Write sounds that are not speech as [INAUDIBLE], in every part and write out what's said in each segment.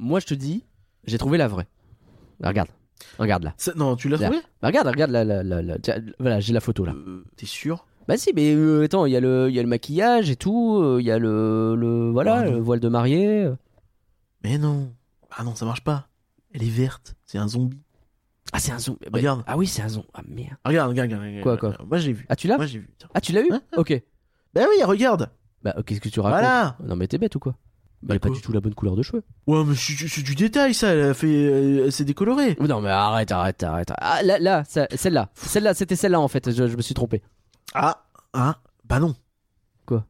moi je te dis, j'ai trouvé la vraie. Regarde, regarde là. Ça- Non, tu l'as Là. trouvé? Bah, regarde, regarde là, là. Tiens, Voilà, j'ai la photo là. Euh, T'es sûr? Bah si, mais euh, attends, il y a le, il y a le maquillage et tout, euh, il y a le, le, voilà, Ah, non. le voile de mariée. Mais non. Ah non, ça marche pas. Elle est verte. C'est un zombie. Ah c'est un zoom. Bah, Regarde. Ah oui, c'est un zoom. Ah merde. Ah, Regarde, regarde, regarde. regarde. Quoi, quoi? Moi, j'ai vu. Ah tu l'as? Moi, j'ai vu. Tiens. Ah tu l'as eu? Ok. Bah oui, regarde. Bah euh, qu'est-ce que tu racontes? Voilà. Non mais t'es bête ou quoi? Bah, elle a pas du tout la bonne couleur de cheveux. Ouais, mais c'est c'est du détail, ça. Elle a fait. euh, Elle s'est décolorée. Non mais arrête, arrête, arrête. Ah là, là, celle-là, celle-là, c'était celle-là en fait. Je, je me suis trompé. Ah, ah, bah non. Quoi?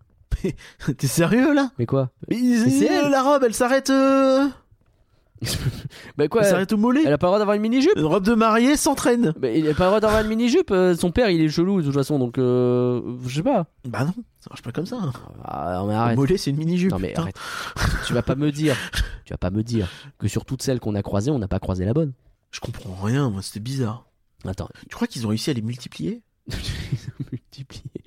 Mais [LAUGHS] T'es sérieux là? Mais quoi? Mais c'est elle. La robe, elle s'arrête. euh, [LAUGHS] Bah quoi Elle s'arrête au mollet. elle a pas le droit d'avoir une mini-jupe Une robe de mariée s'entraîne. Bah, il a pas le droit d'avoir une mini-jupe. euh, son père, il est chelou de toute façon, donc euh, je sais pas. Bah non, ça marche pas comme ça. Ah non mais Le arrête. mollet, c'est une mini-jupe. Non mais putain. arrête. tu vas pas me dire, tu vas pas me dire que sur toutes celles qu'on a croisées, on n'a pas croisé la bonne. Je comprends rien, moi, c'était bizarre. Attends, Tu crois qu'ils ont réussi à les multiplier? [LAUGHS] Multiplier.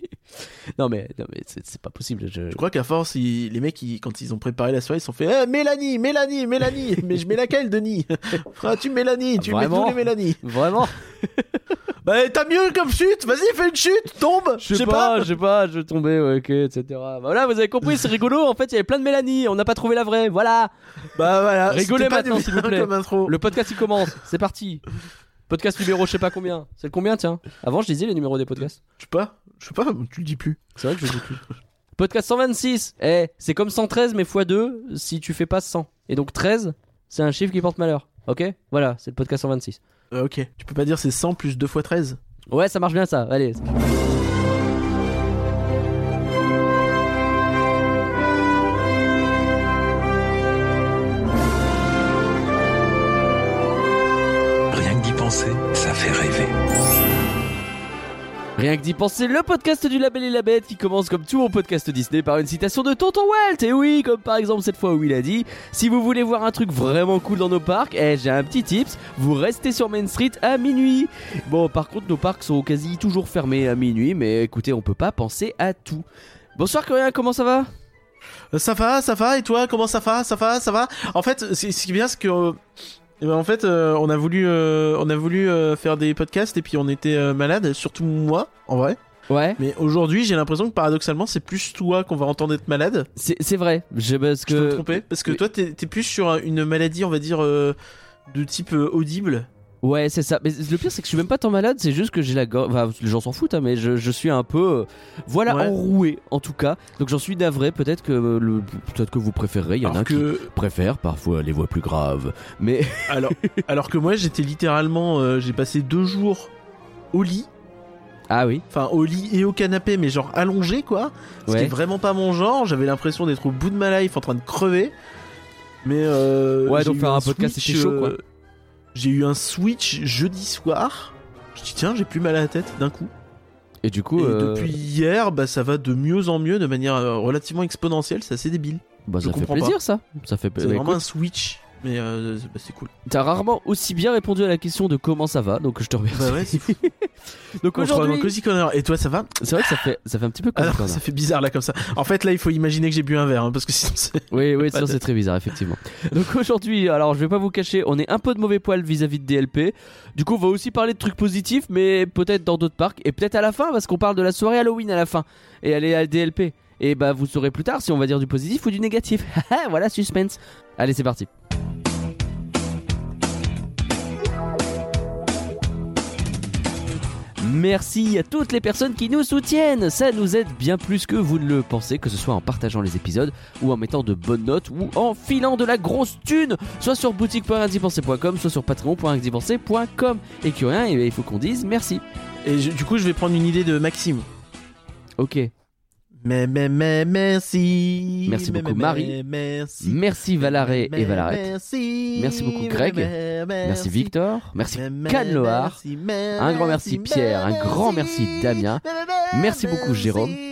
[LAUGHS] Non mais, non mais c'est pas possible. Je... Je crois qu'à force, ils- les mecs, ils- quand ils ont préparé la soirée, ils se sont fait Eh, Mélanie, Mélanie, Mélanie [LAUGHS] Mais je mets laquelle, Denis? Feras-tu Mélanie Tu mets tous les Mélanie Vraiment? [LAUGHS] Bah, t'as mieux comme chute? Vas-y, fais une chute Tombe Je sais pas, je sais pas, je tombais, ouais, ok, etc. Bah Voilà, vous avez compris, c'est rigolo. En fait, il y avait plein de Mélanie, on n'a pas trouvé la vraie. Voilà, Bah voilà, Rigolez maintenant, s'il vous plaît. comme intro. le podcast il commence, c'est parti. Podcast numéro je sais pas combien. C'est le combien, tiens? Avant, je disais les numéros des podcasts. Je sais pas, je sais pas, tu le dis plus. C'est vrai que je dis plus. [LAUGHS] Podcast 126. Eh, c'est comme 113 mais x2 si tu fais pas 100. Et donc 13, c'est un chiffre qui porte malheur. Ok? Voilà, c'est le podcast 126. Euh, ok, tu peux pas dire c'est 100 plus 2 fois 13 Ouais, ça marche bien ça. Allez. Rien que d'y penser, le podcast du Label et la Bête qui commence comme tout mon podcast Disney par une citation de Tonton Walt. Et oui, comme par exemple cette fois où il a dit Si vous voulez voir un truc vraiment cool dans nos parcs, eh, j'ai un petit tips, vous restez sur Main Street à minuit. Bon, par contre, nos parcs sont quasi toujours fermés à minuit, mais écoutez, on peut pas penser à tout. Bonsoir Coréen, comment ça va? Euh, Ça va, ça va, et toi, comment ça va, ça va, ça va? En fait, ce qui est bien, c'est que... eh ben, en fait, euh, on a voulu, euh, on a voulu euh, faire des podcasts et puis on était malade, surtout moi, en vrai. Ouais, Mais aujourd'hui, j'ai l'impression que paradoxalement, c'est plus toi qu'on va entendre être malade. c'est vrai. Je, parce Je peux me que... tromper? Parce que toi, t'es plus sur une maladie, on va dire, de type audible. Ouais, c'est ça. Mais le pire, c'est que je suis même pas tant malade, c'est juste que j'ai la gorge. Enfin, les gens s'en foutent, hein, mais je, je suis un peu. euh, Voilà, Ouais. enroué, en tout cas. Donc j'en suis navré. Peut-être que, euh, le... peut que vous préférez. Il y en a Alors qui que, préfèrent parfois les voix plus graves. Mais. [LAUGHS] alors, alors que moi, j'étais littéralement, euh, j'ai passé deux jours au lit. Ah oui, Enfin, au lit et au canapé, mais genre allongé, quoi. Ce qui ouais. est vraiment pas mon genre. J'avais l'impression d'être au bout de ma life en train de crever. Mais euh, Ouais, donc faire un podcast, switch, c'était chaud, quoi. J'ai eu un switch jeudi soir. Je dis tiens, j'ai plus mal à la tête d'un coup. Et du coup. et euh, depuis hier, bah ça va de mieux en mieux, de manière euh, relativement exponentielle. C'est assez débile. Bah, je ça fait comprends plaisir, ça. Ça fait. C'est bah, vraiment écoute, un switch. Mais euh, c'est- bah, c'est cool. T'as rarement aussi bien répondu à la question de comment ça va, donc je te remercie. Bah ouais, c'est fou. [LAUGHS] donc On se retrouve dans aujourd'hui, Cozy Corner. Et toi, ça va? C'est vrai que ça fait, ça fait un petit peu Ah comme non, ça fait bizarre là comme ça. En fait, là, il faut imaginer que j'ai bu un verre, hein, parce que sinon c'est. Oui, oui, sinon c'est très bizarre, effectivement. Donc aujourd'hui, alors je vais pas vous cacher, on est un peu de mauvais poil vis-à-vis de DLP. Du coup, on va aussi parler de trucs positifs, mais peut-être dans d'autres parcs. Et peut-être à la fin, parce qu'on parle de la soirée Halloween à la fin. Et elle est à DLP. Et bah, vous saurez plus tard si on va dire du positif ou du négatif. [LAUGHS] voilà, suspense. Allez, c'est parti. Merci à toutes les personnes qui nous soutiennent. Ça nous aide bien plus que vous ne le pensez, que ce soit en partageant les épisodes ou en mettant de bonnes notes ou en filant de la grosse thune, soit sur boutique.indipenser.com, soit sur patreon.indipenser.com. Et que rien, il faut qu'on dise merci. Et je- du coup, je vais prendre une idée de Maxime. Ok. Mais, mais, mais, merci. Beaucoup, Marie. Merci. Merci Valaré et Valarette. Merci. Merci beaucoup, Greg. Merci Victor. Merci Canloar. Un grand merci, Pierre. Un grand merci, Damien. Merci beaucoup, Jérôme.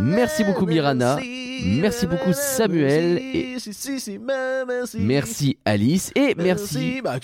Merci, beaucoup, Mirana. Merci beaucoup, Samuel. Et- Merci Alice et merci. Bah.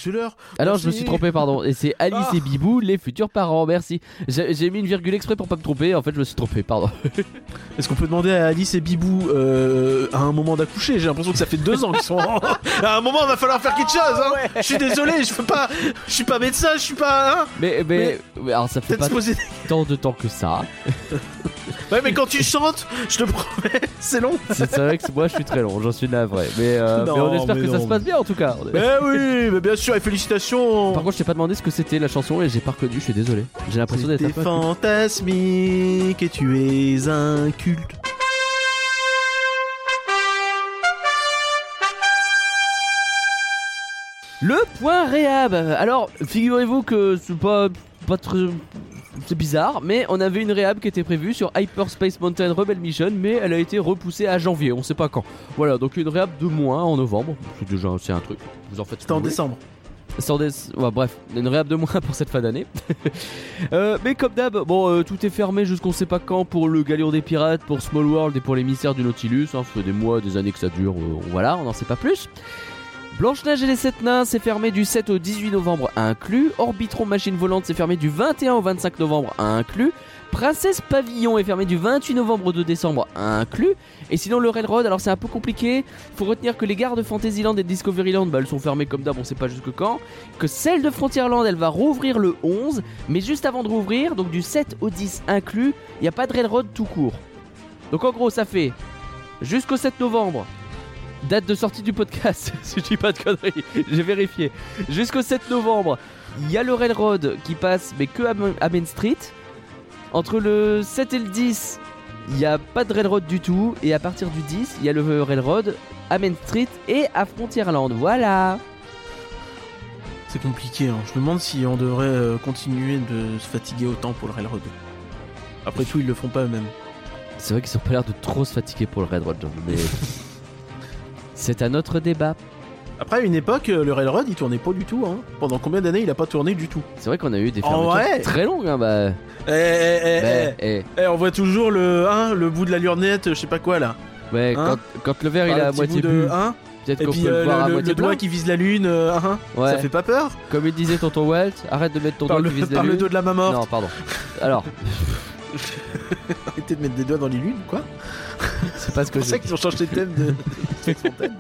Alors je me suis trompé, pardon. Et c'est Alice Ah. et Bibou, les futurs parents. Merci. J'ai mis une virgule exprès pour pas me tromper. En fait, je me suis trompé, pardon. [LAUGHS] Est-ce qu'on peut demander à Alice et Bibou euh, à un moment d'accoucher? J'ai l'impression que ça fait deux ans qu'ils sont. en- [LAUGHS] à un moment, il va falloir faire quelque chose. Hein. Je suis désolé, je peux pas. Je suis pas médecin, je suis pas. Hein. Mais, mais, mais alors ça fait pas poser. tant de temps que ça. [LAUGHS] Ouais, mais quand tu chantes, je te promets, [LAUGHS] c'est long. C'est vrai que moi je suis très long, j'en suis navré. Mais, euh, Non, mais on espère mais que ça non. se passe bien en tout cas. Mais oui, mais bien sûr, et félicitations. Par contre, je t'ai pas demandé ce que c'était la chanson et j'ai pas reconnu, je suis désolé. J'ai l'impression d'être un peu. fantasmique et tu es un culte. Le point réhab. Alors, figurez-vous que c'est pas, pas très. C'est bizarre, mais on avait une réhab qui était prévue sur Hyperspace Mountain Rebel Mission, mais elle a été repoussée à janvier, on sait pas quand. Voilà, donc une réhab de moins en novembre. C'est déjà c'est un truc. Vous en faites C'était en décembre. Sans des- ouais, bref, une réhab de moins [LAUGHS] pour cette fin d'année. [LAUGHS] Euh, mais comme d'hab, bon, euh, tout est fermé jusqu'on sait pas quand pour le Galion des Pirates, pour Small World et pour les mystères du Nautilus. Hein, ça fait des mois, des années que ça dure, euh, voilà, on n'en sait pas plus. Blanche-Neige et les 7 nains, c'est fermé du 7 au 18 novembre inclus. Orbitron Machine Volante, c'est fermé du 21 au 25 novembre inclus. Princesse Pavillon est fermé du 28 novembre au 2 décembre inclus. Et sinon, le Railroad, alors c'est un peu compliqué. Faut retenir que les gares de Fantasyland et de Discoveryland, bah, elles sont fermées comme d'hab, on sait pas jusque quand. Que celle de Frontierland, elle va rouvrir le 11. Mais juste avant de rouvrir, donc du 7 au 10 inclus, il n'y a pas de Railroad tout court. Donc en gros, ça fait jusqu'au 7 novembre. Date de sortie du podcast, [LAUGHS] si je dis pas de conneries, j'ai vérifié. Jusqu'au 7 novembre, il y a le Railroad qui passe, mais que à Main- Street. Entre le 7 et le 10, il n'y a pas de Railroad du tout. Et à partir du 10, il y a le Railroad à Main Street et à Frontierland. Voilà. C'est compliqué. Hein. Je me demande si on devrait euh, continuer de se fatiguer autant pour le railroad. Après tout, ils le font pas eux-mêmes. C'est vrai qu'ils ont pas l'air de trop se fatiguer pour le Railroad, mais. [LAUGHS] C'est un autre débat. Après, à une époque, euh, le railroad, il tournait pas du tout. Hein. Pendant combien d'années, il a pas tourné du tout? C'est vrai qu'on a eu des En fermetures vrai très longues. Hein, bah, Eh, eh, eh, bah, eh. eh, Eh, on voit toujours le, hein, le bout de la lurnette, je sais pas quoi là. ouais, Hein? quand, quand le verre il est le à moitié bu, de, hein, peut-être qu'on puis peut le euh, voir à le, moitié le doigt qui vise la lune, euh, hein, Ouais. ça fait pas peur? Comme il disait tonton Walt, arrête de mettre ton Par, doigt le, qui vise [LAUGHS] la par le lune. dos de la maman. Non, pardon. Alors, [LAUGHS] [LAUGHS] Arrêtez de mettre des doigts dans les lunes, quoi. c'est pas ce que C'est pour ça qu'ils ont changé de thème de. [LAUGHS]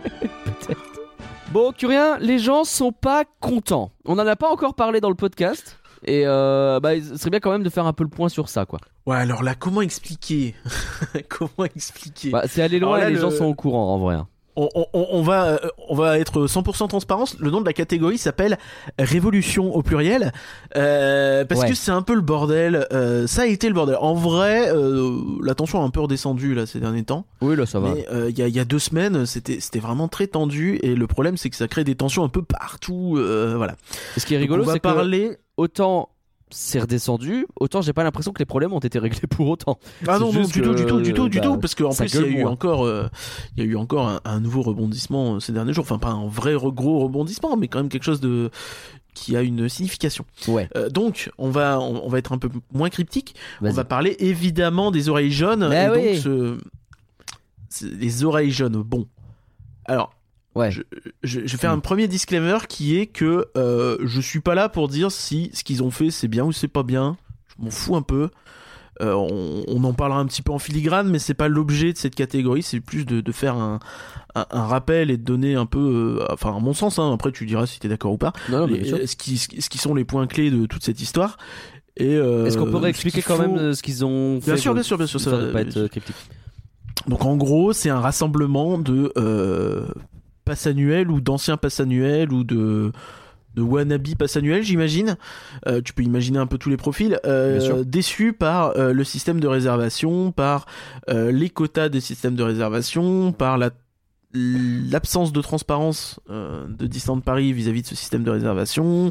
Bon, Curien, les gens sont pas contents. On en a pas encore parlé dans le podcast. Et euh, bah, ce serait bien quand même de faire un peu le point sur ça, quoi. Ouais, alors là, comment expliquer? [LAUGHS] Comment expliquer? Bah, c'est aller loin là, et les le- gens sont au courant en vrai. On, on- on- on va, euh, on va être 100% transparence. Le nom de la catégorie s'appelle Révolution au pluriel. Euh, parce Ouais. que c'est un peu le bordel. Euh, ça a été le bordel. En vrai, euh, la tension a un peu redescendu là ces derniers temps. Oui, là, ça va. Il y, a, il y a deux semaines, c'était vraiment très tendu. Et le problème, c'est que ça crée des tensions un peu partout. voilà. Ce qui est rigolo, c'est que parler. autant c'est redescendu, autant j'ai pas l'impression que les problèmes ont été réglés pour autant. Ah non, du tout, du tout, du tout, du bah, tout, parce qu'en plus il y a eu encore, euh, il y a eu encore un, un nouveau rebondissement euh, ces derniers jours. Enfin, pas un vrai gros rebondissement, mais quand même quelque chose de qui a une signification. Ouais, Euh, donc, on va, on, on va être un peu moins cryptique. On va parler évidemment des oreilles jaunes. Bah et oui. donc, ce- les oreilles jaunes. Bon, alors. Ouais. Je, je, je fais un premier disclaimer qui est que euh, je suis pas là pour dire si ce qu'ils ont fait c'est bien ou c'est pas bien. Je m'en fous un peu. Euh, on, on en parlera un petit peu en filigrane, mais c'est pas l'objet de cette catégorie. C'est plus de, de faire un, un, un rappel et de donner un peu, euh, enfin à mon sens. Hein, après, tu diras si t'es d'accord ou pas. Non, non, mais les- bien sûr. ce, qui, ce sont les points clés de toute cette histoire. Euh, Est-ce qu'on pourrait expliquer quand faut- même ce qu'ils ont fait Bien sûr, bien sûr, bien sûr. Ça, histoire de pas être cryptique? donc en gros, c'est un rassemblement de passes annuels ou d'anciens passes annuels ou de de wannabe pass annuel, j'imagine. Euh, tu peux imaginer un peu tous les profils. Euh, déçus par euh, le système de réservation, par les quotas des systèmes de réservation, par la l'absence de transparence de Disneyland Paris vis-à-vis de ce système de réservation,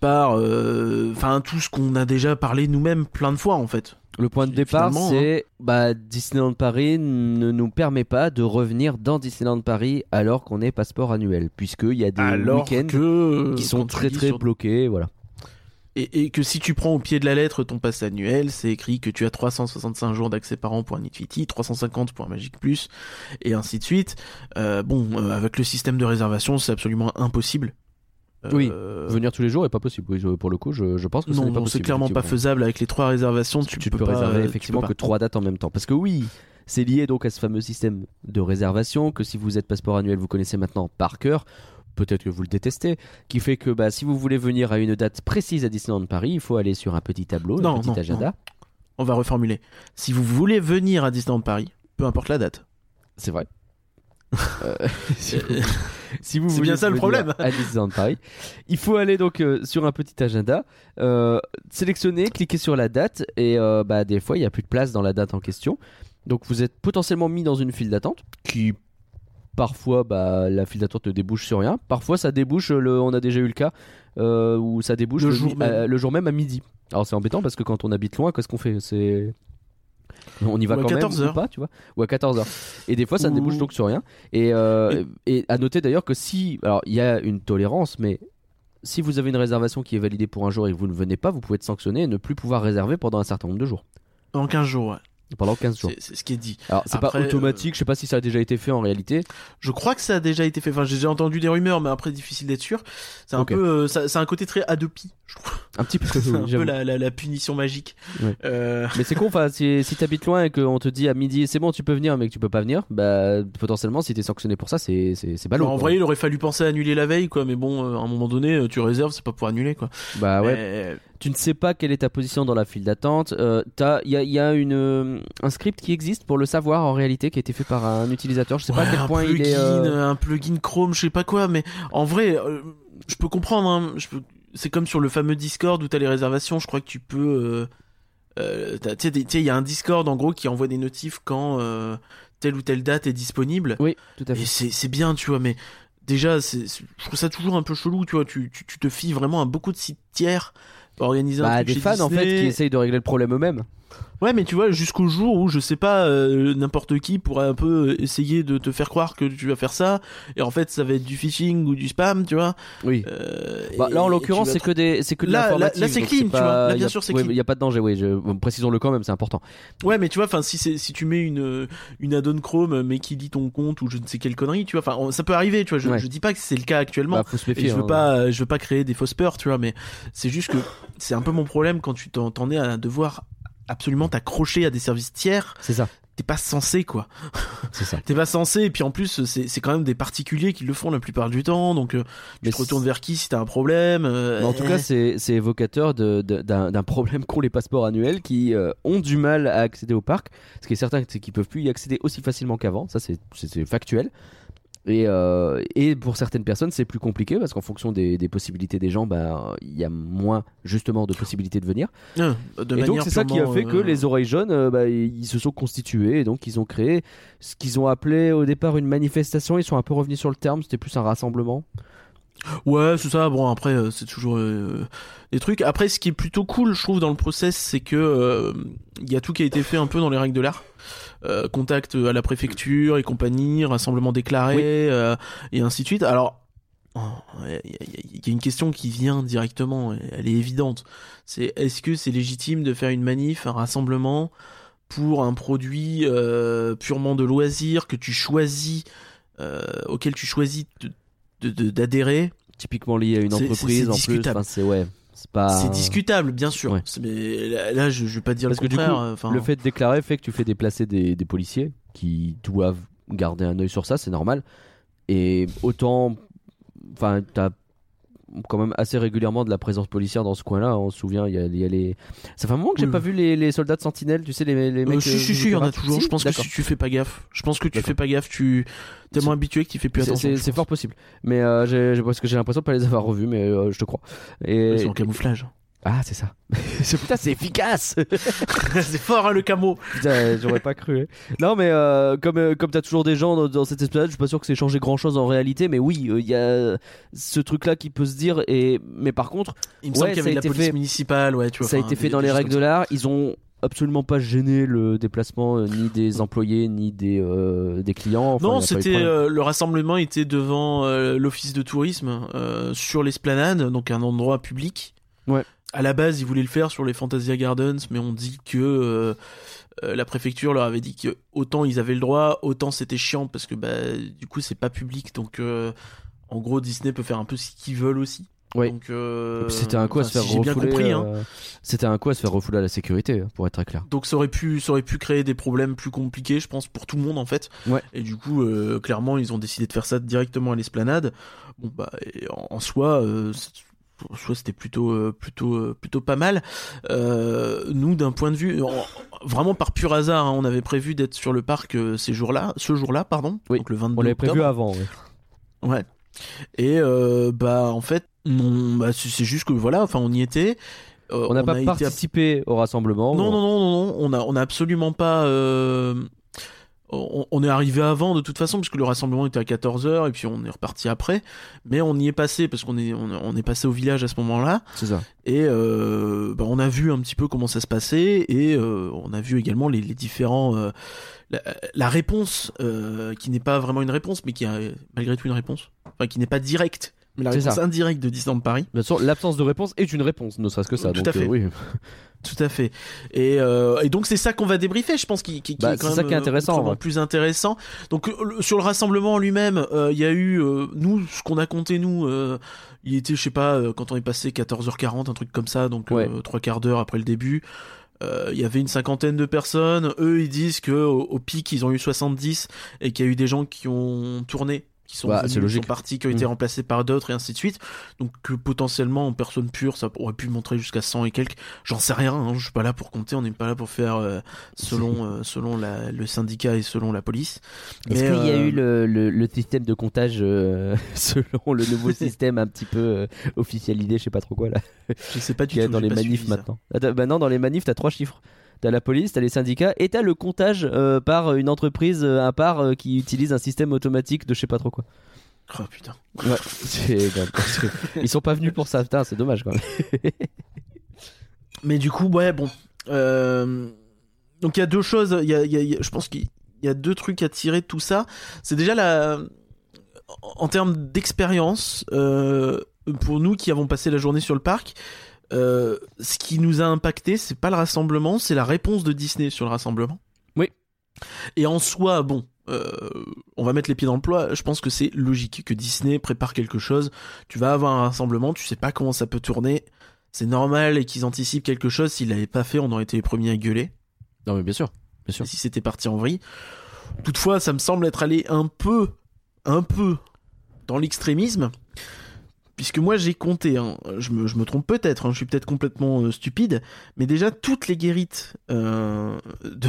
par euh, enfin tout ce qu'on a déjà parlé nous-mêmes plein de fois en fait. Le point de départ, Finalement, hein. c'est bah, Disneyland Paris ne nous permet pas de revenir dans Disneyland Paris alors qu'on est passeport annuel, puisqu'il y a des week-ends qui sont très très sur bloqués, voilà. et, et que si tu prends au pied de la lettre ton pass annuel, c'est écrit que tu as 365 jours d'accès par an pour un Infinity, 350 pour un Magic Plus, et ainsi de suite. Euh, bon, euh, avec le système de réservation, c'est absolument impossible. Oui, Euh, Venir tous les jours est pas possible. Oui, pour le coup, je, je pense que non, c'est clairement pas faisable avec les trois réservations. Tu, Tu, peux, peux, pas, réserver euh, effectivement peux que trois dates en même temps. Parce que oui, c'est lié donc à ce fameux système de réservation que si vous êtes passeport annuel, vous connaissez maintenant par cœur. Peut-être que vous le détestez, qui fait que bah, si vous voulez venir à une date précise à Disneyland Paris, il faut aller sur un petit tableau, Non, un petit non, agenda. On va reformuler. Si vous voulez venir à Disneyland Paris, peu importe la date. C'est vrai. Euh, si vous, [LAUGHS] Euh, si vous c'est voulez bien ça le problème. À Disneyland Paris, il faut aller donc euh, sur un petit agenda, euh, sélectionner, cliquer sur la date et euh, bah, des fois il n'y a plus de place dans la date en question. Donc vous êtes potentiellement mis dans une file d'attente qui parfois bah, la file d'attente ne débouche sur rien. Parfois ça débouche, le, on a déjà eu le cas où ça débouche Le le, jour mi- même. le jour même à midi. Alors c'est embêtant parce que quand on habite loin, qu'est-ce qu'on fait? C'est on y va Ou quand 14 même heures. ou pas, tu vois Ou à 14h. Et des fois ça ne Ou- débouche donc sur rien. Et, euh, et à noter d'ailleurs que si alors il y a une tolérance mais si vous avez une réservation qui est validée pour un jour et que vous ne venez pas, vous pouvez être sanctionné et ne plus pouvoir réserver pendant un certain nombre de jours. Dans 15 jours, ouais. Pendant 15 jours. C'est- ce qui est dit. Alors c'est pas automatique, je sais pas si ça a déjà été fait en réalité. Je crois que ça a déjà été fait. Enfin, j'ai déjà entendu des rumeurs, mais après, difficile d'être sûr. C'est un peu, euh, ça, un côté très Adopi, je trouve. Un petit peu, [LAUGHS] C'est un peu la, la, la punition magique. Ouais. Euh, Mais c'est con, enfin, si, si t'habites loin et qu'on te dit à midi c'est bon, tu peux venir, mais que tu peux pas venir, bah potentiellement si t'es sanctionné pour ça, c'est c'est ballot. en quoi. vrai, il aurait fallu penser à annuler la veille, quoi. Mais bon, euh, à un moment donné, euh, tu réserves, c'est pas pour annuler, quoi. bah ouais. Tu ne sais pas quelle est ta position dans la file d'attente. Euh, t'as- Il y a, y a une, euh, un script qui existe pour le savoir en réalité, qui a été fait par un utilisateur. Je sais pas à quel un point plugin, il est. euh, un plugin Chrome, je sais pas quoi, mais en vrai, euh, je peux comprendre. hein, peux- C'est comme sur le fameux Discord où t'as les réservations. Je crois que tu peux. euh, euh, Tu sais, tu il y a un Discord en gros qui envoie des notifs quand euh, telle ou telle date est disponible. Oui, tout à Et fait. c'est c'est bien, tu vois, mais déjà, je trouve ça toujours un peu chelou, tu vois. Tu, tu, tu te fies vraiment à beaucoup de sites tiers pour organiser un Bah, truc des chez fans en fait qui essayent de régler le problème eux-mêmes. Ouais, mais tu vois, jusqu'au jour où, je sais pas, euh, n'importe qui pourrait un peu essayer de te faire croire que tu vas faire ça, et en fait, ça va être du phishing ou du spam, tu vois. Oui. Euh, Bah, là en l'occurrence c'est que des c'est que de Là- là- là, c'est clean, tu vois. Là, bien a- sûr, c'est ouais, clean. Il y a pas de danger, oui. Je... Précisons-le quand même, c'est important. Ouais, mais tu vois, enfin, si si tu mets une une add-on Chrome mais qui lit ton compte ou je ne sais quelle connerie, tu vois, enfin, ça peut arriver, tu vois. Je, Ouais. je dis pas que c'est le cas actuellement. Bah, faut se Et méfier. je veux hein. pas, je veux pas créer des fausses peurs, tu vois, mais c'est juste que c'est un peu mon problème quand tu t'en t'en es à devoir absolument t'accrocher à des services tiers. C'est ça, T'es pas censé, quoi. [LAUGHS] c'est ça. T'es pas censé, et puis en plus, c'est c'est quand même des particuliers qui le font la plupart du temps, donc euh, tu te retournes c'est- vers qui si t'as un problème euh, en tout eh. cas, c'est c'est évocateur d'un d'un problème qu'ont les passeports annuels qui euh, ont du mal à accéder au parc. Ce qui est certain, c'est qu'ils peuvent plus y accéder aussi facilement qu'avant. Ça, c'est factuel. Et, euh, et pour certaines personnes, c'est plus compliqué parce qu'en fonction des, des possibilités des gens, bah, il y a moins justement de possibilités de venir. De et donc c'est ça qui a fait que euh, les oreilles jaunes, euh, bah, ils se sont constitués et donc ils ont créé ce qu'ils ont appelé au départ une manifestation. Ils sont un peu revenus sur le terme, c'était plus un rassemblement. Ouais, c'est ça. Bon, après, euh, c'est toujours euh, des trucs. Après, ce qui est plutôt cool, je trouve, dans le process, c'est que euh, il y a tout qui a été fait un peu dans les règles de l'art. Euh, contact à la préfecture et compagnie, rassemblement déclaré, Oui. euh, et ainsi de suite. Alors, oh, il y, a- il y a- il y a une question qui vient directement, elle est évidente. C'est est-ce que c'est légitime de faire une manif, un rassemblement pour un produit euh, purement de loisir que tu choisis, euh, auquel tu choisis de- de- de- d'adhérer Typiquement lié à une c'est- entreprise c'est en plus. discutable. Enfin, c'est ouais, c'est pas. Discutable, bien sûr. Ouais. Mais là, là, je, je vais pas dire Parce que le du coup, contraire. enfin, Le fait de déclarer fait que tu fais déplacer des, des policiers qui doivent garder un œil sur ça, c'est normal. Et autant, enfin, t'as quand même assez régulièrement de la présence policière dans ce coin-là. On se souvient, il y a, il y a les. Ça fait un moment que j'ai Oui, pas vu les, les soldats de sentinelle. Tu sais les, les euh, mecs. si, euh, si, si, il y en a toujours. Si je pense que si tu fais pas gaffe, je pense que tu fais pas gaffe, tu tellement habitué que tu fais plus attention. C'est fort possible. Mais euh, j'ai- parce que j'ai l'impression de pas les avoir revus, mais euh, je te crois. Et Ils sont en camouflage. Ah, c'est ça. [LAUGHS] C'est- Putain, c'est efficace. [LAUGHS] c'est fort, hein, le camo. Putain, j'aurais pas cru. hein. Non, mais euh, comme, euh, comme t'as toujours des gens dans, dans cette espèce, je suis pas sûr que c'est changé grand chose en réalité, mais oui, il y a ce truc-là qui peut se dire. Et... Mais par contre, Il me Ouais, semble qu'il y avait de la été police fait- municipale, ouais, tu vois. ça a été fait dans les règles de l'art. Ils ont absolument pas gêné le déplacement euh, ni des employés ni des, euh, des clients. Enfin, non, c'était euh, le rassemblement était devant euh, l'office de tourisme euh, sur l'esplanade, donc un endroit public. Ouais. À la base, ils voulaient le faire sur les Fantasia Gardens, mais on dit que euh, euh, la préfecture leur avait dit que autant ils avaient le droit, autant c'était chiant parce que bah, du coup c'est pas public, donc euh, en gros Disney peut faire un peu ce qu'ils veulent aussi. Oui. Donc euh, C'était un coup à se faire si refouler. hein. C'était un coup à se faire refouler à la sécurité, pour être très clair. Donc ça aurait pu, ça aurait pu créer des problèmes plus compliqués, je pense, pour tout le monde en fait. Ouais. Et du coup, clairement, ils ont décidé de faire ça directement à l'esplanade. Bon bah, en, en soi, euh, c'est- en soi, c'était plutôt, euh, plutôt, euh, plutôt pas mal. Euh, nous, d'un point de vue, en- vraiment par pur hasard, hein, on avait prévu d'être sur le parc ces jours-là, ce jour-là, pardon. Oui, Donc le 22 On l'avait prévu avant. ouais. Ouais. Et euh, bah en fait, bah, c'est juste que voilà, enfin on y était. Euh, On n'a pas a été participé au rassemblement. non, non, non, non, non, on a, on a absolument pas. euh, On, on est arrivé avant de toute façon, puisque le rassemblement était à 14h et puis on est reparti après. Mais on y est passé parce qu'on est, on, on est passé au village à ce moment-là. C'est ça. Et euh, bah, on a vu un petit peu comment ça se passait et euh, on a vu également les, les différents. euh, la, la réponse euh, qui n'est pas vraiment une réponse, mais qui est malgré tout une réponse. Enfin, qui n'est pas directe, mais la réponse ça. indirecte de Disneyland Paris. Bien sûr, l'absence de réponse est une réponse, ne serait-ce que ça. Tout donc, à fait. euh, oui. [LAUGHS] Tout à fait. Et, euh, et donc c'est ça qu'on va débriefer, je pense, qui, qui, qui Bah, est quand c'est ça même qui est euh, intéressant, ouais. plus intéressant. Donc sur le rassemblement en lui-même, euh, il y a eu nous ce qu'on a compté nous, il était je sais pas quand on est passé 14h40 un truc comme ça, donc Ouais. trois quarts d'heure après le début. euh, Il y avait une cinquantaine de personnes. Eux, ils disent que au, au pic, ils ont eu 70 et qu'il y a eu des gens qui ont tourné, qui sont, Bah, venus, sont partis, qui ont été Mm. remplacés par d'autres et ainsi de suite. Donc que potentiellement en personne pure, ça aurait pu montrer jusqu'à 100 et quelques. J'en sais rien. Hein, je suis pas là pour compter. On n'est pas là pour faire euh, selon [LAUGHS] euh, selon la, le syndicat et selon la police. Est-ce qu'il y a euh, eu le, le- le système de comptage [LAUGHS] selon le nouveau système un petit peu officialisé, je sais pas trop quoi là, Je sais pas du tout. dans les manifs maintenant? Ah, Bah non, dans les manifs, t'as trois chiffres. T'as la police, t'as les syndicats et t'as le comptage euh, par une entreprise euh, à part euh, qui utilise un système automatique de je sais pas trop quoi. Oh putain. Ouais, [LAUGHS] c'est ils sont pas venus pour ça, putain, c'est dommage quand [LAUGHS] même. Mais du coup, ouais, bon. Euh, Donc il y a deux choses. Y a, y a- il y a- je pense qu'il y a deux trucs à tirer de tout ça. C'est déjà la, en termes d'expérience, pour nous qui avons passé la journée sur le parc, euh, ce qui nous a impacté, c'est pas le rassemblement, c'est la réponse de Disney sur le rassemblement. Oui. Et en soi, bon. euh, on va mettre les pieds dans le plat. Je pense que c'est logique que Disney prépare quelque chose. Tu vas avoir un rassemblement, tu sais pas comment ça peut tourner. C'est normal et qu'ils anticipent quelque chose. S'ils l'avaient pas fait, on aurait été les premiers à gueuler. Non mais bien sûr, bien sûr. Et si c'était parti en vrille. Toutefois, ça me semble être allé un peu, un peu dans l'extrémisme. Puisque moi j'ai compté, hein, je, me, je me trompe peut-être, hein, je suis peut-être complètement euh, stupide, mais déjà toutes les guérites euh, de,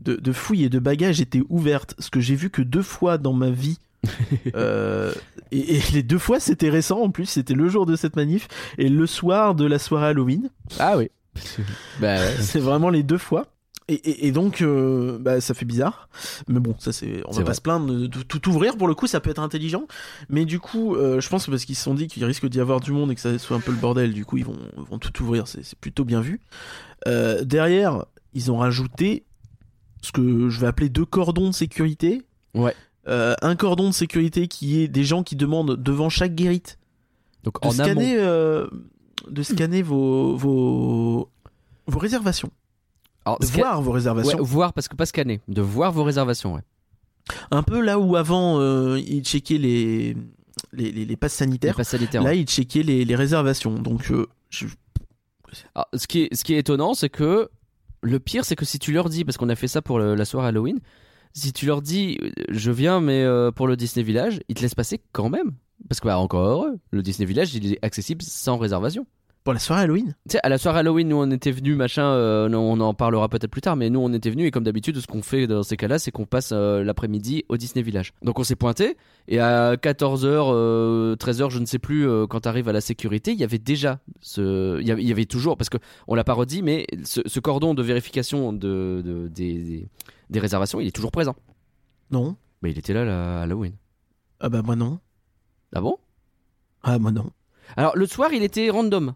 de, de fouilles et de bagages étaient ouvertes, ce que j'ai vu que deux fois dans ma vie. [LAUGHS] Euh, et, et les deux fois c'était récent en plus, c'était le jour de cette manif et le soir de la soirée Halloween. Ah oui. [LAUGHS] bah ouais. C'est vraiment les deux fois. Et, et- et donc, euh, bah, ça fait bizarre. Mais bon, ça c'est, on va pas vrai. se plaindre de, tout ouvrir. Pour le coup, ça peut être intelligent. Mais du coup, euh, je pense que parce qu'ils se sont dit qu'il risque d'y avoir du monde et que ça soit un peu le bordel, du coup, ils vont, vont tout ouvrir. C'est, plutôt bien vu. Euh, derrière, ils ont rajouté ce que je vais appeler deux cordons de sécurité. Ouais. Euh, un cordon de sécurité qui est des gens qui demandent devant chaque guérite Donc de en scanner, euh, de scanner vos, vos, vos réservations, Alors, de voir vos Ouais, réservations. voir parce que pas scanner, de voir vos réservations. Ouais. Un peu là où avant euh, ils checkaient les, les, les, les passes Les sanitaires, passes sanitaires. là ils checkaient les, les réservations. Donc euh, je- Alors, ce, qui est, ce qui est étonnant, c'est que le pire, c'est que si tu leur dis, parce qu'on a fait ça pour le- la soirée Halloween, si tu leur dis, euh, je viens, mais euh, pour le Disney Village, ils te laissent passer quand même. Parce que, bah, encore heureux, le Disney Village, il est accessible sans réservation. Pour la soirée Halloween. Tu sais, à la soirée Halloween, nous on était venus, machin, euh, non, on en parlera peut-être plus tard, mais nous on était venus et comme d'habitude, ce qu'on fait dans ces cas-là, c'est qu'on passe euh, l'après-midi au Disney Village. Donc on s'est pointé et à 14h, 13h, je ne sais plus, euh, quand t'arrives à la sécurité, il y avait déjà ce. Il y avait, toujours, parce que on l'a pas redit, mais ce, ce cordon de vérification de, de- des, réservations, il est toujours présent. Non. Mais il était là la Halloween. Ah bah moi non. Ah bon? Ah moi non. Alors le soir, il était random.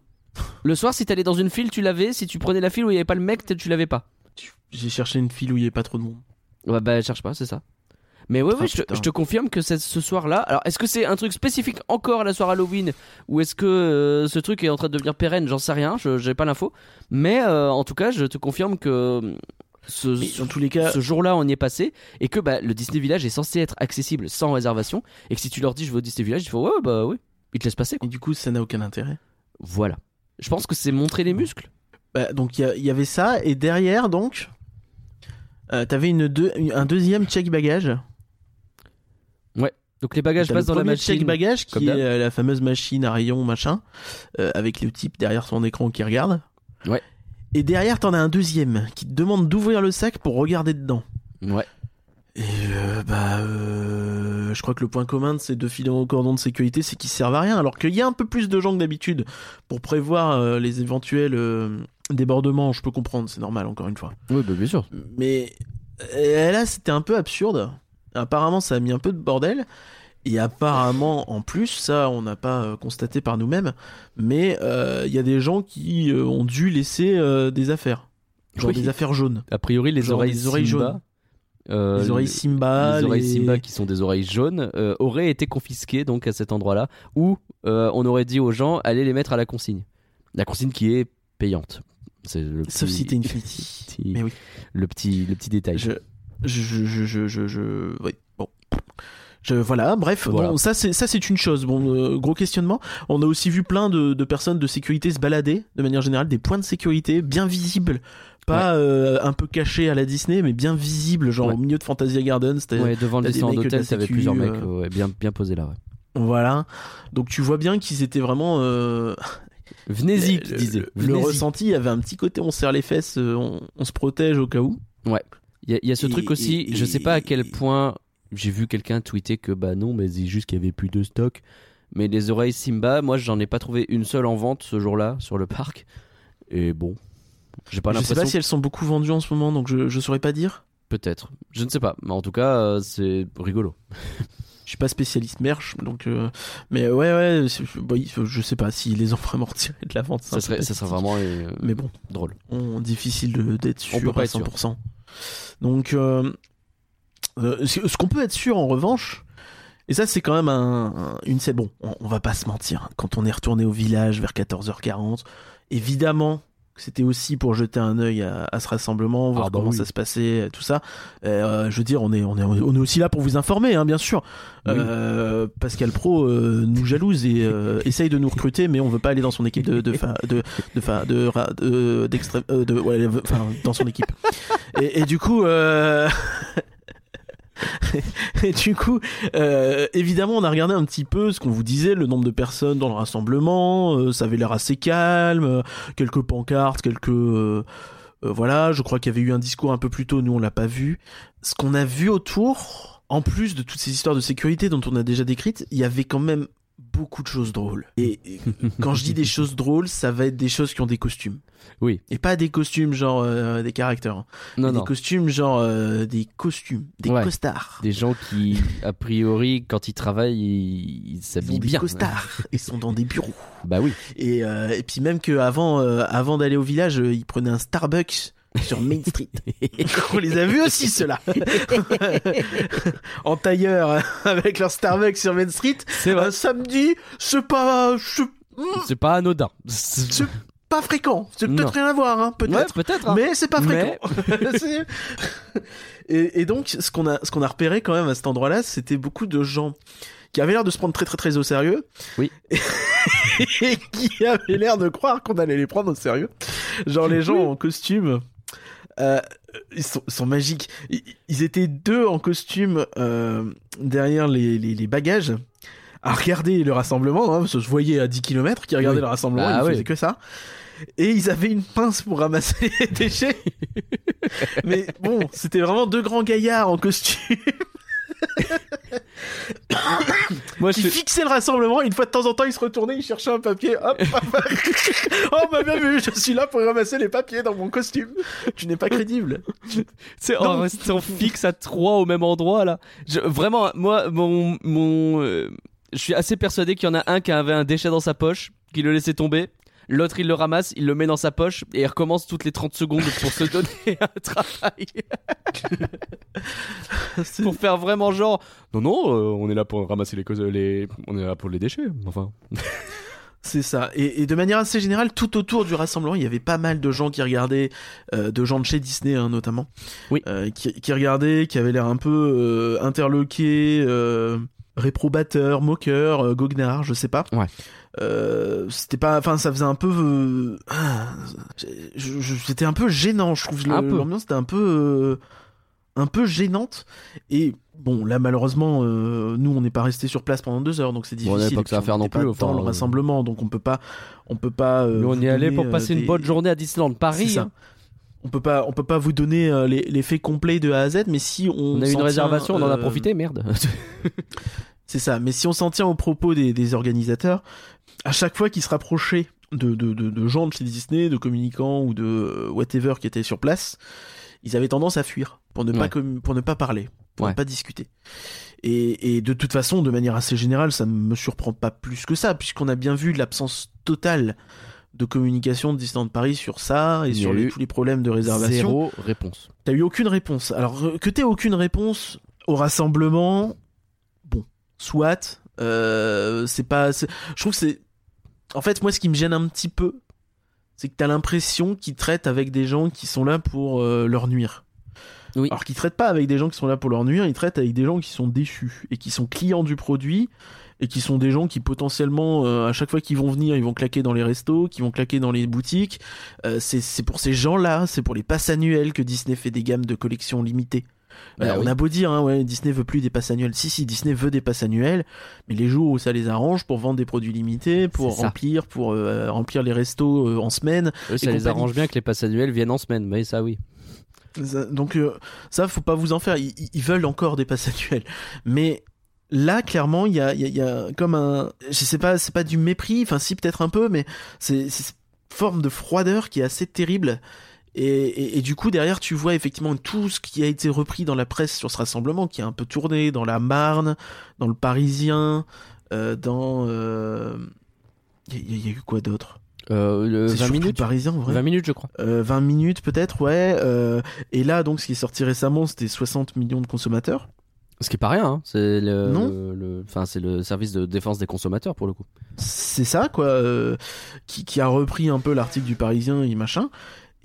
Le soir, si t'allais dans une file, tu l'avais. Si tu prenais la file où il n'y avait pas le mec, tu l'avais pas. J'ai cherché une file où il y avait pas trop de monde. Ouais, bah, cherche pas, c'est ça. Mais ouais, Ah, ouais, je, te- putain. je te confirme que c'est ce soir-là. Alors, est-ce que c'est un truc spécifique encore à la soirée Halloween ou est-ce que euh, ce truc est en train de devenir pérenne? J'en sais rien, j'ai pas l'info. Mais euh, en tout cas, je te confirme que euh, ce, dans tous les cas, ce jour-là, on y est passé et que bah, le Disney Village est censé être accessible sans réservation et que si tu leur dis je veux au Disney Village, ils font ouais, ouais, bah oui, ils te laissent passer. Quoi. et du coup, ça n'a aucun intérêt. Voilà. Je pense que c'est montrer les muscles. Bah, donc il y, avait ça et derrière donc euh, t'avais une deux- un deuxième check bagage. Donc les bagages passent le dans la machine. check bagage qui est euh, la fameuse machine à rayon machin euh, avec le type derrière son écran qui regarde. Ouais. Et derrière t'en as un deuxième qui te demande d'ouvrir le sac pour regarder dedans. Ouais. Et euh, bah euh, je crois que le point commun de ces deux filets au cordon de sécurité c'est qu'ils servent à rien alors qu'il y a un peu plus de gens que d'habitude pour prévoir euh, les éventuels débordements, je peux comprendre, c'est normal encore une fois. Oui, bah, bien sûr. Mais là, c'était un peu absurde. Apparemment, ça a mis un peu de bordel. Et apparemment, en plus, ça, on n'a pas constaté par nous-mêmes, mais il y a des gens qui ont dû laisser des affaires. Genre Oui. des affaires jaunes. A priori, les Genre oreilles, des oreilles Simba, jaunes. Euh, les oreilles Simba. les oreilles qui sont des oreilles jaunes euh, auraient été confisquées donc à cet endroit-là où euh, on aurait dit aux gens allez les mettre à la consigne. La consigne qui est payante. C'est le Sauf si t'es Infinity. [LAUGHS] petit- Mais oui. le petit le petit détail. Je, je, je, je, je, je, je- oui, bon. Je, voilà, bref, Voilà. bon, ça c'est ça c'est une chose. Bon, euh, gros questionnement. On a aussi vu plein de, de personnes de sécurité se balader, de manière générale, des points de sécurité bien visibles, pas euh, un peu cachés à la Disney, mais bien visibles, genre Ouais. au milieu de Fantasia Gardens. t'as- Ouais, devant le t'as des descend mecs de d'hôtel, t'avais plusieurs mecs euh, ouais, bien bien posés là. ouais. Voilà. Donc tu vois bien qu'ils étaient vraiment. euh, Venez-y, qui disait. le, le ressenti avait un petit côté, on serre les fesses, euh, on, on se protège au cas où. Il y, a- il y a ce Et- truc aussi, et- je sais pas à quel point j'ai vu quelqu'un tweeter que bah non, mais c'est juste qu'il y avait plus de stock. Mais les oreilles Simba, moi j'en ai pas trouvé une seule en vente ce jour-là sur le parc. Et bon, j'ai pas je sais l'impression. pas si elles sont beaucoup vendues en ce moment, donc je, je saurais pas dire. Peut-être, je ne sais pas. Mais en tout cas, euh, c'est rigolo. Je suis pas spécialiste merch, donc. euh, Mais ouais, ouais, il- je sais pas s'ils les ont vraiment retirés de la vente. Ça serait, ça serait vraiment euh, Mais bon, drôle. on, difficile d'être sûr peut pas à être sûr. 100%. Donc, ce qu'on peut être sûr en revanche, et ça c'est quand même un, un- une c'est bon, on, on va pas se mentir. hein. Quand on est retourné au village vers 14h40, évidemment c'était aussi pour jeter un œil à, à ce rassemblement, voir Ah bah comment oui. ça se passait, tout ça. Euh, je veux dire, on est, on est, on est aussi là pour vous informer, hein, bien sûr. Oui. Euh, Pascal Pro euh, nous jalouse et essaye de nous recruter, mais on veut pas aller dans son équipe de, de, fa- de, de, fa- de, de- d'extrême, de, ouais, dans son équipe. Et, et du coup. [LAUGHS] [LAUGHS] et du coup, euh, évidemment, on a regardé un petit peu ce qu'on vous disait, le nombre de personnes dans le rassemblement. euh, ça avait l'air assez calme, euh, quelques pancartes, quelques voilà. Je crois qu'il y avait eu un discours un peu plus tôt. Nous, on l'a pas vu. Ce qu'on a vu autour, en plus de toutes ces histoires de sécurité dont on a déjà décrites, il y avait quand même beaucoup de choses drôles. Et, et [LAUGHS] quand je dis des choses drôles, ça va être des choses qui ont des costumes. Oui. Et pas des costumes genre euh, des caractères. hein. Non, des non. costumes genre euh, des costumes, des Ouais. costards. Des gens qui, a priori, quand ils travaillent, ils s'habillent des bien. costards. [LAUGHS] Ils sont dans des bureaux. Bah oui. Et, euh, et puis même que avant, avant d'aller au village, ils prenaient un Starbucks sur Main Street. [LAUGHS] On les a vus aussi ceux-là. [LAUGHS] en tailleur avec leur Starbucks sur Main Street. C'est vrai. Un samedi, c'est pas, c'est C'est pas anodin. c'est pas fréquent. C'est peut-être rien à voir, hein, Ouais, peut-être. peut-être. hein. Mais c'est pas fréquent. [LAUGHS] Et, et donc, ce qu'on a, ce qu'on a repéré quand même à cet endroit-là, c'était beaucoup de gens qui avaient l'air de se prendre très très très au sérieux. Oui. Et qui avaient l'air de croire qu'on allait les prendre au sérieux. Genre les gens Oui. en costume. Euh, ils sont, ils sont magiques. Ils, étaient deux en costume euh, derrière les, les, les bagages à regarder le rassemblement. Hein, parce que je voyais à 10 km qu'ils regardaient Oui. le rassemblement. Bah ils oui. faisaient que ça. Et ils avaient une pince pour ramasser les déchets. [LAUGHS] Mais bon, c'était vraiment deux grands gaillards en costume [LAUGHS] Moi, qui je, fixaient le rassemblement. Une fois de temps en temps, ils se retournaient, ils cherchaient un papier. Hop, [LAUGHS] oh, bah bien vu, je suis là pour ramasser les papiers dans mon costume. Tu n'es pas crédible. c'est en restant fixe à trois au même endroit là. Je- vraiment, moi, mon, mon, euh, je suis assez persuadé qu'il y en a un qui avait un déchet dans sa poche, qui le laissait tomber. L'autre, il le ramasse, il le met dans sa poche et il recommence toutes les 30 secondes pour se donner [LAUGHS] un travail. [LAUGHS] Pour faire vraiment genre. Non, non, euh, on est là pour ramasser les, causes- les. On est là pour les déchets. Enfin. [LAUGHS] C'est ça. Et, et de manière assez générale, tout autour du rassemblement, il y avait pas mal de gens qui regardaient, euh, de gens de chez Disney hein, notamment, Oui. euh, qui, qui regardaient, qui avaient l'air un peu interloqués, réprobateurs, moqueurs, goguenards, je sais pas. Ouais. Euh, c'était pas, enfin, ça faisait un peu, euh, ah, c'était un peu gênant, je trouve. le- Un peu. L'ambiance était un peu, euh, un peu gênante. Et bon, là, malheureusement, euh, nous, on n'est pas resté sur place pendant deux heures, donc c'est Bon, on difficile. avait pas que ça à faire on non plus, pas enfin, dans le rassemblement, donc on peut pas, on peut pas. euh, Nous, on y allait donner, pour euh, passer des- une bonne journée à Disneyland C'est Paris. ça. hein. On peut pas, on peut pas vous donner euh, les, les faits complets de A à Z, mais si on, On a eu une réservation, tient, on en a profité, merde. [LAUGHS] C'est ça. Mais si on s'en tient aux propos des, des organisateurs, à chaque fois qu'ils se rapprochaient de, de, de, de gens de chez Disney, de communicants ou de euh, whatever qui étaient sur place, ils avaient tendance à fuir pour ne pas Ouais. pour ne pas parler, pour Ouais. ne pas discuter. Et, et de toute façon, de manière assez générale, ça me surprend pas plus que ça, puisqu'on a bien vu l'absence totale de communication de Disneyland Paris sur ça et Il sur les- tous les problèmes de réservation. Zéro réponse. T'as eu aucune réponse. Alors que t'aies aucune réponse au rassemblement, bon, soit. Euh, c'est pas. c'est- Je trouve que c'est. En fait, moi, ce qui me gêne un petit peu, c'est que t'as l'impression qu'ils traitent avec des gens qui sont là pour euh, leur nuire. Oui. Alors qu'ils traitent pas avec des gens qui sont là pour leur nuire, ils traitent avec des gens qui sont déçus et qui sont clients du produit et qui sont des gens qui potentiellement euh, à chaque fois qu'ils vont venir, ils vont claquer dans les restos, qui vont claquer dans les boutiques. Euh, c'est c'est pour ces gens-là, c'est pour les passes annuelles que Disney fait des gammes de collections limitées. Bah Euh, oui. On a beau dire, hein, ouais, Disney veut plus des passes annuelles. Si, si, Disney veut des passes annuelles, mais les jours où ça les arrange pour vendre des produits limités, pour remplir, pour euh, remplir les restos euh, en semaine. Eux, ça les arrange bien que les passes annuelles viennent en semaine, mais ça oui. Ça- Donc ça, faut pas vous en faire. Ils, ils veulent encore des passes [LAUGHS] annuelles, mais là, clairement, il y a, il y a- il y a comme un, je sais pas, c'est pas du mépris. Enfin, si peut-être un peu, mais c'est c'est cette forme de froideur qui est assez terrible. Et, et- et du coup, derrière, tu vois effectivement tout ce qui a été repris dans la presse sur ce rassemblement, qui a un peu tourné dans la Marne, dans le Parisien, euh, dans. euh, Il y, a- il y a eu quoi d'autre? Euh, le C'est 20 surtout le minutes Parisien, en vrai. 20 minutes, je crois. Euh, 20 minutes peut-être, ouais. euh, et là, donc, ce qui est sorti récemment, c'était 60 millions de consommateurs. Ce qui est pas rien, hein. c'est le, c'est le service de défense des consommateurs pour le coup. C'est ça, quoi. euh, qui, qui a repris un peu l'article du Parisien et machin.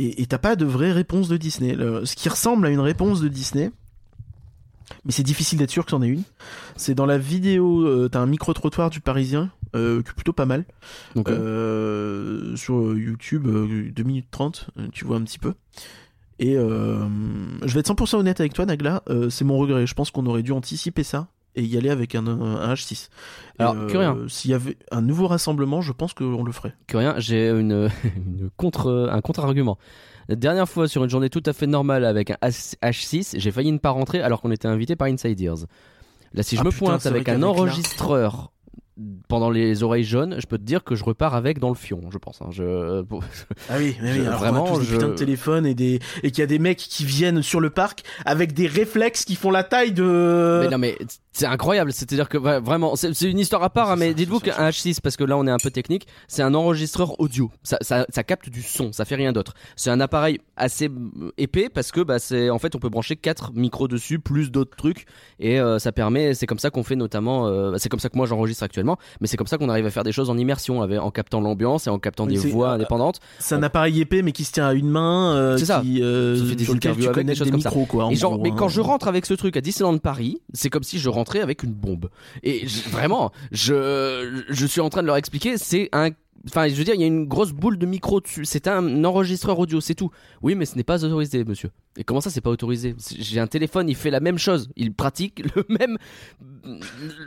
Et t'as pas de vraie réponse de Disney. Le- ce qui ressemble à une réponse de Disney, mais c'est difficile d'être sûr que c'en est une. C'est dans la vidéo, euh, t'as un micro-trottoir du Parisien, euh, qui est plutôt pas mal. Euh, sur YouTube, euh, 2 minutes 30, euh, tu vois un petit peu. Et je vais être 100% honnête avec toi, Nagla, c'est mon regret. Je pense qu'on aurait dû anticiper ça et y aller avec un, un H6. Et, Alors, euh. S'il y avait un nouveau rassemblement, je pense qu'on le ferait. que rien, j'ai une, [LAUGHS] une contre, un contre-argument. La dernière fois, sur une journée tout à fait normale avec un H6, j'ai failli ne pas rentrer alors qu'on était invité par Insiders. Là, si je Ah me putain, pointe avec un enregistreur pendant les oreilles jaunes, je peux te dire que je repars avec dans le fion, je pense. hein. Je... bon, Ah oui, mais oui, Je- alors vraiment, qu'on a tous des je- putains de téléphones et des et qu'il y a des mecs qui viennent sur le parc avec des réflexes qui font la taille de. Mais non, mais c'est incroyable. C'est-à-dire que ouais, vraiment, c'est une histoire à part. hein, mais dites-vous qu'un H6, parce que là on est un peu technique, c'est un enregistreur audio. Ça, ça, ça capte du son. Ça fait rien d'autre. C'est un appareil assez euh, épais parce que bah c'est en fait on peut brancher quatre micros dessus plus d'autres trucs et euh, ça permet. C'est comme ça qu'on fait notamment. euh, c'est comme ça que moi j'enregistre actuellement. Mais c'est comme ça qu'on arrive à faire des choses en immersion, avec, en captant l'ambiance et en captant des voix indépendantes. C'est un appareil épais mais qui se tient à une main. euh, C'est ça. Qui, euh, Ça fait des interviews avec, des choses des comme ça. micros quoi. en Et genre, gros, mais hein. quand je rentre avec ce truc à Disneyland Paris, c'est comme si je rentrais avec une bombe. Et je- vraiment, je, je suis en train de leur expliquer, c'est un. Enfin, je veux dire, il y a une grosse boule de micro dessus. C'est un enregistreur audio, c'est tout. Oui, mais ce n'est pas autorisé, monsieur. Et comment ça, c'est pas autorisé? J'ai un téléphone, il fait la même chose. Il pratique [LAUGHS] le même.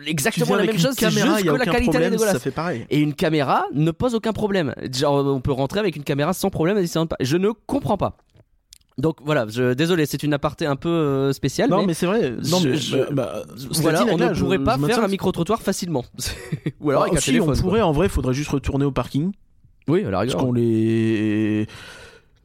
Exactement la même chose, c'est juste que la qualité est problème, dégueulasse. ça fait pareil. Et une caméra ne pose aucun problème. Genre, on peut rentrer avec une caméra sans problème à. Je ne comprends pas. Donc voilà, je, désolé, c'est une aparté un peu euh, spéciale. Non mais mais c'est vrai. Non je- mais je- bah, bah, voilà, dit, on ne pourrait pas faire un micro-trottoir facilement. [LAUGHS] Ou alors Ah, avec un si, téléphone. on quoi. pourrait en vrai, faudrait juste retourner au parking Oui, à la parce qu'on les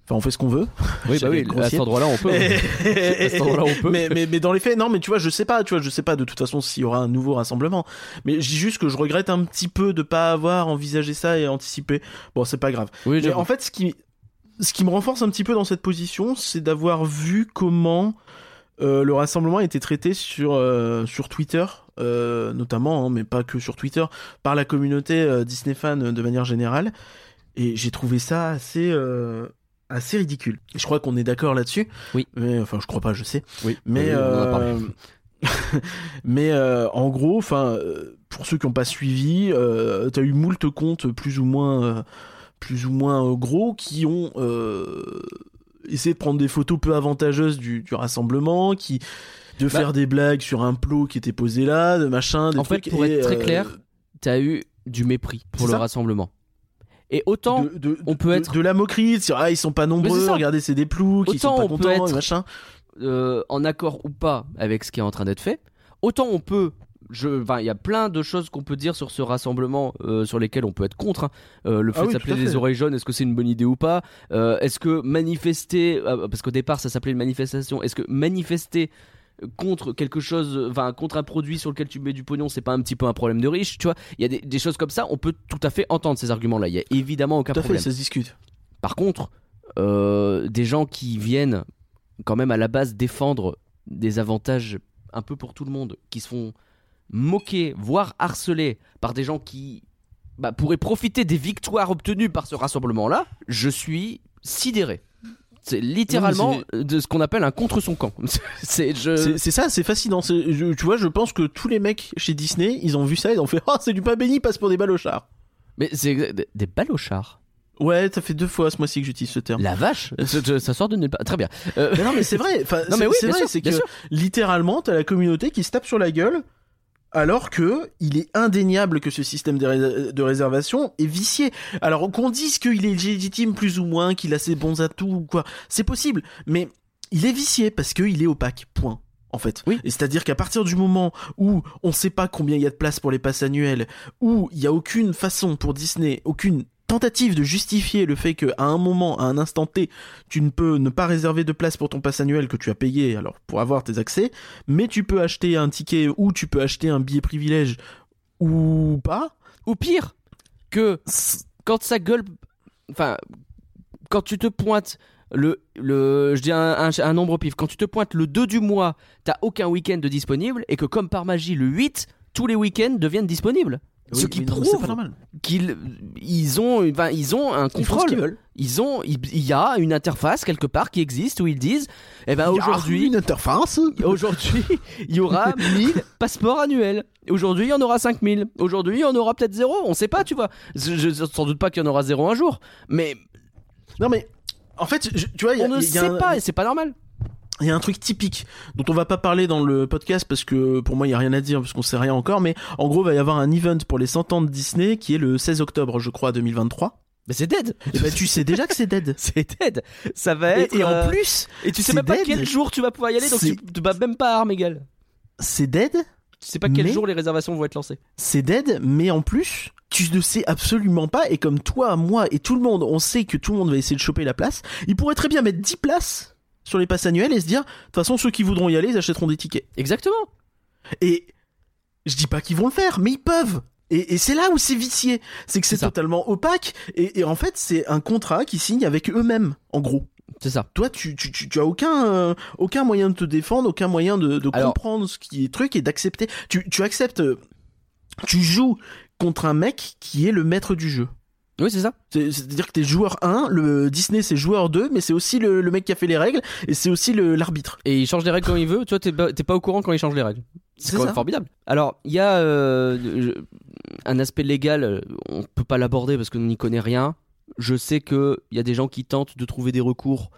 Enfin, on fait ce qu'on veut. Oui, bah oui, à cet endroit-là, on peut. [LAUGHS] à cet endroit-là, on peut. mais, mais, mais dans les faits, non, mais tu vois, je sais pas, tu vois, je sais pas de toute façon s'il y aura un nouveau rassemblement. Mais je dis juste que je regrette un petit peu de pas avoir envisagé ça et anticipé. Bon, c'est pas grave. Oui, Mais en fait, ce qui, ce qui me renforce un petit peu dans cette position, c'est d'avoir vu comment euh, le rassemblement a été traité sur, euh, sur Twitter, euh, notamment, hein, mais pas que sur Twitter, par la communauté Disney fan de manière générale. Et j'ai trouvé ça assez, assez ridicule. Et je crois qu'on est d'accord là-dessus. Oui. Mais, enfin, je crois pas, je sais. Oui, Mais, [LAUGHS] mais en gros, enfin, pour ceux qui n'ont pas suivi, euh, t'as eu moult comptes plus ou moins, plus ou moins euh, gros qui ont euh, essayé de prendre des photos peu avantageuses du, du rassemblement, qui de Bah- faire des blagues sur un plot qui était posé là, de machin, des En fait, pour et, être très euh, clair, T'as eu du mépris pour le rassemblement. Et autant, de, de- on peut de- être- de la moquerie, de dire ah ils sont pas nombreux, regardez c'est des ploucs, ils sont Autant pas on contents, être- machin. euh, en accord ou pas avec ce qui est en train d'être fait, autant on peut. Il y a plein de choses qu'on peut dire sur ce rassemblement, euh, sur lesquelles on peut être contre. hein. Euh, le fait Ah de oui, s'appeler les oreilles jaunes, est-ce que c'est une bonne idée ou pas? Euh, Est-ce que manifester, parce qu'au départ ça s'appelait une manifestation, est-ce que manifester contre quelque chose, enfin contre un produit sur lequel tu mets du pognon, c'est pas un petit peu un problème de riche, tu vois? Il y a des, des choses comme ça, on peut tout à fait entendre ces arguments-là. Il y a évidemment aucun Tout à fait, problème. ça se discute. Par contre, des gens qui viennent quand même à la base défendre des avantages un peu pour tout le monde, qui se font moquer, voire harceler par des gens qui bah, pourraient profiter des victoires obtenues par ce rassemblement-là, je suis sidéré. C'est littéralement de ce qu'on appelle un contre son camp. [LAUGHS] c'est je... Ça, c'est fascinant. Je- tu vois, je pense que tous les mecs chez Disney, ils ont vu ça, ils ont fait Ah, [LAUGHS] c'est du pain béni, passe pour des balochards. Mais c'est des- des balochards. Ouais, ça fait deux fois ce mois-ci que j'utilise ce terme. La vache, [LAUGHS] ça, ça sort de nulle part. Très bien. Euh, Mais non, mais c'est vrai. Enfin, Non, c'est mais oui, vrai, c'est que sûr. littéralement, t'as la communauté qui se tape sur la gueule, alors que il est indéniable que ce système de, rés- de réservation est vicié. Alors qu'on dise qu'il est légitime plus ou moins, qu'il a ses bons atouts ou quoi, c'est possible, mais il est vicié parce qu'il est opaque. Point. En fait. Oui. Et c'est-à-dire qu'à partir du moment où on sait pas combien il y a de place pour les passes annuelles, où il y a aucune façon pour Disney, aucune tentative de justifier le fait qu'à un moment, à un instant T, tu ne peux ne pas réserver de place pour ton pass annuel que tu as payé alors pour avoir tes accès, mais tu peux acheter un ticket ou tu peux acheter un billet privilège ou pas. ou pire, que quand ça gueule, enfin, quand tu te pointes le, le je dis un, un- un nombre au pif, quand tu te pointes le 2 du mois, t'as aucun week-end de disponible et que comme par magie le 8, tous les week-ends deviennent disponibles. Ce qui prouve qu'ils ils ont, enfin, ils ont un contrôle. Ils ont, il il y a une interface quelque part qui existe où ils disent, eh ben aujourd'hui, une interface. [LAUGHS] Aujourd'hui, il y aura [LAUGHS] 1000 passeports annuels. Aujourd'hui, il y en aura 5000. Aujourd'hui, il y en aura peut-être zéro. On sait pas, tu vois. Je, je- sans doute pas qu'il y en aura zéro un jour. Mais Non mais en fait, je- tu vois, y a, on ne y a sait un- pas et c'est pas normal. Il y a un truc typique dont on va pas parler dans le podcast parce que pour moi il y a rien à dire parce qu'on sait rien encore mais en gros il va y avoir un event pour les 100 ans de Disney qui est le 16 octobre je crois 2023 Mais c'est dead. et ben tu sais déjà que c'est dead [LAUGHS] C'est dead. Ça va être. et en euh, plus et tu sais même pas quel jour tu vas pouvoir y aller, donc tu tu vas même pas à armes égales. c'est dead Tu sais pas quel Mais- jour les réservations vont être lancées. c'est dead mais en plus tu ne sais absolument pas et comme toi moi et tout le monde on sait que tout le monde va essayer de choper la place il pourrait très bien mettre 10 places sur les passes annuelles et se dire de toute façon ceux qui voudront y aller ils achèteront des tickets Exactement. Et je dis pas qu'ils vont le faire, mais ils peuvent. Et, et c'est là où c'est vicié, c'est que c'est totalement opaque. Et, et en fait, c'est un contrat qu'ils signent avec eux-mêmes, en gros. C'est ça. Toi, tu, tu, tu, tu as aucun, euh, aucun moyen de te défendre, aucun moyen de, de Alors- comprendre ce qui est truc et d'accepter. Tu, tu acceptes, euh, tu joues contre un mec qui est le maître du jeu. Oui, c'est ça. C'est- C'est-à-dire que t'es joueur 1, le Disney c'est joueur 2, mais c'est aussi le, le mec qui a fait les règles et c'est aussi l'arbitre. Et il change les règles quand il veut. Toi, t'es pas, t'es pas au courant quand il change les règles. C'est quand ça. même formidable. Alors, il y a euh, un aspect légal. On peut pas l'aborder parce qu'on n'y connaît rien. Je sais que il y a des gens qui tentent de trouver des recours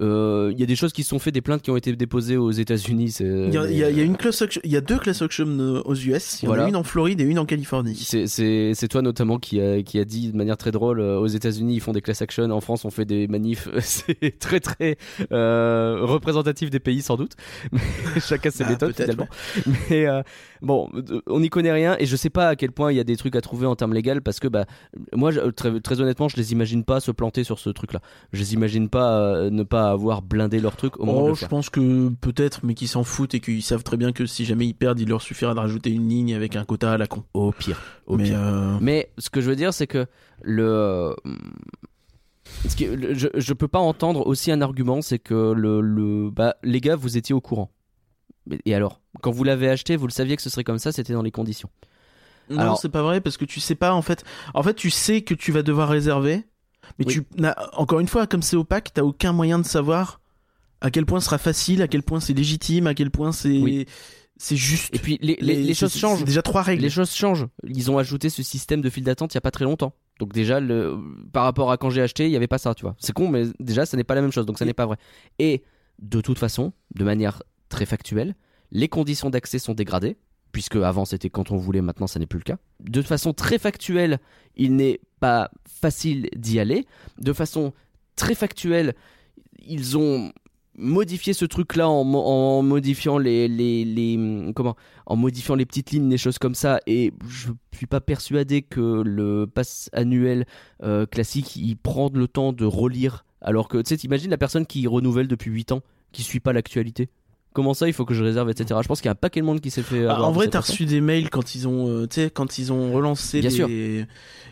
Euh, Il y a des choses qui se sont faites, des plaintes qui ont été déposées aux États-Unis. Il y a, y a- il y a une class action- il y a deux class action euh, aux US. Il y en Voilà. a une en Floride et une en Californie. C'est- toi notamment qui a, qui a dit de manière très drôle euh, aux États-Unis ils font des class action, en France on fait des manifs. [LAUGHS] C'est très très euh, représentatif des pays sans doute. [LAUGHS] Mais chacun ses Ah, méthodes finalement. [LAUGHS] Mais euh, bon, euh, on n'y connaît rien et je sais pas à quel point il y a des trucs à trouver en termes légal parce que bah moi très, très honnêtement je les imagine pas se planter sur ce truc là. Je les imagine pas euh, ne pas avoir blindé leur truc au moment de Oh, le je faire. pense que peut-être, mais qu'ils s'en foutent et qu'ils savent très bien que si jamais ils perdent, il leur suffira de rajouter une ligne avec un quota à la con. Au pire. Au mais pire. euh, Mais ce que je veux dire, c'est que le. ce qui- le- je, je peux pas entendre aussi un argument, c'est que le, le- bah, les gars, vous étiez au courant. Et alors Quand vous l'avez acheté, vous le saviez que ce serait comme ça, c'était dans les conditions. non, Alors- c'est pas vrai parce que tu sais pas en fait. En fait, tu sais que tu vas devoir réserver, mais Oui. tu n'as encore une fois, comme c'est opaque, t'as aucun moyen de savoir à quel point ce sera facile, à quel point c'est légitime, à quel point c'est Oui. c'est juste. Et puis les, les- les choses changent. Déjà trois règles. Les choses changent. Ils ont ajouté ce système de file d'attente il y a pas très longtemps. Donc déjà, le, par rapport à quand j'ai acheté, il y avait pas ça, tu vois. C'est con, mais déjà, ça n'est pas la même chose, donc ça n'est pas vrai. Et de toute façon, de manière très factuelle, les conditions d'accès sont dégradées, puisque avant c'était quand on voulait, maintenant ça n'est plus le cas. De façon très factuelle, il n'est pas facile d'y aller. De façon très factuelle, ils ont modifié ce truc-là en, mo- en modifiant les, les, les- comment en modifiant les petites lignes, des choses comme ça. Et je suis pas persuadé que le pass annuel euh, classique, il prend le temps de relire. Alors que, tu sais, t'imagines la personne qui renouvelle depuis 8 ans, qui suit pas l'actualité? Comment ça, il faut que je réserve, etc. Je pense qu'il y a un paquet de monde qui s'est fait. Ah, avoir en vrai, t'as reçu des mails quand ils ont, euh, quand ils ont relancé Bien les, sûr. les,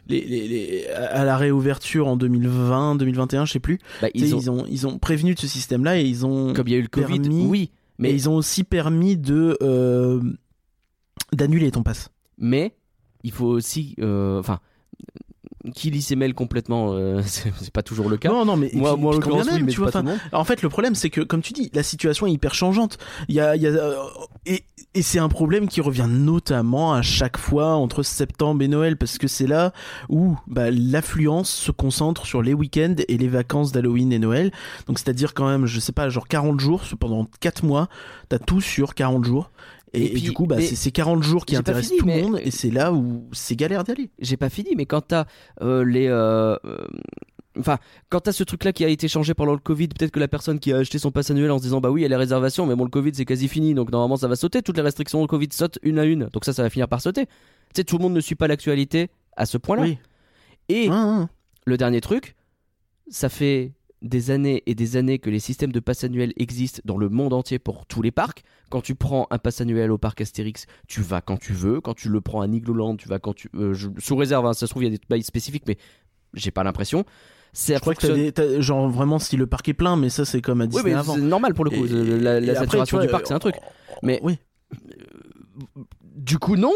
les- les- à la réouverture en 2020, 2021, je sais plus. Bah, ils ont, Ils ont, ils ont prévenu de ce système-là et ils ont, comme il y a eu le Covid, permis- oui, mais mais ils ont aussi permis de euh, d'annuler ton pass. mais il faut aussi, euh, enfin, qui lit ses mails complètement, euh, [LAUGHS] c'est pas toujours le cas. Non, non, mais moi, puis- moi, puis oui, même, mais tu vois, pas tout le monde. En fait, le problème, c'est que, comme tu dis, la situation est hyper changeante. Il y a, il y a, euh, et, et c'est un problème qui revient notamment à chaque fois entre septembre et Noël, parce que c'est là où bah, l'affluence se concentre sur les week-ends et les vacances d'Halloween et Noël. Donc, c'est-à-dire quand même, je sais pas, genre 40 jours, pendant 4 mois, t'as tout sur 40 jours. Et, Et et puis, du coup, bah, c'est ces 40 jours qui intéressent fini, tout le monde, et c'est là où c'est galère d'y aller. j'ai pas fini, mais quand t'as euh, les. euh, euh, Enfin, quand t'as ce truc-là qui a été changé pendant le Covid, peut-être que la personne qui a acheté son pass annuel en se disant bah oui, il y a les réservations, mais bon, le Covid c'est quasi fini, donc normalement ça va sauter. Toutes les restrictions au Covid sautent une à une, donc ça, ça va finir par sauter. Tu sais, tout le monde ne suit pas l'actualité à ce point-là. Oui. Et le dernier truc, ça fait des années et des années que les systèmes de pass annuel existent dans le monde entier pour tous les parcs. Quand tu prends un pass annuel au parc Astérix, tu vas quand tu veux. Quand tu le prends à Nigloland, tu vas quand tu euh, je- sous réserve. hein, ça se trouve il y a des bails spécifiques, mais j'ai pas l'impression. C'est Je crois que t'as des, t'as- genre vraiment si le parc est plein, mais ça c'est comme à Oui, Disney mais avant. c'est normal pour le coup. Et- euh, la, et la après, saturation vois, du parc, c'est un truc. euh, Mais- oui. Du coup, non.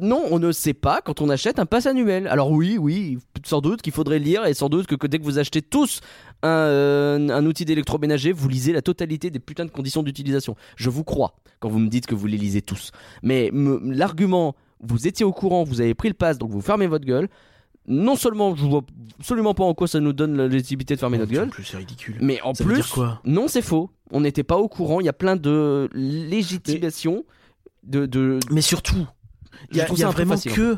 Non, on ne sait pas quand on achète un pass annuel. Alors oui, oui, sans doute qu'il faudrait lire et sans doute que, dès que vous achetez tous un, euh, un outil d'électroménager, vous lisez la totalité des putains de conditions d'utilisation. Je vous crois quand vous me dites que vous les lisez tous. Mais me- l'argument, vous étiez au courant, vous avez pris le pass, donc vous fermez votre gueule. Non seulement, je vois absolument pas en quoi ça nous donne la légitimité de fermer notre En gueule, plus, ridicule. mais en Ça plus, quoi? non, c'est faux. On n'était pas au courant. Il y a plein de légitimation de, de... Mais surtout, il y a, y vraiment facile, que.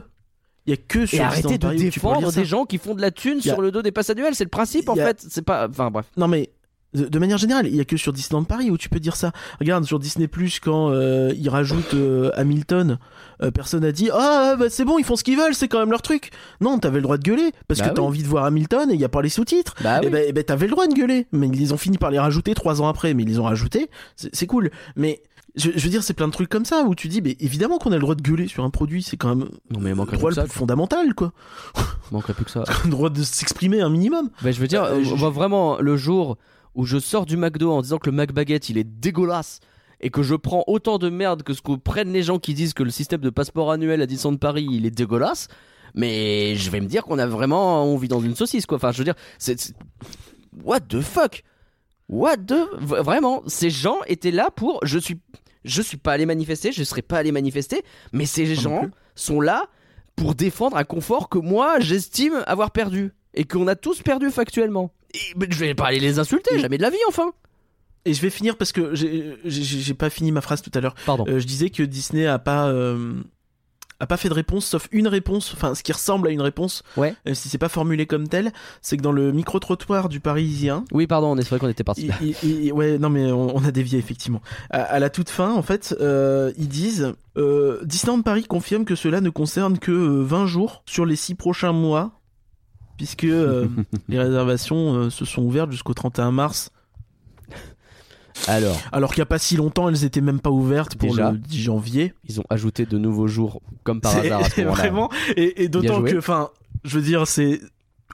Il y a que sur Et arrêtez Disneyland de Paris défendre des gens qui font de la thune a- sur le dos des passes annuelles. C'est le principe en a- fait. C'est pas. Enfin bref. Non mais de, manière générale, il y a que sur Disneyland Paris où tu peux dire ça. Regarde sur Disney Plus quand euh, ils rajoutent euh, Hamilton, euh, personne a dit ah bah, c'est bon ils font ce qu'ils veulent, c'est quand même leur truc. Non, t'avais le droit de gueuler parce Bah que t'as envie de voir Hamilton et il y a pas les sous-titres. Bah Et oui. ben, eh ben, t'avais le droit de gueuler, mais ils ont fini par les rajouter trois ans après, mais ils les ont rajoutés, c'est c'est cool. Mais je, je veux dire, c'est plein de trucs comme ça où tu dis, mais évidemment qu'on a le droit de gueuler sur un produit, c'est quand même Non mais manquerait droit plus le ça. plus fondamental, quoi. Il manquerait plus que ça. [LAUGHS] le droit de s'exprimer un minimum. Bah, je veux dire, Euh, je- on voit vraiment le jour où je sors du McDo en disant que le McBaguette il est dégueulasse et que je prends autant de merde que ce que prennent les gens qui disent que le système de passeport annuel à Disneyland Paris il est dégueulasse. Mais je vais me dire qu'on a vraiment, on vit dans une saucisse quoi. Enfin, je veux dire, c'est- what the fuck, what the, vraiment, ces gens étaient là pour, je suis, je suis pas allé manifester, je serais pas allé manifester, mais ces gens sont là pour défendre un confort que moi j'estime avoir perdu et qu'on a tous perdu factuellement. Et- mais je vais pas aller les insulter, jamais de la vie, enfin. Et je vais finir parce que j'ai pas fini ma phrase tout à l'heure. Pardon. Euh, je disais que Disney a pas euh, a pas fait de réponse sauf une réponse, enfin ce qui ressemble à une réponse. Ouais. Même si c'est pas formulé comme tel, c'est que dans le micro trottoir du Parisien, Oui, pardon, on est vrai qu'on était parti il- il- il- ouais, non mais on, on a dévié effectivement. À, à la toute fin, en fait, euh, ils disent euh, Disneyland Paris confirme que cela ne concerne que euh, 20 jours sur les 6 prochains mois, puisque euh, [LAUGHS] les réservations euh, se sont ouvertes jusqu'au 31 mars. Alors, Alors qu'il n'y a pas si longtemps, elles étaient même pas ouvertes pour Déjà. le 10 janvier. ils ont ajouté de nouveaux jours, comme par hasard à ce. Vraiment, et, et d'autant que, enfin, je veux dire, c'est.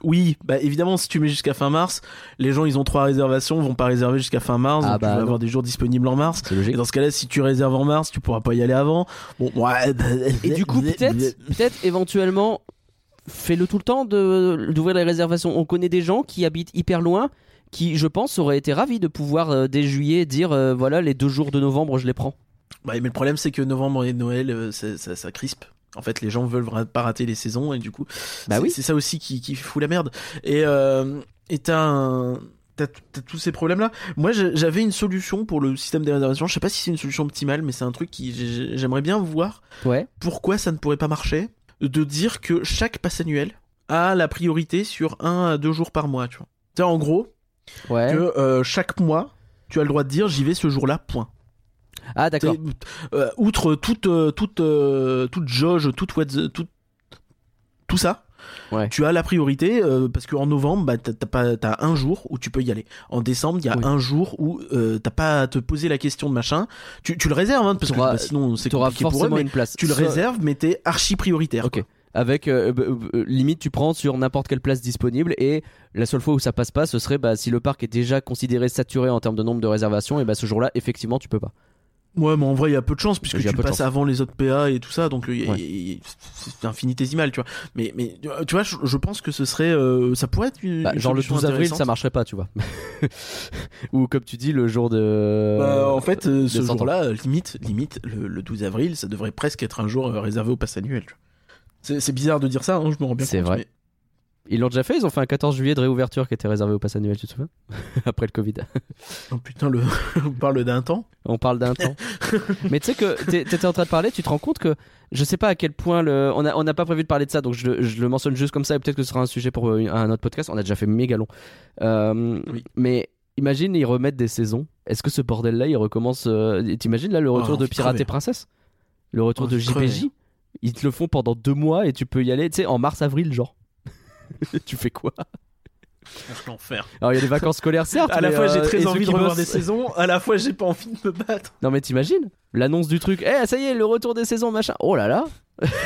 Oui, bah évidemment, si tu mets jusqu'à fin mars, les gens ils ont trois réservations, vont pas réserver jusqu'à fin mars, Ah donc bah tu vas non. avoir des jours disponibles en mars. C'est Et logique. dans ce cas-là, si tu réserves en mars, tu pourras pas y aller avant. Bon, ouais. bah, Et du coup, peut-être, peut-être éventuellement, fais-le tout le temps de d'ouvrir les réservations. On connaît des gens qui habitent hyper loin, qui, je pense, auraient été ravis de pouvoir euh, dès juillet dire, euh, voilà, les deux jours de novembre, je les prends. Bah, mais le problème, c'est que novembre et Noël, euh, ça, ça, ça crispe. En fait, les gens veulent pas rater les saisons et du coup, Bah c'est- oui. c'est ça aussi qui, qui fout la merde. Et euh, t'as un- tous ces problèmes-là. Moi, j'ai- j'avais une solution pour le système des réservations. Je sais pas si c'est une solution optimale, mais c'est un truc qui j'ai- j'aimerais bien voir Ouais. pourquoi ça ne pourrait pas marcher. De dire que chaque passe annuel a la priorité sur un à deux jours par mois. Tu vois. En gros, Ouais. que euh, chaque mois, tu as le droit de dire j'y vais ce jour-là. Point. Ah, d'accord. Euh, outre toute euh, toute toute jauge, toute the- tout ça. Ouais. Tu as la priorité euh, parce qu'en novembre, bah, t'as pas t'as un jour où tu peux y aller. En décembre, il y a Oui. un jour où euh, t'as pas à te poser la question de machin. Tu, tu le réserves hein, parce que bah, sinon c'est compliqué pour eux. Mais une place. tu le réserves, mais t'es archi prioritaire. Ok. Avec euh, euh, euh, limite, tu prends sur n'importe quelle place disponible et la seule fois où ça passe pas, ce serait bah, si le parc est déjà considéré saturé en termes de nombre de réservations, et bah ce jour-là, effectivement, tu peux pas. Ouais, mais en vrai, il y a peu de chance puisque tu passes avant les autres PA et tout ça, donc Ouais. c'est infinitésimal, tu vois. Mais, mais tu vois, je, je pense que ce serait, euh, ça pourrait être une, Bah, une genre le solution 12 avril, ça marcherait pas, tu vois. [LAUGHS] Ou comme tu dis, le jour de. Bah, en fait, euh, ce jour-là, limite, limite, le, le 12 avril, ça devrait presque être un jour réservé au pass annuel. tu vois. C'est c'est bizarre de dire ça, hein, je me rends bien C'est compte. vrai. mais- Ils l'ont déjà fait, ils ont fait un 14 juillet de réouverture qui était réservé au pass annuel, tu te souviens [LAUGHS] Après le Covid. [LAUGHS] Oh putain, le... [LAUGHS] on parle d'un temps. On parle d'un temps. Mais tu sais que t'étais en train de parler, tu te rends compte que je sais pas à quel point le. On n'a on pas prévu de parler de ça, donc je, le- je le mentionne juste comme ça et peut-être que ce sera un sujet pour euh, un autre podcast. On a déjà fait méga long. Euh, Oui. Mais imagine, ils remettent des saisons. Est-ce que ce bordel-là, il recommence. euh, T'imagines là le retour Oh, de Pirate et Princesse Le retour Oh, de. JPJ Ils te le font pendant deux mois et tu peux y aller, tu sais, en mars-avril, genre. [LAUGHS] tu fais quoi? L'enfer. Alors il y a des vacances scolaires, certes. À la mais, fois, j'ai euh, très envie de revoir bossent- des saisons, à la fois, j'ai pas envie de me battre. Non mais t'imagines L'annonce du truc, eh ça y est, le retour des saisons, machin. Oh là là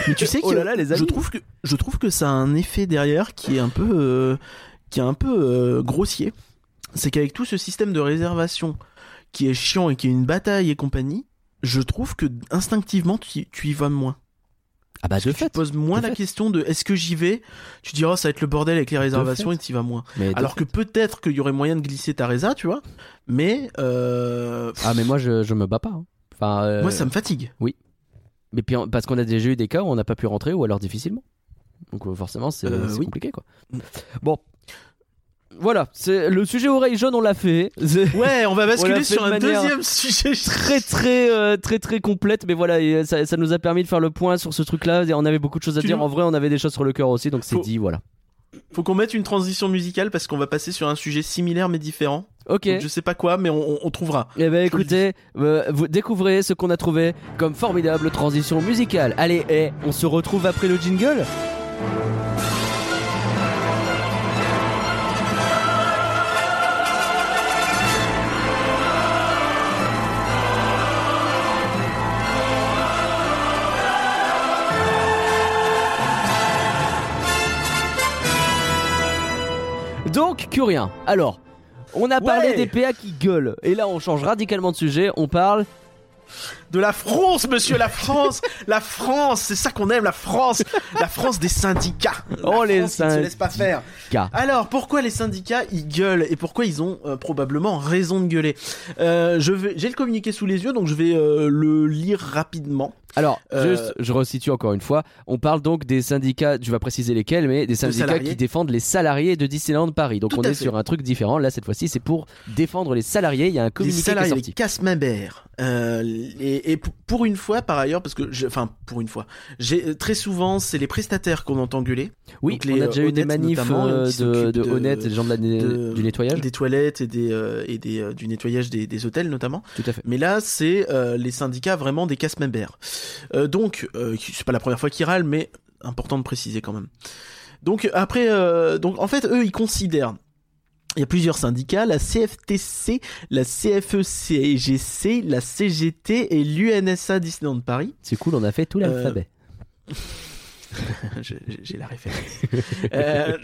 Mais tu sais [LAUGHS] Oh que là là, les je trouve que je trouve que ça a un effet derrière qui est un peu euh, qui est un peu euh, grossier. C'est qu'avec tout ce système de réservation qui est chiant et qui est une bataille et compagnie, je trouve que instinctivement tu, tu y vas moins. Ah bah de tu te fait. poses moins la fait. question de est-ce que j'y vais? Tu dis oh ça va être le bordel avec les réservations et tu y vas moins. Mais Alors que peut-être qu'il y aurait moyen de glisser ta résa, tu vois. Mais euh, Ah mais moi je, je me bats pas. hein. Enfin, euh, moi ça me fatigue. Mais puis parce qu'on a déjà eu des cas où on n'a pas pu rentrer ou alors difficilement. Donc euh, forcément c'est Euh, oui. compliqué quoi. Bon. Voilà, c'est le sujet oreille jaune on l'a fait. [LAUGHS] Ouais, on va [LAUGHS] basculer sur un deuxième sujet. très très euh, très très complète mais voilà et ça, ça nous a permis de faire le point sur ce truc là et on avait beaucoup de choses à Tu dire nous- en vrai on avait des choses sur le cœur aussi donc c'est dit voilà Faut qu'on mette une transition musicale parce qu'on va passer sur un sujet similaire mais différent. ok Donc, je sais pas quoi, mais on, trouvera. Eh ben écoutez, euh, vous découvrez ce qu'on a trouvé comme formidable transition musicale. Allez, eh, on se retrouve après le jingle Donc, Curien. Alors, on a parlé Ouais. des PA qui gueulent. Et là, on change radicalement de sujet. On parle de la France, monsieur, la France, la France, c'est ça qu'on aime, la France, la France des syndicats. La Oh, les ne se laisse pas faire. Alors, pourquoi les syndicats ils gueulent et pourquoi ils ont euh, probablement raison de gueuler? Euh, Je vais, j'ai le communiqué sous les yeux, donc je vais euh, le lire rapidement. Alors, juste, je resitue encore une fois. On parle donc des syndicats, tu vas préciser lesquels, mais des syndicats salariés. qui défendent les salariés de Disneyland Paris. Donc Tout on est fait. sur un truc différent. Là, cette fois-ci, c'est pour défendre les salariés. Il y a un Les communiqué qui est salariés, les sorti. casse-members. Et, pour une fois, par ailleurs, parce que, je- enfin, pour une fois, j'ai très souvent, c'est les prestataires qu'on entend gueuler. Oui, Donc les, on a déjà eu des manifs euh, de, honnêtes des gens de la- de- du nettoyage. Des toilettes et des euh, et des euh, du nettoyage des, des hôtels notamment. Tout à fait. Mais là, c'est les syndicats vraiment des casse-members. Euh, donc, c'est pas la première fois qu'ils râlent, mais important de préciser quand même. Donc après, donc en fait, eux, ils considèrent. Il y a plusieurs syndicats, la CFTC, la CFE-CGC, la CGT et l'UNSA Disneyland Paris. C'est cool, on a fait tout l'alphabet. [LAUGHS] Je- je- J'ai la référence. Euh,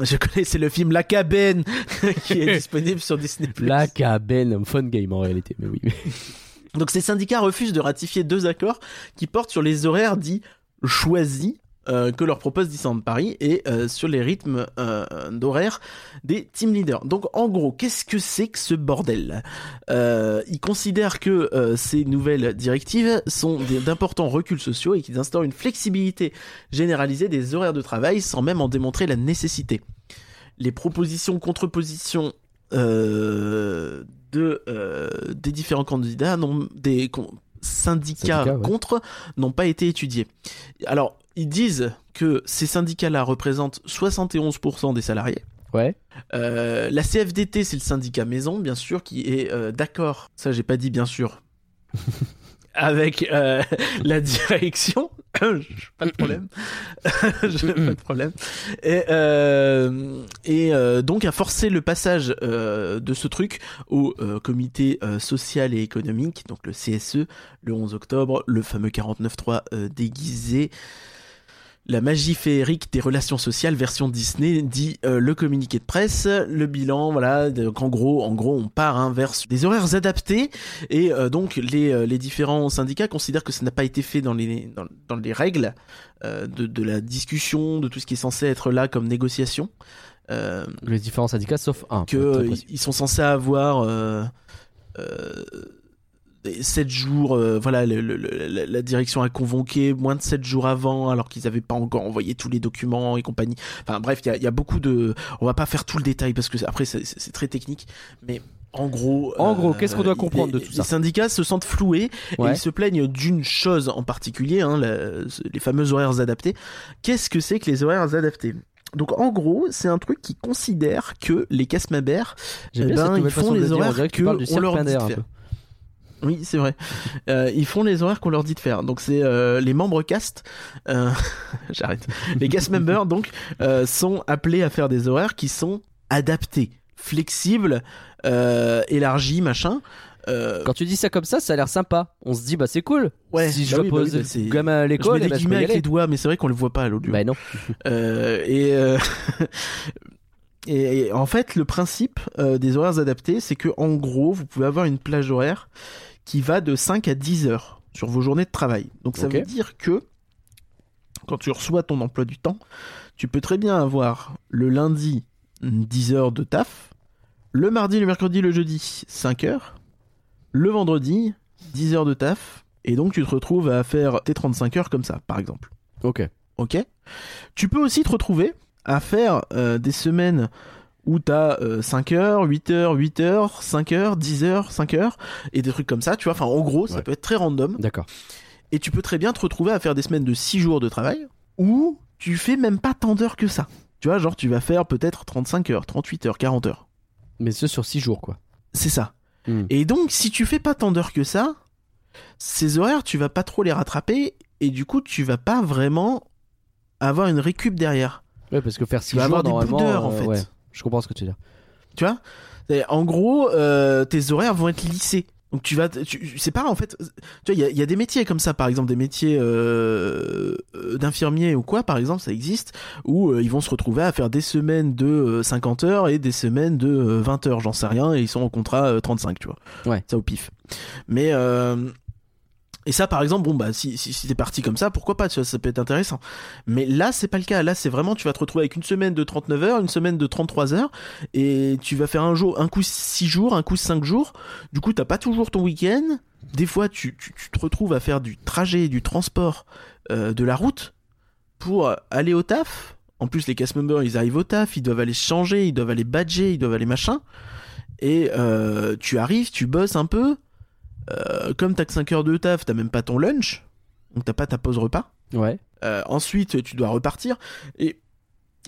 je connais, c'est le film La Cabane [LAUGHS] qui est disponible sur Disney+. La cabane, fun game en réalité, mais oui. Donc ces syndicats refusent de ratifier deux accords qui portent sur les horaires dits choisis euh, que leur propose Disneyland Paris et euh, sur les rythmes euh, d'horaire des team leaders. Donc en gros, qu'est-ce que c'est que ce bordel? Ils considèrent que ces nouvelles directives sont d'importants reculs sociaux et qu'ils instaurent une flexibilité généralisée des horaires de travail sans même en démontrer la nécessité. Les propositions, contre-positions euh, de euh, des différents candidats, des con- syndicats ouais. contre, n'ont pas été étudiés. Alors, ils disent que ces syndicats-là représentent 71% des salariés. Ouais. Euh, la CFDT, c'est le syndicat maison, bien sûr, qui est euh, d'accord. Ça, j'ai pas dit bien sûr. [LAUGHS] Avec euh, la direction, [COUGHS] pas de problème, [COUGHS] pas de problème. Et, euh, et euh, donc a forcé le passage de ce truc au comité social et économique, donc le CSE, le 11 octobre, le fameux 49.3 euh, déguisé. La magie féerique des relations sociales version Disney dit euh, le communiqué de presse, le bilan, voilà. Donc en gros, en gros, on part hein, vers des horaires adaptés et euh, donc les, euh, les différents syndicats considèrent que ça n'a pas été fait dans les dans, dans les règles euh, de, de la discussion, de tout ce qui est censé être là comme négociation. Euh, Les différents syndicats, sauf un. que euh, ils sont censés avoir euh, euh, 7 jours, euh, voilà, le- le- le- la, direction a convoqué moins de 7 jours avant, alors qu'ils n'avaient pas encore envoyé tous les documents et compagnie. Enfin bref, il y a, il y a beaucoup de... On va pas faire tout le détail parce que après c'est- très technique, mais... En gros, En gros, qu'est-ce qu'on doit les- comprendre de tout les ça? syndicats se sentent floués et ils se plaignent d'une chose en particulier, hein, la- les fameux horaires adaptés. Qu'est-ce que c'est que les horaires adaptés? Donc en gros, c'est un truc qui considère que les J'aime eh ben, ils font les horaires que on leur dit de faire. Oui, c'est vrai. Euh, ils font les horaires qu'on leur dit de faire. Donc c'est euh, les membres cast. euh, [LAUGHS] J'arrête. Les cast members donc sont appelés à faire des horaires qui sont adaptés, flexibles, élargis, machin. Quand tu dis ça comme ça, ça a l'air sympa. On se dit, bah c'est cool. ouais. si je bah bah oui, poser bah gamin à Je l'école, mets eh des je guillemets avec les doigts, mais c'est vrai qu'on le voit pas à l'audio. Bah non. [LAUGHS] Et, [LAUGHS] et, et en fait, le principe euh, des horaires adaptés, c'est que en gros, vous pouvez avoir une plage horaire qui va de 5 à 10 heures sur vos journées de travail. Donc ça veut dire que quand tu reçois ton emploi du temps, tu peux très bien avoir le lundi 10 heures de taf, le mardi, le mercredi, le jeudi 5 heures, le vendredi 10 heures de taf, et donc tu te retrouves à faire tes 35 heures comme ça, par exemple. Ok. Ok? Tu peux aussi te retrouver à faire euh, des semaines où t'as euh, 5 heures, 8 heures, 8 heures, 5 heures, 10 heures, 5 heures, et des trucs comme ça, tu vois. Enfin, en gros, ça Ouais. peut être très random. D'accord. Et tu peux très bien te retrouver à faire des semaines de 6 jours de travail où tu fais même pas tant d'heures que ça. Tu vois, genre, tu vas faire peut-être 35 heures, 38 heures, 40 heures. Mais ce sur 6 jours, quoi. C'est ça. Hmm. Et donc, si tu fais pas tant d'heures que ça, ces horaires, tu vas pas trop les rattraper, et du coup, tu vas pas vraiment avoir une récup derrière. Ouais, parce que faire 6 Tu vas jours, avoir des normalement. d'heures, en euh, fait. ouais. Je comprends ce que tu veux dire. Tu vois? En gros, euh, tes horaires vont être lissés. Donc tu vas, tu, c'est pas en fait, tu vois, il y a, il y a des métiers comme ça, par exemple des métiers euh, euh, d'infirmiers ou quoi, par exemple, ça existe, où euh, ils vont se retrouver à faire des semaines de euh, 50 heures et des semaines de euh, 20 heures, j'en sais rien, et ils sont en contrat euh, 35, tu vois. Ouais. Ça au pif. Mais Et ça, par exemple, bon, bah, si, si, si t'es parti comme ça, pourquoi pas, ça peut être intéressant. Mais là, c'est pas le cas. Là, c'est vraiment, tu vas te retrouver avec une semaine de 39 heures, une semaine de 33 heures, et tu vas faire un jour, un coup 6 jours, un coup 5 jours. Du coup, t'as pas toujours ton week-end. Des fois, tu, tu, te retrouves à faire du trajet, du transport, euh, de la route pour aller au taf. En plus, les cast members, ils arrivent au taf, ils doivent aller changer, ils doivent aller badger, ils doivent aller machin. Et euh, tu arrives, tu bosses un peu. Euh, comme t'as que 5 heures de taf, t'as même pas ton lunch. Donc t'as pas ta pause repas. Ouais. Euh, ensuite, tu dois repartir. Et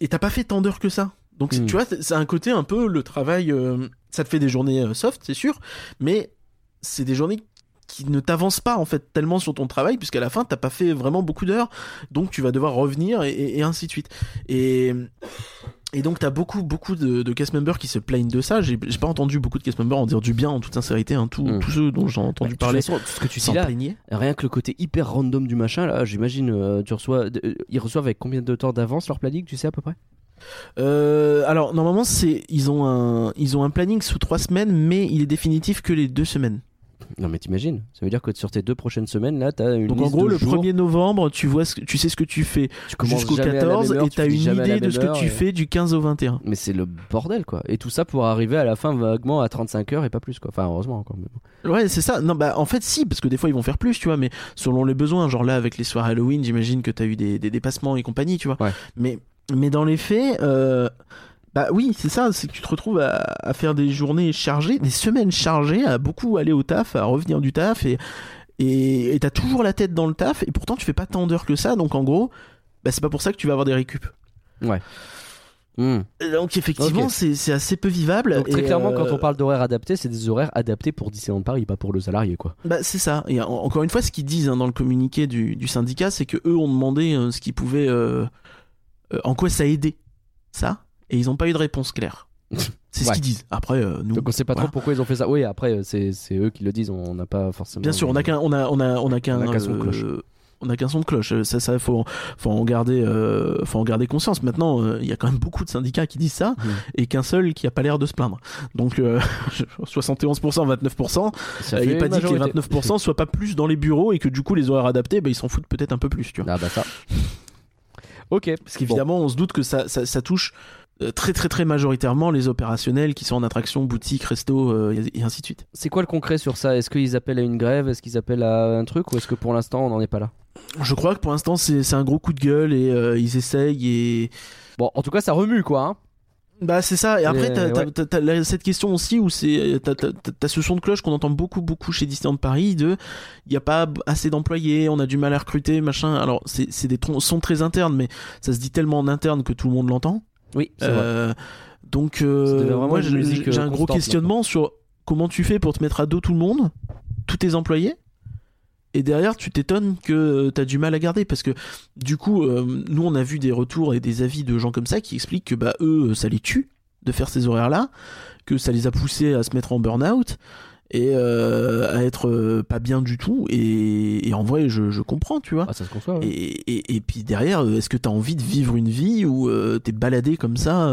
et t'as pas fait tant d'heures que ça. Donc Hmm. tu vois, c'est un côté un peu le travail. euh, ça te fait des journées soft, c'est sûr. Mais c'est des journées qui ne t'avancent pas en fait tellement sur ton travail puisqu'à la fin t'as pas fait vraiment beaucoup d'heures donc tu vas devoir revenir et, et- et ainsi de suite et et donc t'as beaucoup beaucoup de, de cast members qui se plaignent de ça j'ai pas entendu beaucoup de cast members en dire du bien en toute sincérité hein. tous Mm. tous ceux dont j'ai entendu toute parler façon, tout ce que tu dis là, plaignaient rien que le côté hyper random du machin, là, j'imagine, euh, tu reçois, euh, ils reçoivent avec combien de temps d'avance leur planning, tu sais à peu près? Euh, alors normalement c'est ils ont un ils ont un planning sous trois semaines mais il est définitif que les deux semaines Non, mais t'imagines, ça veut dire que sur tes deux prochaines semaines, là, t'as une donc en gros le jours, 1er novembre tu vois ce que, tu sais ce que tu fais jusqu'au jamais à la 14 même heure, et t'as une idée de ce que tu et- fais du 15 au 21 Mais c'est le bordel, quoi. Et tout ça pour arriver à la fin vaguement à 35 heures et pas plus, quoi. Enfin, heureusement, bon. Ouais, c'est ça. Non, bah en fait, si, parce que des fois ils vont faire plus, tu vois, mais selon les besoins. Genre là, avec les soirs Halloween, j'imagine que t'as eu des, des dépassements et compagnie, tu vois. Ouais. Mais, mais dans les faits, euh, bah oui, c'est ça, c'est que tu te retrouves à, à faire des journées chargées, des semaines chargées, à beaucoup aller au taf, à revenir du taf, et et t'as toujours la tête dans le taf, et pourtant tu fais pas tant d'heures que ça, donc en gros, bah c'est pas pour ça que tu vas avoir des récup. Hmm. Donc effectivement, c'est assez peu vivable. Donc très et, clairement, euh, quand on parle d'horaires adaptés, c'est des horaires adaptés pour Disneyland Paris, pas pour le salarié, quoi. Bah c'est ça. Et en- encore une fois, ce qu'ils disent hein, dans le communiqué du, du syndicat, c'est que eux ont demandé euh, ce qui pouvait, euh, euh, en quoi ça aidait ça, et ils n'ont pas eu de réponse claire. [LAUGHS] C'est ce Ouais. qu'ils disent. Après, euh, nous, Donc on sait pas voilà. trop pourquoi ils ont fait ça. Oui, après, c'est c'est eux qui le disent, on n'a pas forcément. bien sûr, on a qu'un, on a, on a, on a qu'un, On a qu'un son de cloche. euh, on a qu'un son de cloche. Ça, ça, faut, faut en garder, euh, faut en garder conscience. Maintenant, euh, il y a quand même beaucoup de syndicats qui disent ça, Mhm. et qu'un seul qui a pas l'air de se plaindre. Donc, euh, [LAUGHS] 71%, 29%. Ça Euh, il fait est pas dit que les majorité. 29% soient pas plus dans les bureaux et que du coup les horaires adaptés, bah, ils s'en foutent peut-être un peu plus, tu vois. Ah bah ça. [LAUGHS] Ok. Parce qu'évidemment, on se doute que ça, ça, ça touche euh, très très très majoritairement les opérationnels qui sont en attraction, boutique, resto euh, et ainsi de suite. C'est quoi le concret sur ça? Est-ce qu'ils appellent à une grève? Est-ce qu'ils appellent à un truc? Ou est-ce que pour l'instant on n'en est pas là? Je crois que pour l'instant c'est c'est un gros coup de gueule et euh, ils essayent et Bon, en tout cas, ça remue quoi. Hein bah c'est ça. Et après t'as ouais. la- cette question aussi où c'est t'as ce son de cloche qu'on entend beaucoup beaucoup chez Disneyland Paris de il y a pas assez d'employés, on a du mal à recruter machin. Alors c'est c'est des sons très internes mais ça se dit tellement en interne que tout le monde l'entend. Oui. Euh, donc euh, moi j'ai j'ai euh, un gros questionnement sur comment tu fais pour te mettre à dos tout le monde, tous tes employés, et derrière tu t'étonnes que euh, t'as du mal à garder parce que du coup euh, nous on a vu des retours et des avis de gens comme ça qui expliquent que bah eux ça les tue de faire ces horaires là, que ça les a poussés à se mettre en burn-out et euh, à être euh, pas bien du tout et, et en vrai je, je comprends tu vois. Ah, ça se conçoit. ouais. Et, et, et puis derrière, euh, est-ce que t'as envie de vivre une vie où euh, t'es baladé comme ça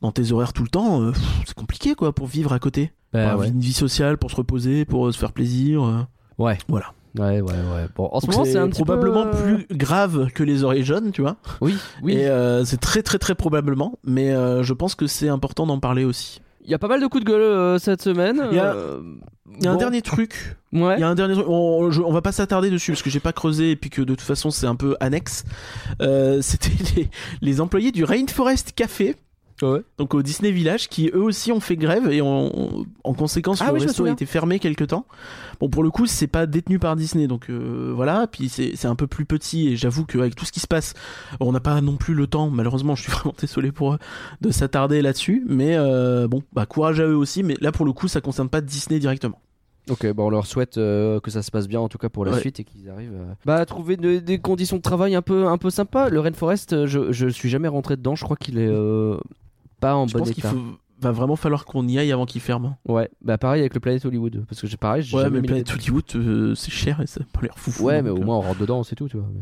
dans tes horaires tout le temps C'est compliqué quoi pour vivre à côté. Bah, Pour ouais. Une vie sociale pour se reposer, pour se faire plaisir. Ouais. Voilà. Ouais, ouais, ouais. Bon, en ce Donc moment, c'est probablement peu, plus grave que les oreilles jaunes, tu vois. Oui, oui. Et c'est très très très probablement, mais je pense que c'est important d'en parler aussi. Il y a pas mal de coups de gueule euh, cette semaine. Il y a- euh, Il y a un dernier truc Ouais. Il y a un dernier truc, on, je- on va pas s'attarder dessus parce que j'ai pas creusé et puis que de toute façon c'est un peu annexe. Euh, [LAUGHS] C'était les, les employés du Rainforest Café, Ouais. donc au Disney Village, qui eux aussi ont fait grève et en, en conséquence Ah le oui, resto a été fermé quelque temps. Bon pour le coup c'est pas détenu par Disney donc euh, voilà, puis c'est c'est un peu plus petit et j'avoue qu'avec tout ce qui se passe, on n'a pas non plus le temps, malheureusement je suis [LAUGHS] vraiment désolé pour eux, de s'attarder là-dessus, mais euh, bon bah courage à eux aussi, mais là pour le coup ça concerne pas Disney directement. Ok, bon, on leur souhaite euh, que ça se passe bien en tout cas pour la Ouais. suite et qu'ils arrivent euh, bah, à trouver de- des conditions de travail un peu, un peu sympas. Le Rainforest, je, je suis jamais rentré dedans, je crois qu'il est euh, pas en Je bon pense état. faut, va vraiment falloir qu'on y aille avant qu'il ferme. Ouais, bah pareil avec le Planet Hollywood, parce que j'ai pareil, Ouais, mais Planet Hollywood, euh, c'est cher et ça a pas l'air fou. Ouais, mais au moins on rentre dedans, c'est tout, tu vois. mais-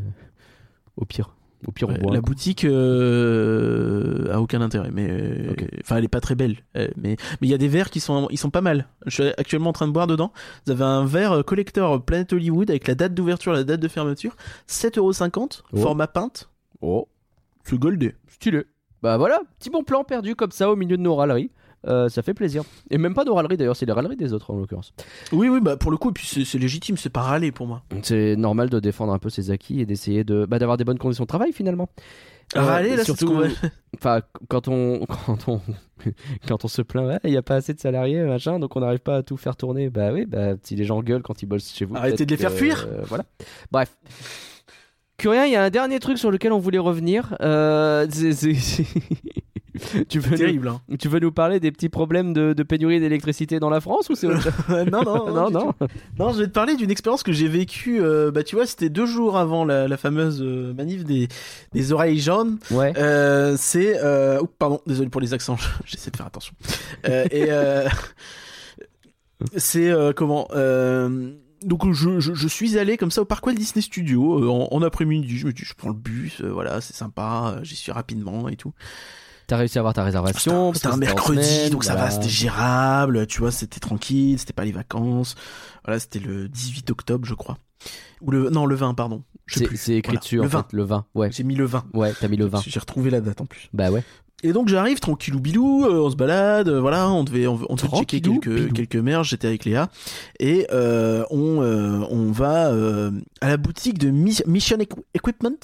Au pire. Au pire, on Ouais, boit. la boutique euh, a aucun intérêt, mais euh, enfin elle est pas très belle. Euh, mais mais il y a des verres qui sont ils sont pas mal. Je suis actuellement en train de boire dedans. Vous avez un verre euh, collector Planet Hollywood avec la date d'ouverture, la date de fermeture, 7,50€, Oh. format pinte, Oh, c'est goldé. stylé. Bah voilà, petit bon plan perdu comme ça au milieu de nos râleries. Euh, ça fait plaisir. Et même pas nos râleries d'ailleurs, c'est les râleries des autres en l'occurrence. Oui oui bah pour le coup et puis c'est légitime, c'est pas râler pour moi. C'est normal de défendre un peu ses acquis et d'essayer de bah, d'avoir des bonnes conditions de travail finalement. Euh, Râler là surtout, [LAUGHS] enfin quand on quand on [LAUGHS] quand on se plaint, ouais, il y a pas assez de salariés machin, donc on n'arrive pas à tout faire tourner. Bah oui, bah si les gens gueulent quand ils bossent chez vous, Arrêtez de les faire fuir. euh, voilà. Bref. Curien, il y a un dernier truc sur lequel on voulait revenir. Euh, c'est- c'est- c'est- [LAUGHS] tu veux nous- terrible. Hein. tu veux nous parler des petits problèmes de, de pénurie d'électricité dans la France ou c'est autre chose [LAUGHS] non non [LAUGHS] Non, non. Non, je vais te parler d'une expérience que j'ai vécue. euh, bah, tu vois, c'était deux jours avant la, la fameuse euh, manif des, des oreilles jaunes. Ouais. Euh, c'est. Pardon, désolé pour les accents. J'essaie de faire attention. Et c'est comment donc je, je, je suis allé comme ça au Park Walt Disney Studio euh, en, en après-midi. Je me dis, je prends le bus, euh, voilà, c'est sympa. euh, J'y suis rapidement et tout. T'as réussi à avoir ta réservation c'était un mercredi, semaine, donc ça va, c'était gérable, tu vois, c'était tranquille, c'était pas les vacances. Voilà, c'était le 18 octobre, je crois. Ou le non, le 20, pardon. Je sais C'est plus. c'est écrit Voilà. dessus Le en 20. fait, le 20. Ouais. J'ai mis le 20. Ouais, t'as mis le 20. J'ai retrouvé la date en plus. Bah ouais. Et donc j'arrive tranquillou bilou, euh, on se balade, euh, voilà, on devait on, on devait checker quelques bilou. quelques merges, j'étais avec Léa et euh, on on va à la boutique de Mi- Mission Equ- Equipment,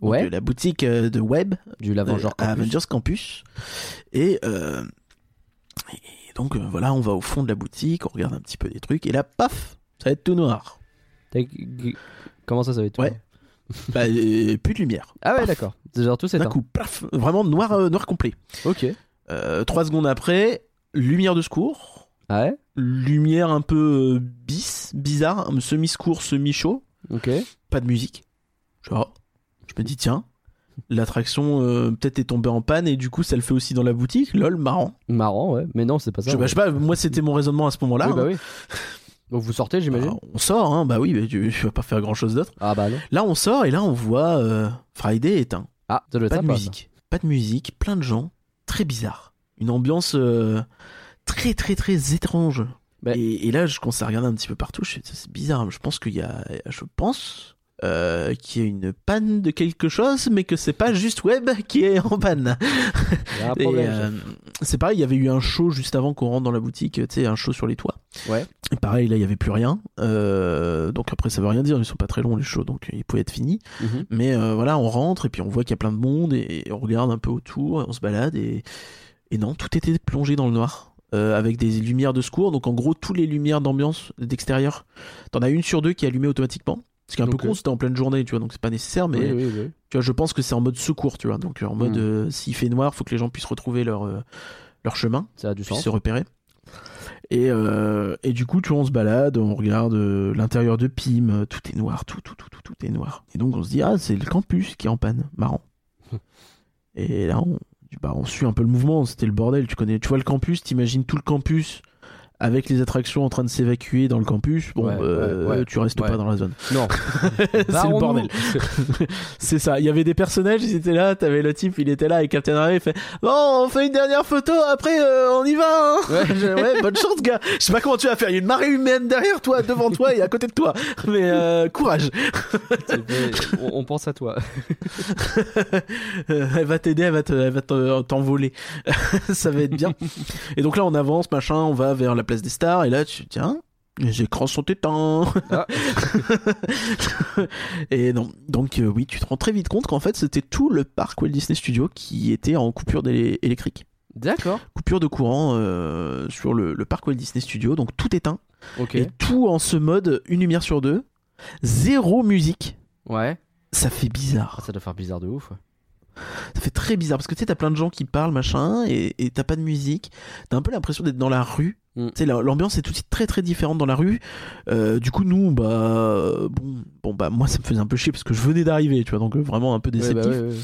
Ouais. la boutique de web Du Lavengeur à Campus. Avengers Campus. Et, et donc voilà, on va au fond de la boutique, on regarde un petit peu des trucs, et là, paf, ça va être tout noir. Comment ça, ça va être Ouais. [LAUGHS] Bah, et plus de lumière. Ah ouais, Paf. d'accord. C'est genre tout c'est D'un coup, paf, vraiment noir, euh, noir complet. Ok. Euh, trois secondes après, lumière de secours, Ah ouais lumière un peu euh, bis, bizarre, un semi-secours, semi-chaud, Ok. pas de musique. Genre, je me dis, tiens, l'attraction euh, peut-être est tombée en panne et du coup ça le fait aussi dans la boutique, lol, marrant. Marrant, ouais. Mais non, c'est pas ça. Je, bah, sais pas, moi c'était mon raisonnement à ce moment-là. Oui, bah hein. oui. [LAUGHS] Donc vous sortez, j'imagine Bah, on sort, hein, bah oui, mais tu, tu vas pas faire grand chose d'autre. Ah bah non. Là, on sort et là, on voit euh, Friday éteint. Ah, ça doit être Pas de sympa, musique. Pas de musique, plein de gens, très bizarre. Une ambiance euh, très, très, très étrange. Bah- Et, et là, je commence à regarder un petit peu partout. C'est bizarre. Je pense qu'il y a, je pense. Euh, qu'il y a une panne de quelque chose, mais que c'est pas juste Web qui est en panne. euh, c'est pareil, il y avait eu un show juste avant qu'on rentre dans la boutique, tu sais, un show sur les toits. Ouais. Et pareil, là, il y avait plus rien. Euh, donc après, ça veut rien dire, ils sont pas très longs les shows, donc ils pouvaient être finis. Mhm. Mais euh, voilà, on rentre et puis on voit qu'il y a plein de monde et, et on regarde un peu autour, et on se balade et, et non, tout était plongé dans le noir. euh, avec des lumières de secours, donc en gros, toutes les lumières d'ambiance d'extérieur, t'en as une sur deux qui est allumée automatiquement. Ce qui est un peu con, c'était en pleine journée, tu vois, donc c'est pas nécessaire, mais Oui, oui, oui. tu vois, je pense que c'est en mode secours, tu vois, donc en mode Mm. euh, s'il fait noir, faut que les gens puissent retrouver leur, euh, leur chemin Ça a du puisse sens. se repérer. Et, euh, et du coup, tu vois, on se balade, on regarde euh, l'intérieur de Pim, tout est noir, tout, tout, tout, tout, tout est noir. Et donc on se dit, ah, c'est le campus qui est en panne, marrant. [LAUGHS] et là, on, bah, on suit un peu le mouvement, c'était le bordel, tu connais, tu vois le campus, t'imagines tout le campus avec les attractions en train de s'évacuer dans le campus, bon, Ouais, euh, ouais, ouais. tu restes pas dans la zone. Non. [LAUGHS] c'est le bordel. [LAUGHS] C'est ça. Il y avait des personnages, ils étaient là. T'avais le type, il était là et Captain Harry fait Bon, on fait une dernière photo, après euh, on y va. Hein. Ouais. [LAUGHS] Je- bonne chance, gars. Je sais pas comment tu vas faire. Il y a une marée humaine derrière toi, devant toi et à côté de toi. Mais euh, courage. On, pense à toi. Elle va t'aider, elle va te- t'envoler. ça va être bien. Et donc là, on avance, machin, on va vers la place des stars et là, tu tiens. Les écrans sont éteints. Ah. [LAUGHS] et non, donc euh, oui, tu te rends très vite compte qu'en fait c'était tout le parc Walt Disney Studio qui était en coupure électrique, D'accord. coupure de courant euh, sur le, le parc Walt Disney Studio, donc tout éteint Ok. et tout en ce mode une lumière sur deux, zéro musique. Ouais. Ça fait bizarre. Ah, ça doit faire bizarre de ouf. ouais. Ça fait très bizarre parce que tu sais, t'as plein de gens qui parlent, machin, et t'as pas de musique. T'as un peu l'impression d'être dans la rue. Mm. L'ambiance est tout de suite très très différente dans la rue. Euh, du coup, nous, bah, bon, bon, bah, moi, ça me faisait un peu chier parce que je venais d'arriver, tu vois, donc euh, vraiment un peu Ouais, déceptif. bah ouais, ouais.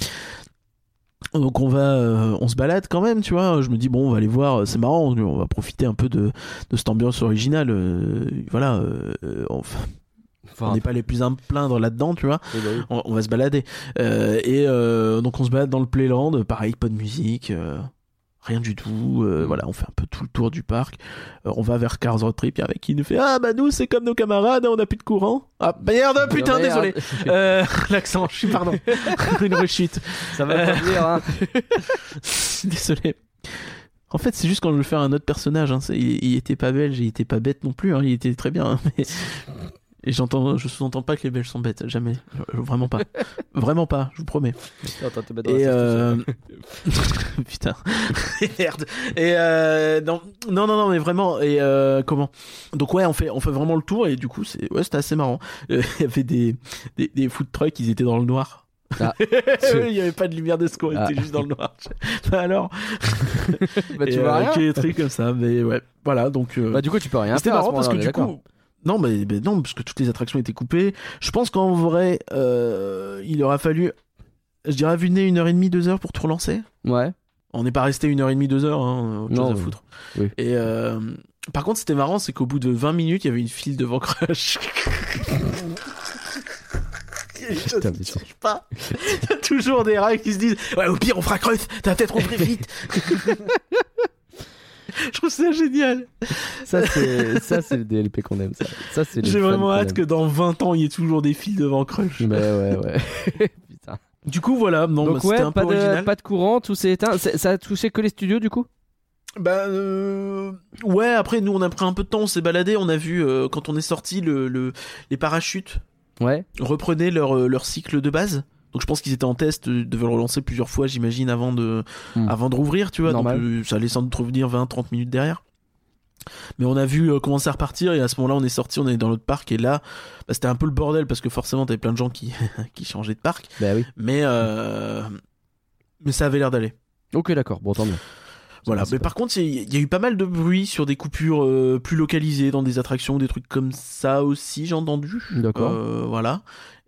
Donc on va, euh, on se balade quand même, tu vois. Je me dis bon, on va aller voir. C'est marrant, on va profiter un peu de, de cette ambiance originale. euh, voilà. enfin, Enfin, on n'est pas les plus à me plaindre là-dedans, tu vois. bah oui. On, on va se balader. Euh, et euh, donc on se balade dans le Playland, pareil, pas de musique, euh, rien du tout. euh, voilà, on fait un peu tout le tour du parc. Euh, on va vers Cars Road Trip, avec qui nous fait Ah bah nous c'est comme nos camarades, on n'a plus de courant. Ah merde, putain, Merde. désolé. [LAUGHS] Euh, [LAUGHS] L'accent, je suis pardon. [LAUGHS] Une rechute. Ça va pas dire, hein. Désolé. En fait, c'est juste quand je veux faire un autre personnage. Hein, il, il était pas belge, il était pas bête non plus. Hein, il était très bien. hein, mais... Et j'entends, je sous-entends pas que les Belges sont bêtes. Jamais. Vraiment pas. [LAUGHS] Vraiment pas, je vous promets. Te Et euh... [LAUGHS] putain, [LAUGHS] merde. Et euh... non, non, non, non, mais vraiment. Et euh... comment? Donc ouais, on fait, on fait vraiment le tour et du coup, c'est, ouais, c'était assez marrant. Euh, Il y avait des, des, des food trucks, ils étaient dans le noir. Ah. Il y avait pas de lumière de secours, ils Ah. étaient juste dans le noir. Bah alors, Bah, tu Et, vois euh, rien. des trucs comme ça, mais ouais, voilà. Donc euh, Bah, du coup, tu peux rien c'était marrant parce que du coup. Non, mais, mais non, parce que toutes les attractions étaient coupées. Je pense qu'en vrai, euh, il aura fallu, je dirais, vu une heure et demie, deux heures pour tout relancer. Ouais. On n'est pas resté une heure et demie, deux heures, hein, autre Non, chose à foutre. Oui. Et euh, par contre, c'était marrant, c'est qu'au bout de 20 minutes, il y avait une file devant Crush. [LAUGHS] Je sais pas. Il y a toujours des rails qui se disent Ouais, au pire, on fera Crush, t'as peut-être ouvrir vite. [LAUGHS] Je trouve ça génial. Ça, c'est ça, c'est le DLP qu'on aime. Ça, ça c'est les J'ai vraiment hâte que dans 20 ans, il y ait toujours des files devant Crush. Mais ouais, ouais. [LAUGHS] Putain. Du coup, voilà. Non, bah, Donc c'était ouais, un peu pas de, original. pas de courant, tout s'est éteint. C'est- Ça a touché que les studios du coup? Bah euh, ouais, après nous on a pris un peu de temps, on s'est baladé, on a vu euh, quand on est sorti le, le les parachutes Ouais. reprenaient leur euh, leur cycle de base. Donc je pense qu'ils étaient en test, euh, devaient le relancer plusieurs fois, j'imagine avant de Hmm. avant de rouvrir, tu vois. Normal. Donc euh, ça allait sans doute revenir 20 30 minutes derrière. Mais on a vu euh, commencer à repartir et à ce moment-là on est sorti, on est dans notre parc et là bah, c'était un peu le bordel parce que forcément t'avais plein de gens qui [LAUGHS] qui changeaient de parc, Bah oui. mais euh, mais ça avait l'air d'aller. Ok, d'accord. Bon, tant mieux. Voilà, mais par contre, il y, il y a eu pas mal de bruit sur des coupures euh, plus localisées dans des attractions, des trucs comme ça aussi, j'ai entendu. D'accord. Euh, voilà.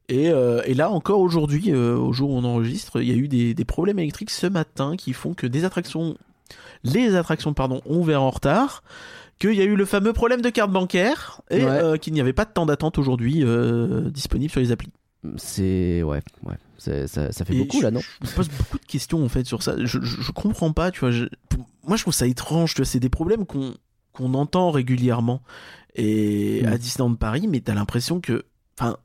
Et, euh, et là, encore aujourd'hui, euh, au jour où on enregistre, il y a eu des, des problèmes électriques ce matin qui font que des attractions, les attractions, pardon, ont ouvert en retard. Qu'il y a eu le fameux problème de carte bancaire et Ouais. euh, qu'il n'y avait pas de temps d'attente aujourd'hui disponible sur les applis. C'est ouais, ouais. Ça, ça fait Et beaucoup je- là, non? Je me pose beaucoup de questions en fait sur ça. Je, je, je comprends pas, tu vois. je- moi, je trouve ça étrange. Tu vois, c'est des problèmes qu'on qu'on entend régulièrement et Mm. à Disneyland Paris, mais t'as l'impression que, enfin,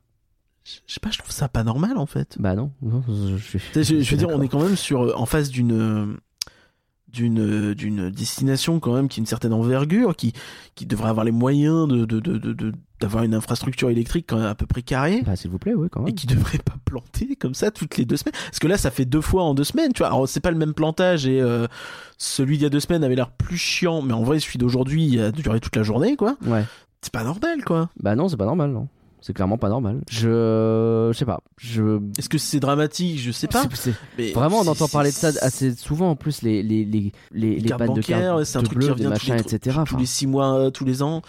je sais pas, je trouve ça pas normal en fait. Bah non. non je, je- je, je veux dire, on est quand même sur en face d'une d'une d'une destination quand même qui a une certaine envergure, qui qui devrait avoir les moyens de de de de- de- d'avoir une infrastructure électrique quand même à peu près carrée Bah s'il vous plaît, oui, quand et même. qui devrait pas planter comme ça toutes les deux semaines. Parce que là, ça fait deux fois en deux semaines, tu vois. Alors, c'est pas le même plantage et euh, celui d'il y a deux semaines avait l'air plus chiant, mais en vrai, celui d'aujourd'hui il a duré toute la journée, quoi. Ouais. C'est pas normal, quoi. Bah non, c'est pas normal, non. C'est clairement pas normal. Je, je sais pas. Je. Est-ce que c'est dramatique? Je sais pas. C'est- c'est- Mais Vraiment, on entend parler de ça assez souvent. En plus, les les les les, les cartes pannes de bancaires, cartes c'est un truc bleu, qui des revient tous les, machins, etc. tous Enfin, les six mois, euh, tous les ans.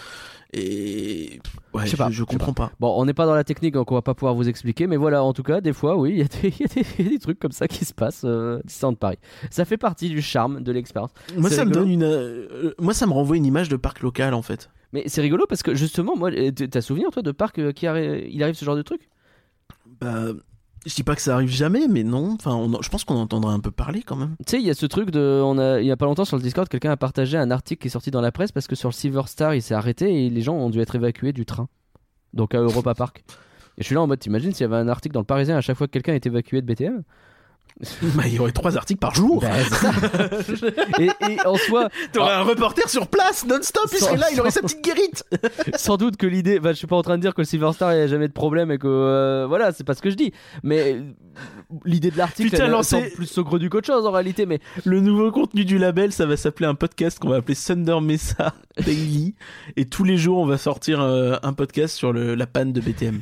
Et ouais, Je pas, je comprends pas. Bon, on n'est pas dans la technique, donc on va pas pouvoir vous expliquer, mais voilà, en tout cas, des fois, oui, il y, a des- [LAUGHS] y y a trucs comme ça qui se passent euh, Disneyland Paris. Ça fait partie du charme de l'expérience. Moi, ça me donne une. euh, moi, ça me renvoie une image de parc local, en fait. Mais c'est rigolo parce que justement, moi, euh, t'as souvenir, toi, de parc euh, qui arri- il arrive ce genre de truc? Bah, je dis pas que ça arrive jamais, mais non. Enfin, je pense qu'on entendra un peu parler quand même. Tu sais, il y a ce truc de. A, il y a pas longtemps sur le Discord, quelqu'un a partagé un article qui est sorti dans la presse parce que sur le Silver Star, il s'est arrêté et les gens ont dû être évacués du train. Donc à Europa Park. Et je suis là en mode, t'imagines s'il y avait un article dans le Parisien à chaque fois que quelqu'un est évacué de BTM [LAUGHS] Bah, il y aurait trois articles par jour. Bah, ça. [LAUGHS] et, et en soi, T'aurais un reporter sur place, non-stop, il serait là, il aurait sa petite guérite. [LAUGHS] sans doute que l'idée. Bah, je suis pas en train de dire que le Silver Star, il n'y a jamais de problème et que. euh, voilà, c'est pas ce que je dis. Mais l'idée de l'article, elle lancé- plus saugrenu qu'autre chose en réalité. Mais Le nouveau contenu du label, ça va s'appeler un podcast qu'on va appeler Thunder Mesa Daily. Et tous les jours, on va sortir euh, un podcast sur le- la panne de BTM.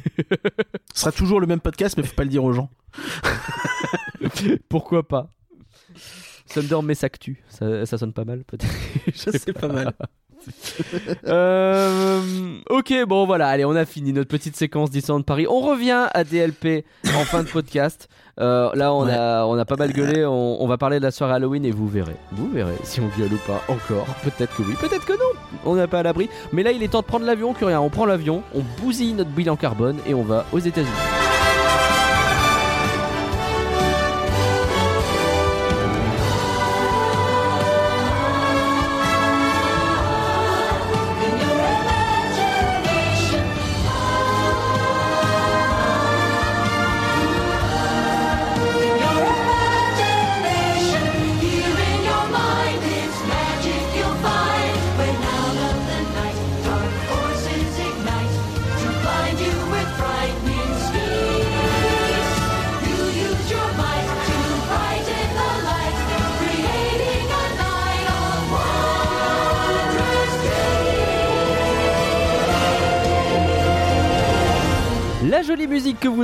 Ce sera toujours le même podcast, mais faut pas le dire aux gens. [LAUGHS] pourquoi pas? Thunder Messactu, ça, ça sonne pas mal peut-être. [LAUGHS] Pas mal. [LAUGHS] Euh, ok, bon voilà, allez, on a fini notre petite séquence Disneyland Paris. On revient à DLP en fin de podcast. Euh, là, on, Ouais. a, on a pas mal gueulé. On, on va parler de la soirée Halloween et vous verrez. Vous verrez si on gueule ou pas encore. Peut-être que oui, peut-être que non. On n'est pas à l'abri. Mais là, il est temps de prendre l'avion, que rien. On prend l'avion, on bousille notre bilan carbone et on va aux États-Unis.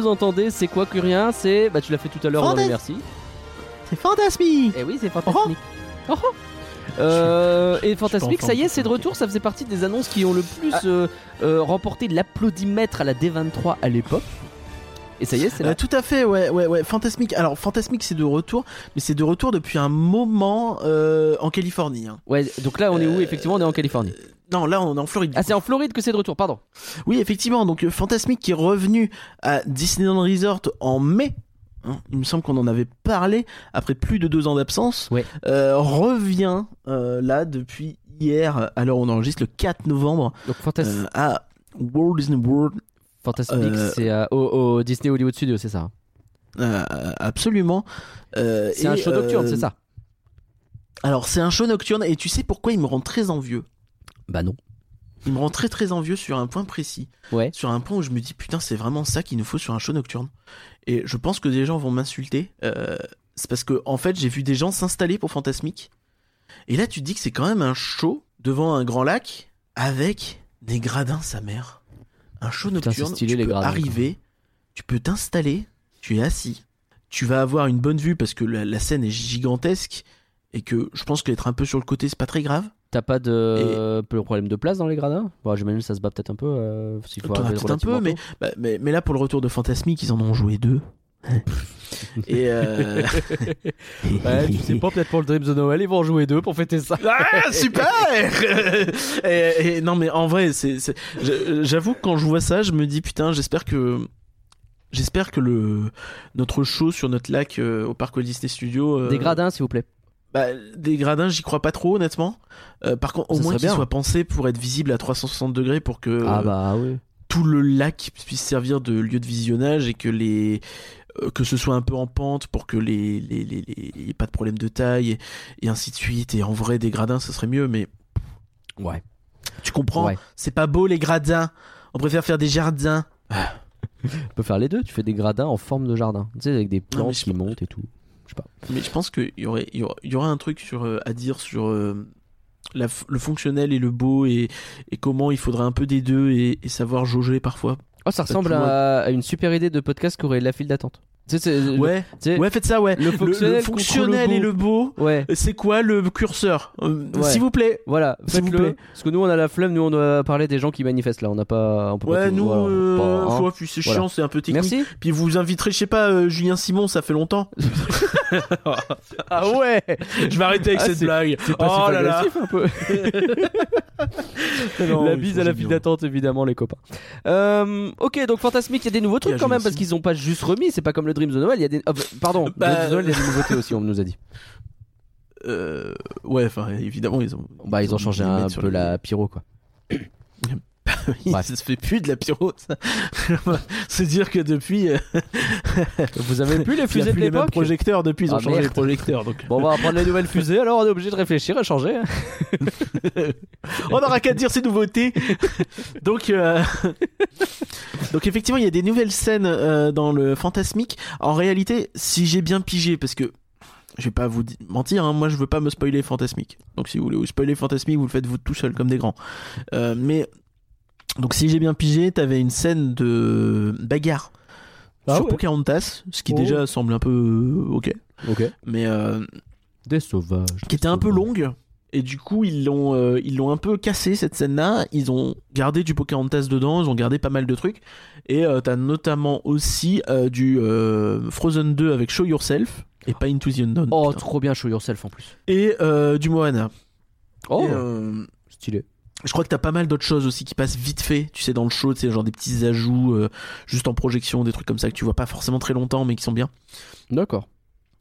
Vous entendez, c'est quoi que rien C'est. Bah, tu l'as fait tout à l'heure, Fantas- merci. C'est fantasmique. Eh oui, c'est fantastique. Oh, oh. Euh, et Fantasmique, ça y est, c'est de retour. Ça faisait partie des annonces qui ont le plus Ah. euh, euh, remporté l'applaudimètre à la D23 à l'époque. Et ça y est, c'est là. Euh, tout à fait, ouais, ouais, ouais. Fantasmique. Alors, Fantasmique, c'est de retour, mais c'est de retour depuis un moment euh, en Californie. hein. Ouais, donc là, on est où Effectivement, on est en Californie? Non, là, on est en Floride. Ah, c'est en Floride que c'est de retour, pardon. Oui, effectivement. Donc, euh, Fantasmic qui est revenu à Disneyland Resort en mai. hein, il me semble qu'on en avait parlé après plus de deux ans d'absence. Ouais. euh, revient euh, là depuis hier. Alors, on enregistre le 4 novembre Donc, euh, à Walt Disney World. Fantasmique, euh, c'est au, au Disney Hollywood Studio, c'est ça. euh, absolument. C'est un show nocturne, c'est ça? Alors, c'est un show nocturne. Et tu sais pourquoi il me rend très envieux? Bah non. Il me rend très très envieux sur un point précis. Ouais. Sur un point où je me dis putain c'est vraiment ça qu'il nous faut sur un show nocturne. Et je pense que des gens vont m'insulter. euh, c'est parce que en fait j'ai vu des gens s'installer pour Fantasmique. Et là tu te dis que c'est quand même un show devant un grand lac avec des gradins sa mère. Un show Putain, nocturne. stylé, tu les peux gradins, arriver, tu peux t'installer, tu es assis, tu vas avoir une bonne vue parce que la, la scène est gigantesque et que je pense qu'être un peu sur le côté c'est pas très grave. T'as pas de peu problème de place dans les gradins? Bon, j'imagine que ça se bat peut-être un peu. Euh, faut un peu, mais, bah, mais, mais là pour le retour de Fantasmique, ils en ont joué deux. [LAUGHS] Et euh... [LAUGHS] Ouais, tu sais pas, peut-être pour le Dreams de Noël, ils vont en jouer deux pour fêter ça. Ah, super [LAUGHS] et, et non mais en vrai, c'est, j'avoue que quand je vois ça, je me dis putain, j'espère que j'espère que le notre show sur notre lac euh, au parc Walt Disney Studio euh, Des gradins, s'il vous plaît. Bah, des gradins, j'y crois pas trop honnêtement. Euh, par contre, au Ça moins qu'ils soient pensés pour être visibles à 360 degrés pour que Ah bah oui. tout le lac puisse servir de lieu de visionnage et que les euh, que ce soit un peu en pente pour que les les les, les- y ait pas de problème de taille et, et ainsi de suite et en vrai des gradins ce serait mieux mais Ouais. tu comprends Ouais. c'est pas beau les gradins on préfère faire des jardins [LAUGHS] Tu peux faire les deux, tu fais des gradins en forme de jardin. Tu sais, avec des plantes qui montent et tout. Mais je pense qu'il y aurait il y aura, il y aura un truc sur euh, à dire sur euh, la le fonctionnel et le beau et, et comment il faudrait un peu des deux et, et savoir jauger parfois. Oh, ça ressemble à, à une super idée de podcast qu'aurait la file d'attente. Tu sais, c'est- le- ouais ouais faites ça ouais le fonctionnel et le beau Ouais. c'est quoi le curseur Euh, Ouais. s'il vous plaît? Voilà, S'il vous plaît. Parce que nous, on a la flemme, nous, on doit parler des gens qui manifestent là. On n'a pas. On peut pas Ouais, nous, euh, pas, hein. puis c'est Voilà. chiant, c'est un peu technique. Merci. Puis vous inviterez, je sais pas, euh, Julien Simon, ça fait longtemps. [LAUGHS] Ah ouais Je vais arrêter avec Ah, cette blague. C'est pas oh là là. un peu. [LAUGHS] Non, la bise à la file d'attente, évidemment, les copains. Euh, ok, donc Fantasmique, il y a des nouveaux trucs quand même, parce qu'ils ont pas juste remis, c'est pas comme le Dreams de Noël, il y a des. ah, pardon, Bah, Dreams de Noël, il y a des nouveautés aussi, on nous a dit. [LAUGHS] Euh, ouais, enfin, évidemment, ils ont. Bah, ils ont changé dû les un peu les- la pyro, quoi. [CLEARS THROAT] Oui, Bref. [LAUGHS] Ça se fait plus de la pyro. [LAUGHS] C'est dire que depuis. euh, [LAUGHS] Vous avez plus les fusées de plus les mêmes l'époque projecteurs depuis, ils ont Ah, changé les projecteurs. Donc... Bon, on va prendre les nouvelles fusées, alors on est obligé de réfléchir et changer. hein. On n'aura qu'à dire ces nouveautés. donc, euh, donc effectivement, il y a des nouvelles scènes euh, dans le fantasmique. En réalité, si j'ai bien pigé, parce que je vais pas vous mentir, hein, moi je veux pas me spoiler fantasmique. Donc si vous voulez vous spoiler fantasmique, vous le faites vous tout seul comme des grands. Euh, mais donc si j'ai bien pigé, t'avais une scène de bagarre. Ah sur ouais. Pocahontas, ce qui Oh. déjà semble un peu euh, ok, Ok. mais euh, Des sauvages. qui était un peu longue Et du coup, ils l'ont, euh, ils l'ont un peu cassé cette scène-là. Ils ont gardé du Pocahontas dedans. Ils ont gardé pas mal de trucs. Et euh, t'as notamment aussi du Frozen 2 avec Show Yourself et pas Into the Unknown. Oh, putain. trop bien, show yourself en plus. Et du Moana. Oh, Et, stylé. Je crois que t'as pas mal d'autres choses aussi qui passent vite fait, tu sais, dans le show, tu sais, genre des petits ajouts euh, juste en projection, des trucs comme ça que tu vois pas forcément très longtemps, mais qui sont bien. D'accord.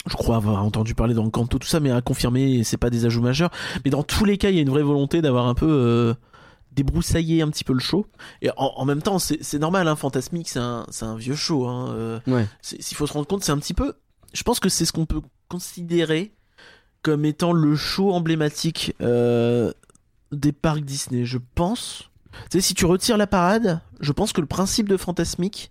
Je crois avoir entendu parler dans Kanto, tout ça, mais à confirmer, c'est pas des ajouts majeurs. Mais dans tous les cas, il y a une vraie volonté d'avoir un peu euh, débroussaillé un petit peu le show. Et en, en même temps, c'est c'est normal, hein, Fantasmic, c'est un, c'est un vieux show. Hein, euh, Ouais. c'est- S'il faut se rendre compte, c'est un petit peu. Je pense que c'est ce qu'on peut considérer comme étant le show emblématique euh, des parcs Disney. Je pense. Tu sais, si tu retires la parade, je pense que le principe de Fantasmic,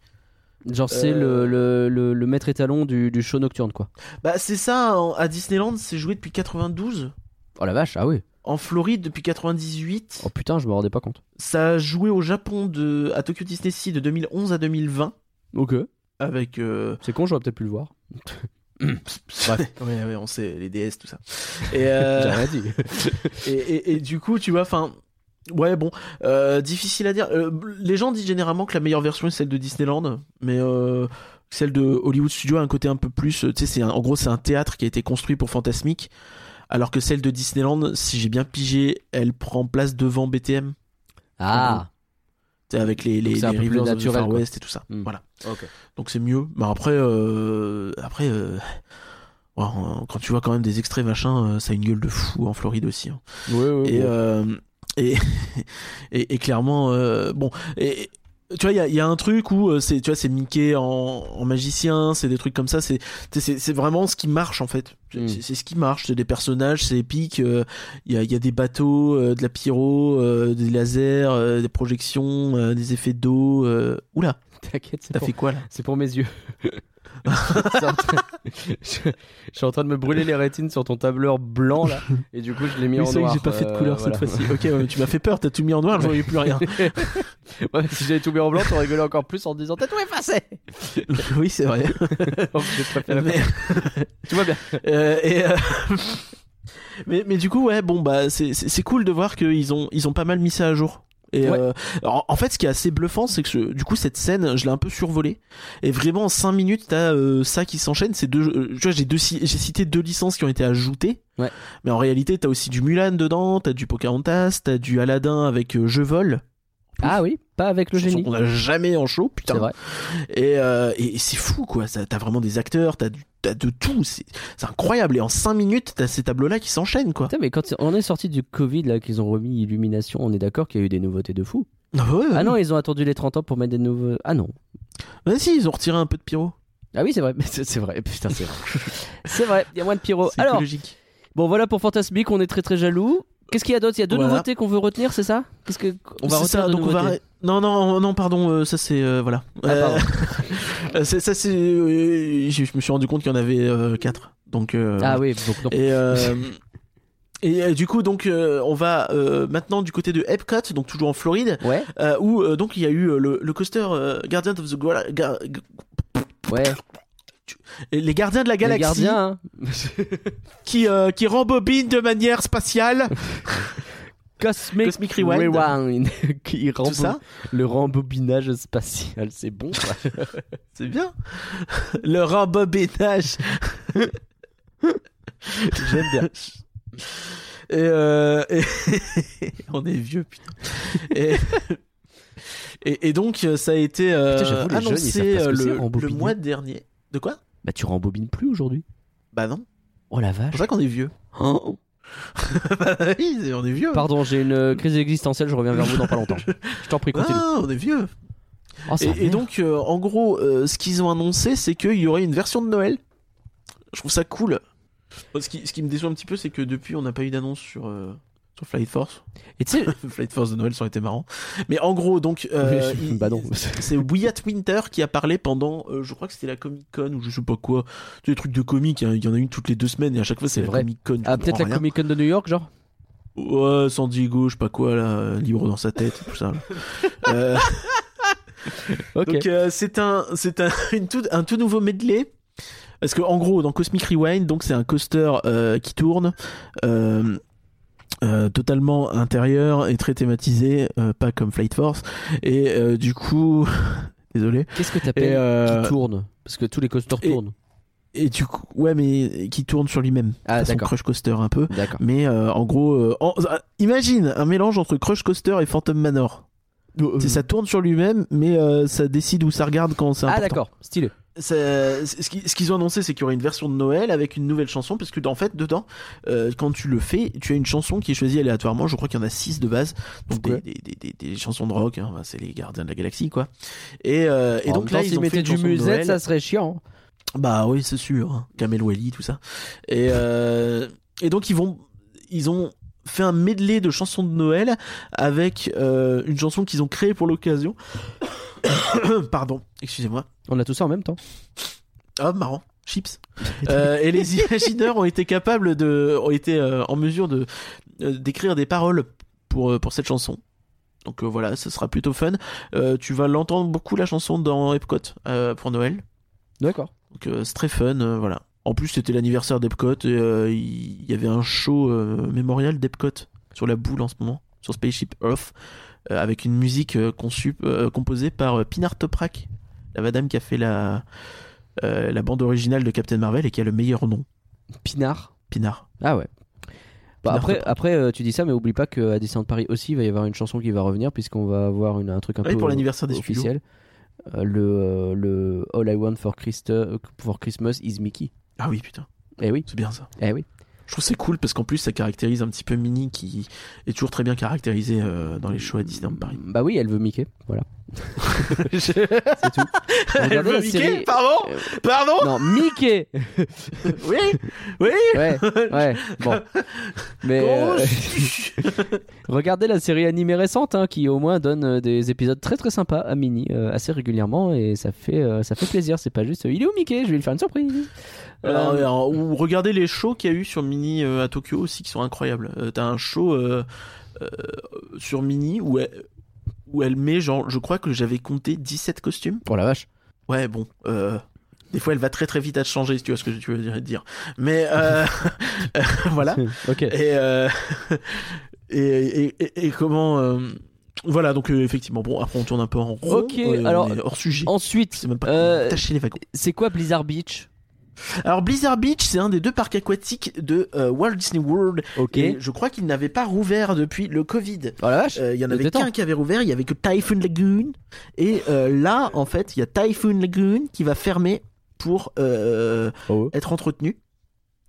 Genre, c'est Euh. le, le, le, le maître étalon du, du show nocturne, quoi. bah c'est ça. en- à Disneyland, c'est joué depuis 92. Oh la vache, ah oui. En Floride depuis 98. Oh putain, je me rendais pas compte. Ça a joué au Japon de à Tokyo Disney Sea de 2011 à 2020 Ok. avec. euh, C'est con, j'aurais peut-être pu le voir. [LAUGHS] ouais, ouais, on sait les DS tout ça. [LAUGHS] Et, euh, J'ai rien dit. [LAUGHS] et, et- et du coup, tu vois, enfin. Ouais, bon, euh, difficile à dire. Euh, les gens disent généralement que la meilleure version est celle de Disneyland, mais euh, celle de Hollywood Studio a un côté un peu plus. Tu sais, en gros, c'est un théâtre qui a été construit pour Fantasmic, alors que celle de Disneyland, si j'ai bien pigé, elle prend place devant BTM, Ah. Avec les, les, les Rivers naturel, Far quoi. West et tout ça. Hmm. Voilà. Donc c'est mieux. Mais après, euh, après, euh, quand tu vois quand même des extraits machin, euh, ça a une gueule de fou en Floride aussi. hein. Ouais, ouais, Et, ouais. euh, et, [LAUGHS] et, et clairement, bon, et, tu vois, il y a, il y a un truc où euh, c'est, tu vois, c'est Mickey en, en magicien, c'est des trucs comme ça. C'est, c'est, c'est vraiment ce qui marche en fait. C'est, Mm. c'est ce qui marche. C'est des personnages, c'est épique. euh, Il y, a, y a des bateaux, euh, de la pyro, euh, des lasers, des projections, des effets d'eau. Oula, T'inquiète, c'est t'as fait quoi là? c'est pour mes yeux. C'est je, [LAUGHS] je suis en train de me brûler les rétines sur ton tableur blanc là, et du coup je l'ai mis Oui, en c'est vrai noir. que j'ai pas fait de euh, couleur voilà. cette fois-ci. Ok, tu m'as fait peur, t'as tout mis en noir, je voyais plus rien. [LAUGHS] Ouais, si j'avais tout mis en blanc, t'aurais rigolé encore plus en te disant t'as tout effacé. [LAUGHS] oui, c'est vrai. Donc, préféré Mais- Tu vois bien. Euh, et, euh, mais, mais du coup, ouais, bon, bah, c'est- c'est c'est cool de voir qu'ils ont, ils ont pas mal mis ça à jour. Et Ouais. euh, alors, en fait, ce qui est assez bluffant, c'est que du coup, cette scène, je l'ai un peu survolée. Et vraiment, en 5 minutes, t'as euh, ça qui s'enchaîne. C'est deux, euh, tu vois, j'ai deux, j'ai cité deux licences qui ont été ajoutées. Ouais. Mais en réalité, t'as aussi du Mulan dedans, t'as du Pocahontas, t'as du Aladdin avec euh, Je vole. Ah oui, pas avec le génie. qu'on a jamais en show, putain. C'est vrai. Et, euh, et c'est fou, quoi. T'as vraiment des acteurs, t'as du- t'as de tout. C'est incroyable. Et en 5 minutes, t'as ces tableaux-là qui s'enchaînent, quoi. Putain, mais quand on est sorti du Covid là, qu'ils ont remis Illumination, on est d'accord qu'il y a eu des nouveautés de fou. Ah, ouais, ouais. Ah non, ils ont attendu les 30 ans pour mettre des nouveaux. Ah non. Ouais, si, ils ont retiré un peu de pyro. Ah oui, c'est vrai. [LAUGHS] C'est vrai. Putain, c'est vrai. [LAUGHS] c'est vrai. Il y a moins de pyro. Alors, écologique. bon, voilà pour Fantasmic. On est très très jaloux. Qu'est-ce qu'il y a d'autre? Il y a deux Voilà. nouveautés qu'on veut retenir, c'est ça? Qu'est-ce que on va retenir ça, de donc on va. nouveautés Non, non, non, pardon, euh, ça c'est. euh, voilà. Ah, Euh, [LAUGHS] ça c'est. je me suis rendu compte qu'il y en avait 4. Donc. Ah oui, donc non. Et, [LAUGHS] et du coup, donc, euh, on va euh, maintenant du côté de Epcot, donc toujours en Floride, Ouais, euh, où donc il y a eu le, le coaster Guardian of the Gal- Ga- ouais. Les Gardiens de la Les Galaxie, gardiens. hein. [LAUGHS] qui euh, qui rembobinent de manière spatiale [LAUGHS] Cosmic, Cosmic Rewind. Rewind, [LAUGHS] qui tout ça. le rembobinage spatial, c'est bon. C'est bien. Le rembobinage. J'aime bien. Et, euh, et- on est vieux, putain. Et, et, et donc, ça a été euh, Putain, jeunes, annoncé euh, le mois dernier. De quoi? Bah tu rembobines plus aujourd'hui. Bah non. Oh la C'est vache. pour ça qu'on est vieux. [GASPS] Oh. [LAUGHS] bah oui, c'est- on est vieux. Pardon, j'ai une euh, crise existentielle, je reviens vers vous dans pas longtemps. [LAUGHS] Je t'en prie, continue. Ah, on est vieux. Oh, Et, donc, euh, en gros, euh, ce qu'ils ont annoncé, c'est qu'il y aurait une version de Noël. Je trouve ça cool. Ce qui, ce qui me déçoit un petit peu, c'est que depuis, on n'a pas eu d'annonce sur, euh, sur Flight Force. Et tu sais, [LAUGHS] Flight Force de Noël, ça aurait été marrant. Mais en gros, donc, euh, Oui, bah c'est Wyatt Winter qui a parlé pendant, euh, je crois que c'était la Comic Con ou je sais pas quoi, Tu sais, des trucs de comics. hein, Il y en a une toutes les deux semaines et à chaque fois c'est la vrai. Comic Con. ah peut-être la Comic Con de New York, genre? Ouais, San Diego, je sais pas quoi là, libre dans sa tête, tout ça. [LAUGHS] Euh. [LAUGHS] Donc euh, c'est un c'est un tout, un tout nouveau medley parce que en gros dans Cosmic Rewind donc c'est un coaster qui tourne euh, euh, totalement intérieur et très thématisé, euh, pas comme Flight Force. Et euh, du coup, [LAUGHS] désolé. Qu'est-ce que t'appelles qui tourne? Parce que tous les coasters et- tournent. Et du coup, ouais, mais qui tourne sur lui-même. Ah, d'accord. Crush Coaster un peu. D'accord. Mais en gros, en- euh, imagine un mélange entre Crush Coaster et Phantom Manor. C'est ça tourne sur lui-même, mais ça décide où ça regarde quand c'est Ah, important. d'accord. Stylé. Ce qui- ce qu'ils ont annoncé, c'est qu'il y aurait une version de Noël avec une nouvelle chanson, parce que en fait, dedans, euh, quand tu le fais, tu as une chanson qui est choisie aléatoirement. Je crois qu'il y en a 6 de base, donc des, des, des, chansons de rock. hein, c'est les Gardiens de la Galaxie, quoi. Et, euh, et donc là, temps, ils s'ils ont fait mettaient une du musette, ça serait chiant. Bah oui, c'est sûr. hein. Kamel Wally, tout ça. Et, euh, et donc ils vont, ils ont fait un medley de chansons de Noël avec euh, une chanson qu'ils ont créée pour l'occasion. [COUGHS] Pardon, excusez-moi. On a tout ça en même temps. Ah marrant, chips. [LAUGHS] Euh, et les imagineurs ont été capables de, ont été euh, en mesure de euh, d'écrire des paroles pour pour cette chanson. Donc euh, voilà, ce sera plutôt fun. Tu vas l'entendre beaucoup la chanson dans Epcot pour Noël. D'accord. Donc c'est très fun, voilà. En plus, c'était l'anniversaire d'Epcot et euh, il y avait un show euh, mémorial d'Epcot sur la boule en ce moment, sur Spaceship Earth, avec une musique euh, conçue, euh, composée par euh, Pinar Toprak, la madame qui a fait la, euh, la bande originale de Captain Marvel et qui a le meilleur nom, Pinard. Pinar. Ah ouais. Bah Pinard après, après euh, tu dis ça, mais oublie pas qu'à Disneyland Paris aussi, il va y avoir une chanson qui va revenir, puisqu'on va avoir une, un truc un Oui, peu pour l'anniversaire des officiel. Euh, le, euh, le All I Want for, for Christmas is Mickey. Ah oui, putain, Eh oui, c'est bien ça. eh oui. Je trouve que c'est cool parce qu'en plus, ça caractérise un petit peu Minnie qui est toujours très bien caractérisée euh, dans les shows à Disneyland Paris. Bah oui, elle veut Mickey, voilà. [LAUGHS] C'est tout. Elle Regardez veut Mickey série- Pardon Euh, Pardon Non, Mickey [LAUGHS] Oui Oui Ouais, ouais, bon. Mais euh, [LAUGHS] regardez la série animée récente hein, qui au moins donne des épisodes très très sympas à Minnie euh, assez régulièrement et ça fait, euh, ça fait plaisir. C'est pas juste il est où Mickey? Je vais lui faire une surprise. Alors, Euh, alors, ou regardez les shows qu'il y a eu sur Mini euh, à Tokyo aussi qui sont incroyables. Euh, T'as un show euh, euh, sur Mini où elle, où elle met genre, je crois que j'avais compté 17 costumes. Oh la vache. Ouais, bon, euh, des fois elle va très très vite à te changer si tu vois ce que tu veux dire. Mais euh, [LAUGHS] [LAUGHS] voilà. [LAUGHS] ok. Et, euh, et, et, et- et comment. euh, voilà, donc euh, effectivement, bon, après on tourne un peu en rond. Ok, euh, alors, hors sujet. Ensuite, sais même pas euh, les wagons. c'est quoi Blizzard Beach? Alors Blizzard Beach, c'est un des deux parcs aquatiques de euh, Walt Disney World. Ok. Et je crois qu'il n'avait pas rouvert depuis le Covid. Oh la vache. Euh, Il y en avait qu'un qui avait rouvert, il y avait que Typhoon Lagoon. Et euh, là, en fait, il y a Typhoon Lagoon qui va fermer pour euh, Oh. être entretenu.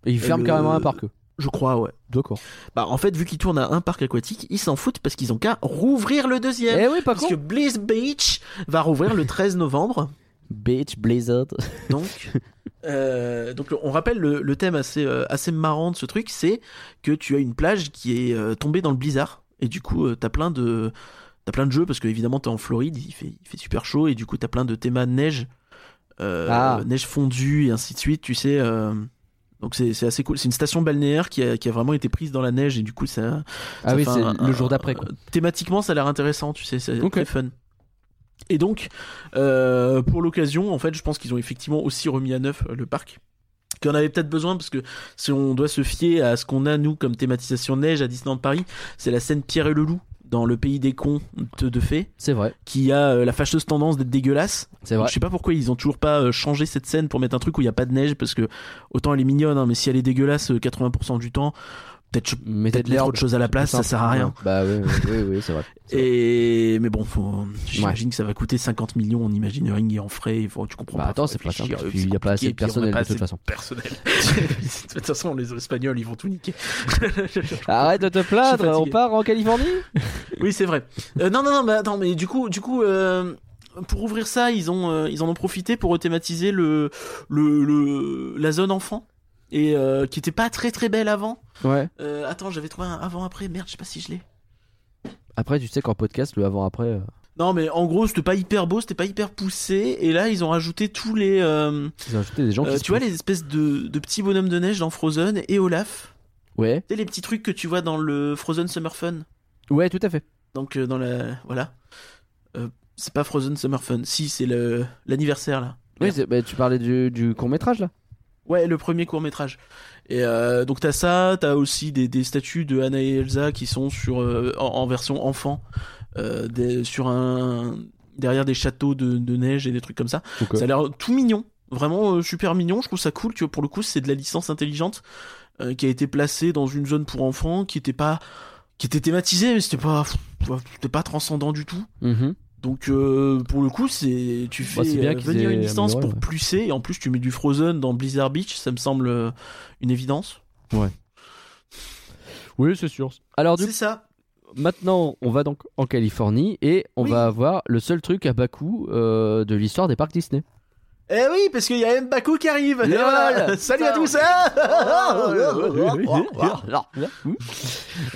Et ils ferment le- carrément un parc. Je crois, ouais. D'accord. Bah, en fait, vu qu'ils tournent à un parc aquatique, ils s'en foutent parce qu'ils ont qu'à rouvrir le deuxième. Eh oui, pas parce con. que Blaze Beach va rouvrir le 13 novembre. Beach Blizzard. Donc, [LAUGHS] euh, donc on rappelle le, le thème assez, euh, assez marrant de ce truc, c'est que tu as une plage qui est euh, tombée dans le blizzard et du coup t'as plein de t'as plein de jeux parce que évidemment t'es en Floride, il fait, il fait super chaud et du coup t'as plein de thémas neige, Ah. neige fondue et ainsi de suite, tu sais. donc c'est assez cool. C'est une station balnéaire qui a, qui a vraiment été prise dans la neige et du coup ça. Ah oui, c'est le jour d'après. Thématiquement, ça a l'air intéressant, tu sais, c'est Ok. très fun. Et donc, euh, pour l'occasion, en fait, je pense qu'ils ont effectivement aussi remis à neuf euh, le parc. Qu'on avait peut-être besoin parce que si on doit se fier à ce qu'on a nous comme thématisation neige à Disneyland Paris, c'est la scène Pierre et le loup dans le pays des cons de, fées C'est vrai, qui a euh, la fâcheuse tendance d'être dégueulasse. c'est vrai. je sais pas pourquoi ils ont toujours pas euh, changé cette scène pour mettre un truc où il y a pas de neige parce que autant elle est mignonne hein, mais si elle est dégueulasse euh, 80% du temps, peut-être mettre l'herbe. autre chose à la place, ça sert à rien. Bah oui, oui, oui, c'est vrai. [LAUGHS] Et mais bon, faut... j'imagine que ça va coûter 50 millions en imagineering et en frais. Il faut... Tu comprends Bah pas. attends, c'est pas euh, il y a pas assez de personnel de toute façon. Personnel. [LAUGHS] de toute façon, les Espagnols, ils vont tout niquer. [LAUGHS] Arrête de te plaindre, on part en Californie? Oui, c'est vrai. Euh, non, non, non, mais attends, mais du coup, du coup. Euh... Pour ouvrir ça, ils ont, euh, ils en ont profité pour thématiser le, le, le, la zone enfant? Et euh, qui était pas très très belle avant. Ouais. Euh, attends, j'avais trouvé un avant après. Merde, je sais pas si je l'ai. Après, tu sais qu'en podcast, le avant-après. euh, Non, mais en gros, c'était pas hyper beau, c'était pas hyper poussé. Et là, ils ont rajouté tous les, euh, Ils ont ajouté des gens euh, qui se tu vois, poussent. les espèces de, de petits bonhommes de neige dans Frozen et Olaf. Ouais. Tu sais, les petits trucs que tu vois dans le Frozen Summer Fun. Ouais, tout à fait. Donc, euh, dans la. Voilà. Euh, c'est pas Frozen Summer Fun. Si, c'est le l'anniversaire, là. Merde. c'est- bah, tu parlais du, du court-métrage là Ouais, le premier court métrage. Et euh, donc t'as ça, t'as aussi des, des statues de Anna et Elsa qui sont sur euh, en, en version enfant, euh, des- sur un derrière des châteaux de, de neige et des trucs comme ça. Ça a l'air tout mignon, vraiment super mignon. Je trouve ça cool. Tu vois, pour le coup, c'est de la licence intelligente qui a été placée dans une zone pour enfants, qui était pas, qui était thématisée, mais c'était pas, c'était pas transcendant du tout. Mhm. Donc euh, pour le coup, c'est tu fais Bah, bien euh, venir une licence amélioré, pour ouais. plusser et en plus tu mets du Frozen dans Blizzard Beach, ça me semble euh, une évidence. Oui, c'est sûr. Alors, du C'est ça. Maintenant, on va donc en Californie et on Oui. va avoir le seul truc à bas coût euh, de l'histoire des parcs Disney. Eh oui, parce qu'il y a M. Baku qui arrive. Et Lol. voilà. Salut à tous. hein [LAUGHS]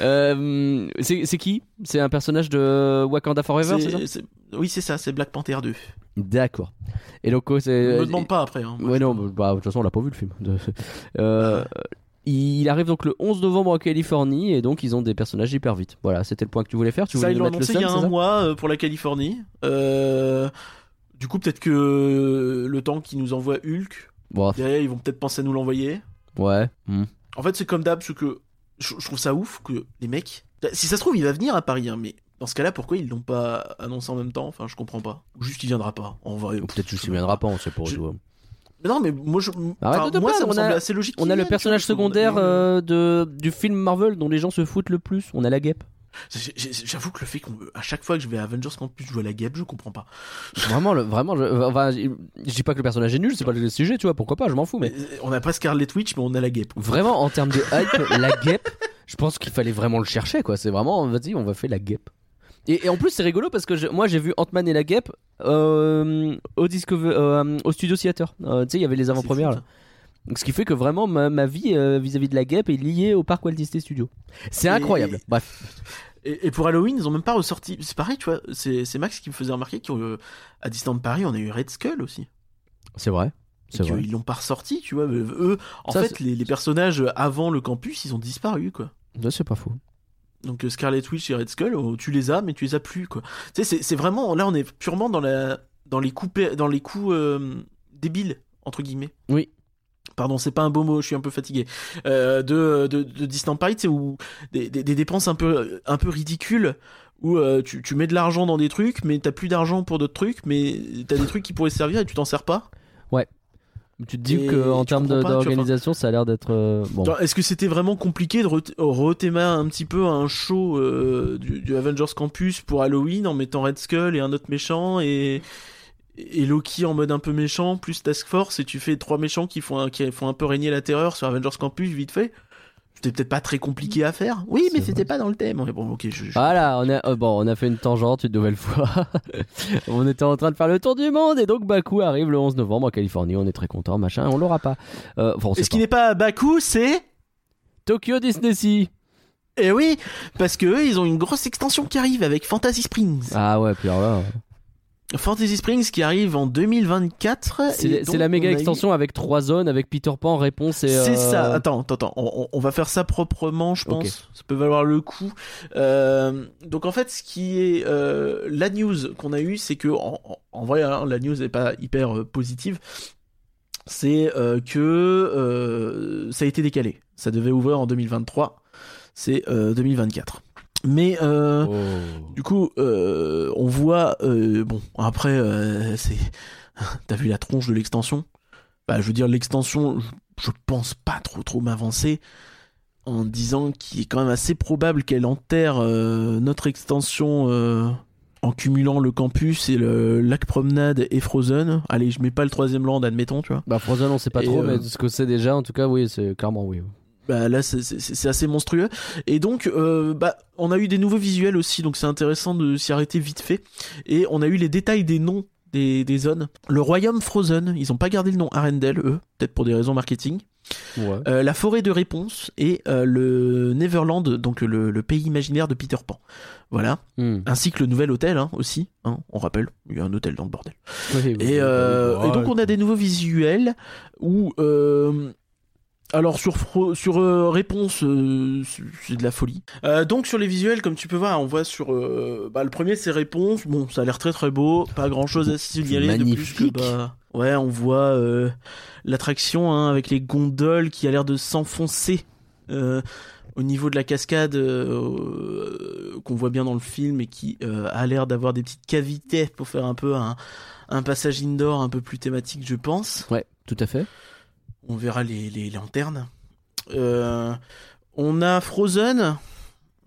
Euh, c'est qui? C'est un personnage de Wakanda Forever, c'est ça? oui, c'est ça, c'est Black Panther 2. D'accord. Et donc, c'est. Me demande pas après. Hein. Ouais, non, bah, de toute façon, on l'a pas vu le film. Euh, [LAUGHS] il arrive donc le 11 novembre en Californie et donc ils ont des personnages hyper vite. Voilà, c'était le point que tu voulais faire. Tu ça, voulais ils nous l'ont annoncé il y a un ça? mois euh, pour la Californie. Euh, Du coup, peut-être que le temps qu'ils nous envoient Hulk, derrière, ils vont peut-être penser à nous l'envoyer. ouais. hmm. En fait, c'est comme d'hab, ce que je, je trouve ça ouf que les mecs. Si ça se trouve, il va venir à Paris, hein, mais dans ce cas-là, pourquoi ils l'ont pas annoncé en même temps? Enfin, je comprends pas. Ou juste il viendra pas. En vrai. Peut-être juste il viendra pas, on sait pas. Je- non, mais moi, je. Arrête de moi, ça me a- semble assez logique. On a le vienne, personnage secondaire eu, euh, de, du film Marvel dont les gens se foutent le plus. On a la guêpe. J'avoue que le fait qu'à chaque fois que je vais à Avengers Campus, je vois la guêpe, je comprends pas. Vraiment, le, vraiment. Je, enfin, je dis pas que le personnage est nul, c'est pas le sujet, tu vois. Pourquoi pas Je m'en fous. Mais euh, on n'a pas Scarlet Witch, mais on a la guêpe. vraiment, en termes de [LAUGHS] hype, la guêpe, je pense qu'il fallait vraiment le chercher, quoi. C'est vraiment, vas-y, on va faire la guêpe. Et, et en plus, c'est rigolo parce que je- moi, j'ai vu Ant-Man et la guêpe euh, au, euh, au Studio Theater. Euh, tu sais, il y avait les avant-premières là. Donc, ce qui fait que vraiment ma, ma vie euh, vis-à-vis de la guêpe est liée au parc Walt Disney Studio. C'est Et- incroyable. Bref. Et, et pour Halloween, ils ont même pas ressorti. C'est pareil, tu vois. C'est Max qui me faisait remarquer qu'à Disneyland Paris, on a eu Red Skull aussi. C'est vrai. Et vrai. qu'ils l'ont pas ressorti, tu vois. Eux, en Ça, fait, les, les personnages avant le campus, ils ont disparu, quoi. C'est pas faux. Donc euh, Scarlet Witch et Red Skull, oh, tu les as, mais tu les as plus, quoi. Tu sais, c'est- vraiment. Là, on est purement dans, la, dans les coups, dans les coups euh, débiles, entre guillemets. Oui. Pardon, c'est pas un beau mot, je suis un peu fatigué. Euh, de, de, de Disneyland Paris, où des, des, des dépenses un peu, un peu ridicules, où euh, tu, tu mets de l'argent dans des trucs, mais t'as plus d'argent pour d'autres trucs, mais t'as des trucs qui pourraient servir et tu t'en sers pas. Tu te dis Et que en tu termes d'organisation, ça a l'air d'être euh, bon. Est-ce que c'était vraiment compliqué de re- rethémer un petit peu un show euh, du, du Avengers Campus pour Halloween en mettant Red Skull et un autre méchant et, et Loki en mode un peu méchant plus Task Force et tu fais trois méchants qui font un, qui font un peu régner la terreur sur Avengers Campus vite fait C'était peut-être pas très compliqué à faire. Oui, mais c'était pas dans le thème. Bon, ok, je, je- Voilà, on a euh, bon, on a fait une tangente une nouvelle fois. [LAUGHS] on était en train de faire le tour du monde et donc Baku arrive le 11 novembre en Californie. On est très content, machin. On l'aura pas. Euh, enfin, Et ce qui n'est pas à Baku, c'est Tokyo Disney Sea. Eh oui, parce que eux, ils ont une grosse extension qui arrive avec Fantasy Springs. Ah ouais, puis alors là, Fantasy Springs qui arrive en 2024. c'est la méga eu- extension avec trois zones, avec Peter Pan, réponse et. C'est euh, ça. Attends, attends, attends. On, va faire ça proprement, je pense. Ça peut valoir le coup. Euh, donc en fait, ce qui est euh, la news qu'on a eue, c'est que en, vrai, hein, la news n'est pas hyper euh, positive. C'est euh, que euh, ça a été décalé. Ça devait ouvrir en 2023. C'est euh, 2024. Mais euh, oh. du coup, euh, on voit. euh, bon, après, c'est. [LAUGHS] T'as vu la tronche de l'extension? Bah, je veux dire, l'extension, je, je pense pas trop trop m'avancer en disant qu'il est quand même assez probable qu'elle enterre notre extension en cumulant le campus et le lac promenade et Frozen. Allez, je mets pas le troisième land, admettons, tu vois. Bah Frozen, on sait pas Et, trop, euh, mais ce que c'est déjà, en tout cas, oui, c'est clairement oui. Bah là c'est- assez monstrueux. Et donc euh, bah on a eu des nouveaux visuels aussi donc c'est intéressant de s'y arrêter vite fait. Et on a eu les détails des noms des, des zones. Le royaume Frozen ils ont pas gardé le nom Arendelle eux peut-être pour des raisons marketing. Ouais. Euh, la forêt de réponse et euh, le Neverland donc le, le pays imaginaire de Peter Pan. Voilà. Ainsi que le nouvel hôtel hein, aussi hein, on rappelle. Il y a un hôtel dans le bordel. Et, et donc on a des nouveaux visuels où Alors sur sur euh, réponse, euh, c'est- de la folie. Euh, donc sur les visuels, comme tu peux voir, on voit sur euh, bah, le premier c'est réponse. Bon, ça a l'air très très beau, pas grand chose à signaler de plus que bah ouais, on voit euh, l'attraction hein, avec les gondoles qui a l'air de s'enfoncer euh, au niveau de la cascade euh, qu'on voit bien dans le film et qui euh, a l'air d'avoir des petites cavités pour faire un peu un un passage indoor un peu plus thématique, je pense. Ouais, tout à fait. On verra les, les lanternes. Euh, on a Frozen.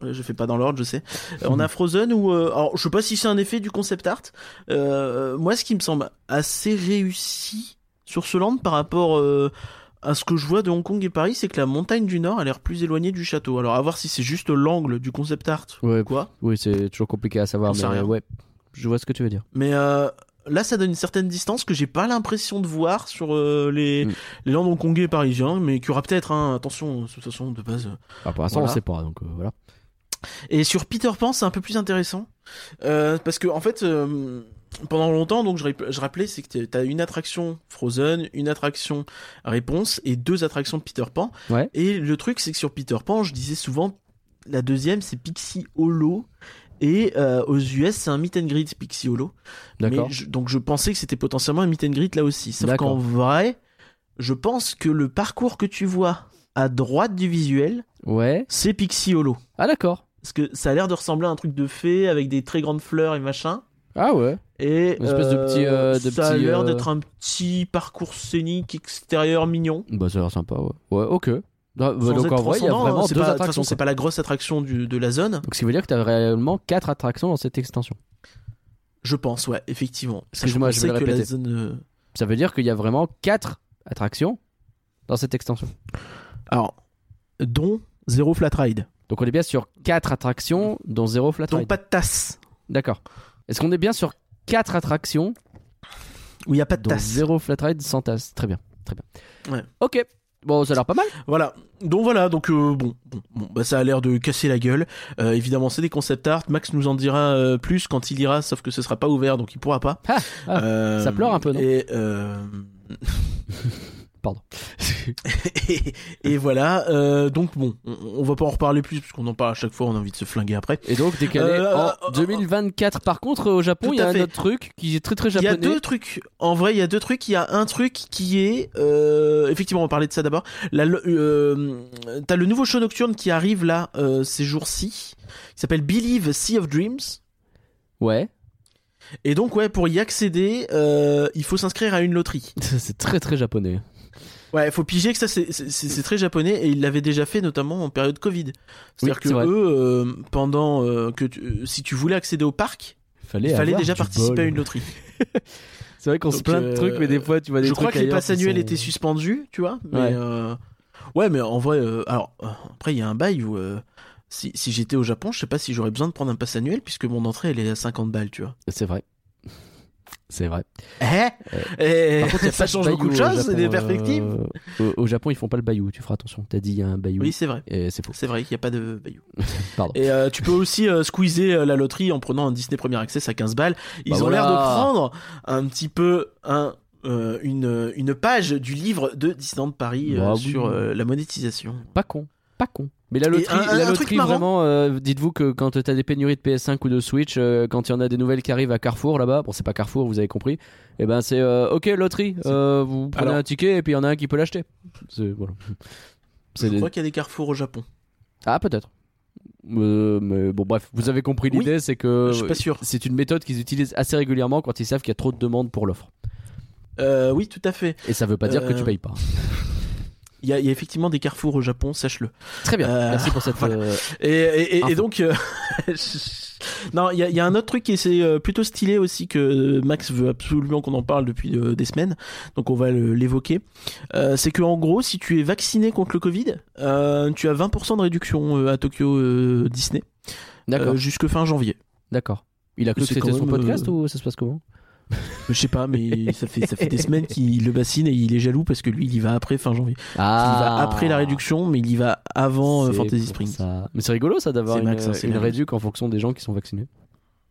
Je fais pas dans l'ordre, je sais. Euh, on a Frozen où, euh, alors je sais pas si c'est un effet du concept art. Moi, ce qui me semble assez réussi sur ce land par rapport à ce que je vois de Hong Kong et Paris, c'est que la montagne du Nord a l'air plus éloignée du château. Alors à voir si c'est juste l'angle du concept art Ouais, ou quoi. oui, c'est toujours compliqué à savoir, mais rien. ouais, je vois ce que tu veux dire. Mais euh, là, ça donne une certaine distance que j'ai pas l'impression de voir sur euh, les, Mm. les landes hongkongais et parisiens, mais qu'il y aura peut-être. Hein, attention, de toute façon, de base. Alors, pour l'instant, Voilà. on sait pas, donc euh, voilà. Et sur Peter Pan, c'est un peu plus intéressant. Euh, parce que, en fait, euh, pendant longtemps, donc je rappelais, c'est que t'as une attraction Frozen, une attraction Réponse et deux attractions de Peter Pan. Ouais. Et le truc, c'est que sur Peter Pan, je disais souvent, la deuxième, c'est Pixie Hollow. Et euh, aux US, c'est un meet and greet Pixie Hollow. D'accord. Mais je- donc je pensais que c'était potentiellement un meet and greet là aussi. Sauf qu'en vrai, je pense que le parcours que tu vois à droite du visuel, Ouais. c'est Pixie Hollow. Ah, d'accord. Parce que ça a l'air de ressembler à un truc de fée avec des très grandes fleurs et machin. Ah, ouais. Et Une espèce de petit, euh, de ça a l'air euh, d'être un petit parcours scénique extérieur mignon. Bah, ça a l'air sympa, ouais. Ouais, ok. Ah, bah, Sans donc en vrai, il y a vraiment c'est deux pas, De toute attractions. façon, c'est pas la grosse attraction du- de la zone. Donc, ce qui veut dire que t'as réellement quatre attractions dans cette extension. Je pense, ouais, effectivement. Excuse-moi, je vais qu'on le sait que la répéter. zone. euh, Ça veut dire qu'il y a vraiment quatre attractions dans cette extension. Alors, dont zéro flat ride. Donc on est bien sur quatre attractions, dont zéro flat Donc ride. pas de tasse. D'accord. Est-ce qu'on est bien sur quatre attractions, Où il n'y a pas de tasse. zéro flat ride sans tasse? Très bien, très bien. Ouais. Ok. Bon, ça a l'air pas mal. Voilà. Donc voilà, donc euh, bon, bon, bon, bah ça a l'air de casser la gueule. Euh, évidemment, c'est des concept art. Max nous en dira euh, plus quand il ira, sauf que ce sera pas ouvert, donc il pourra pas. Ah, ah, Euh, ça pleure un peu, non? Et [LAUGHS] Pardon. et, [LAUGHS] et voilà. euh, donc bon, on, on va pas en reparler plus parce qu'on en parle à chaque fois. On a envie de se flinguer après. Et donc décalé Euh, en euh, 2024. Par contre, au Japon, il y a un fait. autre truc qui est très très Il y japonais. a deux trucs. En vrai, il y a deux trucs. Il y a un truc qui est, euh, effectivement, on va parler de ça d'abord. Euh, T'as le nouveau show nocturne qui arrive là euh, ces jours-ci. Il s'appelle Believe Sea of Dreams. Ouais. Et donc ouais, pour y accéder, euh, il faut s'inscrire à une loterie. [LAUGHS] C'est très très japonais. Ouais, il faut piger que ça c'est- très japonais et ils l'avaient déjà fait notamment en période Covid. C'est-à-dire c'est que eux, euh, pendant euh, que tu- euh, si tu voulais accéder au parc, Fallait il fallait déjà participer bol. à une loterie. [LAUGHS] C'est vrai qu'on se plaint de trucs, mais des fois tu vois des Je trucs crois que les passes annuelles sont- étaient suspendues, tu vois. Mais Ouais. euh, ouais, mais en vrai, alors après il y a un bail où si, si j'étais au Japon, je sais pas si j'aurais besoin de prendre un pass annuel puisque mon entrée elle est à 50 balles, tu vois. C'est vrai. C'est vrai. Eh Eh, Par contre, ça change beaucoup de choses, Japon, des euh, perspectives. au, au Japon, ils font pas le bayou. Tu feras attention. T'as dit il y a un bayou. Oui, c'est vrai. C'est faux. C'est vrai qu'il n'y a pas de bayou. [LAUGHS] Pardon. Et euh, tu peux aussi euh, squeezer euh, la loterie en prenant un Disney Premier Access à 15 balles. Ils Bah ont voilà. l'air de prendre un petit peu un, euh, une, une page du livre de Disneyland Paris euh, Bah oui. sur euh, la monétisation. Pas con. Pas con. Mais la loterie, un- la un loterie vraiment, euh, dites-vous que quand t'as des pénuries de PS5 ou de Switch, euh, quand il y en a des nouvelles qui arrivent à Carrefour là-bas, bon c'est pas Carrefour, vous avez compris, et ben c'est euh, ok loterie, vous prenez Alors- un ticket et puis il y en a un qui peut l'acheter. C'est voilà. Je des- crois qu'il y a des carrefours au Japon. Ah peut-être. Euh, mais bon bref, vous avez compris Oui. l'idée, c'est que c'est une méthode qu'ils utilisent assez régulièrement quand ils savent qu'il y a trop de demandes pour l'offre. Euh, oui, tout à fait. Et ça veut pas dire que tu payes pas. Il y a, il y a effectivement des carrefours au Japon, sache-le. Très bien. euh, Merci pour cette. voilà. euh, Et, donc, euh, [LAUGHS] non, il y a, il y a un autre truc qui est euh, plutôt stylé aussi que Max veut absolument qu'on en parle depuis des semaines. Donc on va l'évoquer. C'est que en gros, si tu es vacciné contre le Covid, tu as 20% de réduction à Tokyo Disney D'accord. jusque fin janvier. D'accord. Il a cru que c'était son podcast ou ça se passe comment? Je sais pas, mais ça fait ça fait des semaines qu'il le bassine et il est jaloux parce que lui, il y va après fin janvier. Il y va après la réduction, mais il y va avant euh, Ah. Fantasy ça. Mais c'est rigolo ça d'avoir une, Max, hein, une Max. réduc en fonction des gens qui sont vaccinés.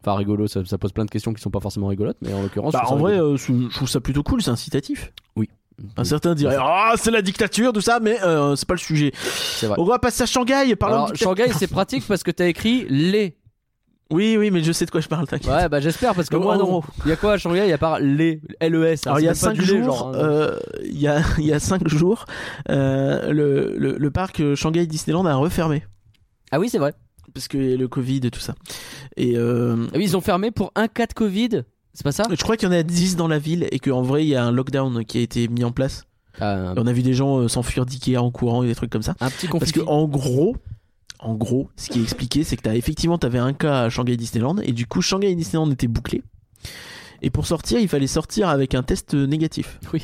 Enfin rigolo, ça, ça pose plein de questions qui sont pas forcément rigolotes, mais en l'occurrence. Bah, en vrai, euh, je trouve ça plutôt cool, c'est incitatif. Un certain dirait Ah, c'est la dictature, tout ça, mais euh, c'est pas le sujet. Vrai. On va passer à Shanghai. Parlons Alors. Shanghai, [LAUGHS] c'est pratique parce que t'as écrit les. Oui, oui, mais je sais de quoi je parle, t'inquiète. Ouais, bah j'espère parce que moi non. gros. Il y a quoi à Shanghai Il y a pas les LES. hein, Alors il y a c'est même pas cinq du lait, jours, genre, hein. euh, il y a il y a cinq jours, euh, le, le le parc euh, Shanghai Disneyland a refermé Ah oui, c'est vrai. parce que le Covid et tout ça. Et euh, Ah oui, ils ont fermé pour un cas de Covid. C'est pas ça? Je crois qu'il y en a 10 dans la ville et qu'en vrai il y a un lockdown qui a été mis en place. Et on a vu des gens euh, s'enfuir d'Ikea en courant et des trucs comme ça. Un petit Parce conflit. que en gros, en gros, ce qui est expliqué, c'est que t'as effectivement t'avais un cas à Shanghai Disneyland et du coup Shanghai Disneyland était bouclé. Et pour sortir, il fallait sortir avec un test négatif. Oui.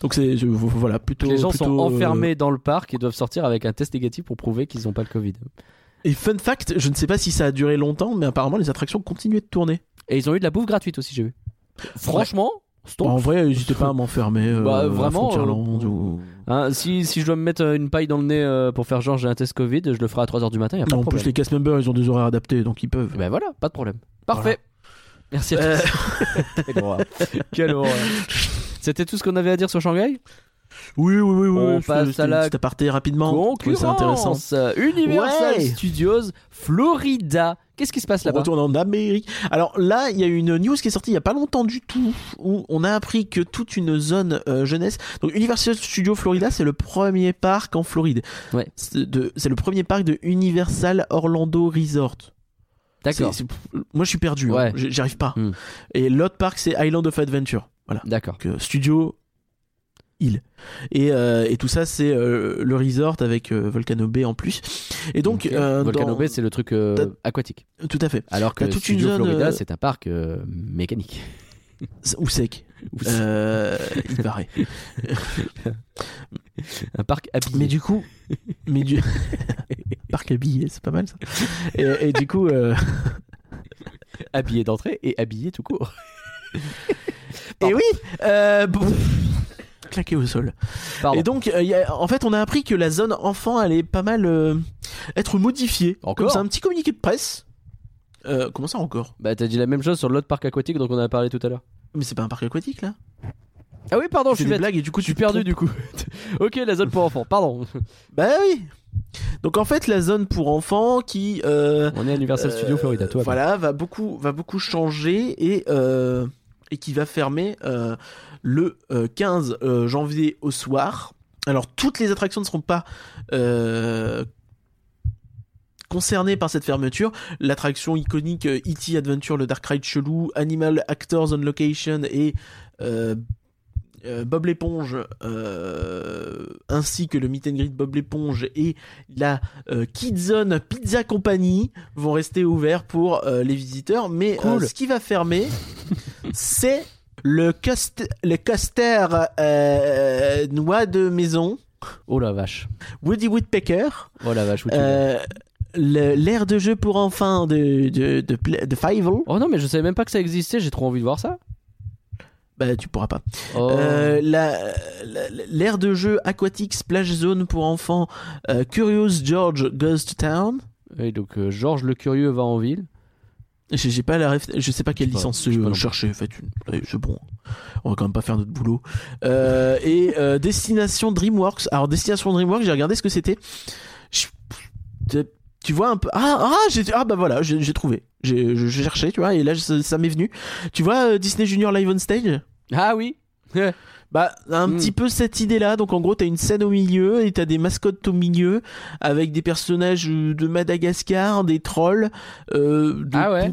Donc c'est je- voilà plutôt. Les gens sont plutôt, euh, enfermés dans le parc et doivent sortir avec un test négatif pour prouver qu'ils n'ont pas le Covid. Et fun fact, je ne sais pas si ça a duré longtemps, mais apparemment les attractions continuaient de tourner. Et ils ont eu de la bouffe gratuite aussi, j'ai vu. Franchement, stop. en vrai, n'hésitez pas à m'enfermer. Euh, Bah, à vraiment, Frontierland euh, ou- Hein, si, si je dois me mettre euh, une paille dans le nez euh, pour faire genre j'ai un test Covid, je le ferai à 3h du matin, y a pas Non, de en problème. plus, les cast members, ils ont des horaires adaptés, donc ils peuvent. Ben voilà, pas de problème. Parfait. Merci à Euh, tous. [LAUGHS] Quelle horreur. [LAUGHS] Quelle horreur. C'était tout ce qu'on avait à dire sur Shanghai? Oui, oui, oui, oui. On oui, passe à la aparté rapidement. Oui, C'est intéressant. Concurrence. Universal Ouais. Studios Florida. Qu'est-ce qui se passe On là-bas retourne en Amérique. Alors là, il y a une news qui est sortie il y a pas longtemps du tout, où on a appris que toute une zone euh, jeunesse. Donc Universal Studios Florida, c'est le premier parc en Floride. Ouais. C'est le premier parc de Universal Orlando Resort. D'accord. Moi, je suis perdu. hein. Ouais. J- J'y arrive pas. Hmm. Et l'autre parc, c'est Island of Adventure. Voilà. D'accord. Euh, studio île. Et, euh, et tout ça, c'est euh, le resort avec euh, Volcano Bay en plus. Et donc, Ok. euh, Volcano dans- Bay, c'est le truc aquatique. tout à fait. Alors que toute une zone, Florida, c'est un parc mécanique. [LAUGHS] Ou sec. Euh, il paraît. [LAUGHS] un parc habillé. Mais du coup, mais du [LAUGHS] parc habillé, c'est pas mal ça. Et, et du coup, euh, Habillé d'entrée et habillé tout court. et oui, euh, claqué au sol. Pardon. Et donc, euh, il y a- en fait, on a appris que la zone enfant allait pas mal euh, être modifiée. Encore c'est un petit communiqué de presse. Euh, comment ça encore? Bah t'as dit la même chose sur l'autre parc aquatique dont on a parlé tout à l'heure. Mais c'est pas un parc aquatique là? Ah oui pardon, je suis des blagues et du coup Je suis perdu du coup. [LAUGHS] ok la zone pour enfants, pardon. [LAUGHS] Bah oui. Donc en fait, la zone pour enfants qui On est à Universal Studios Florida, toi. Voilà, va beaucoup, va beaucoup changer et, et qui va fermer euh, le euh, 15 euh, janvier au soir. Alors, toutes les attractions ne seront pas euh, concernées par cette fermeture. L'attraction iconique euh, E.T. Adventure, le Dark Ride chelou, Animal Actors on Location et euh, euh, Bob l'éponge, euh, ainsi que le Meet and Greet Bob l'éponge et la euh, Kidzone Pizza Company vont rester ouverts pour euh, les visiteurs. Mais Cool. ce qui va fermer, [LAUGHS] c'est le, cost le coaster noix de maison, Oh la vache. Woody Woodpecker, Oh la vache. l'aire de jeu pour enfants de, de, de, de Fievel. Oh non mais je savais même pas que ça existait, j'ai trop envie de voir ça. Bah, tu pourras pas. Oh. Euh, la- la- de jeu aquatique splash zone pour enfants euh, Curious George Goes to Town. Oui, donc euh, Georges le Curieux va en ville. J'ai pas la ref... je sais pas quelle pas, licence pas chercher. Une... Allez, c'est bon. On va quand même pas faire notre boulot. Euh, et euh, Destination DreamWorks. Alors Destination DreamWorks, j'ai regardé ce que c'était. Je- tu- vois un peu. Ah, ah, j'ai... ah bah voilà, j'ai trouvé. J'ai cherché, tu vois, et là ça, ça m'est venu. Tu vois Disney Junior Live on Stage? Ah oui. [LAUGHS] Bah, un Hmm. petit peu cette idée-là. Donc, en gros, t'as une scène au milieu et t'as des mascottes au milieu avec des personnages euh, de Madagascar, des trolls. euh, de- Ah ouais.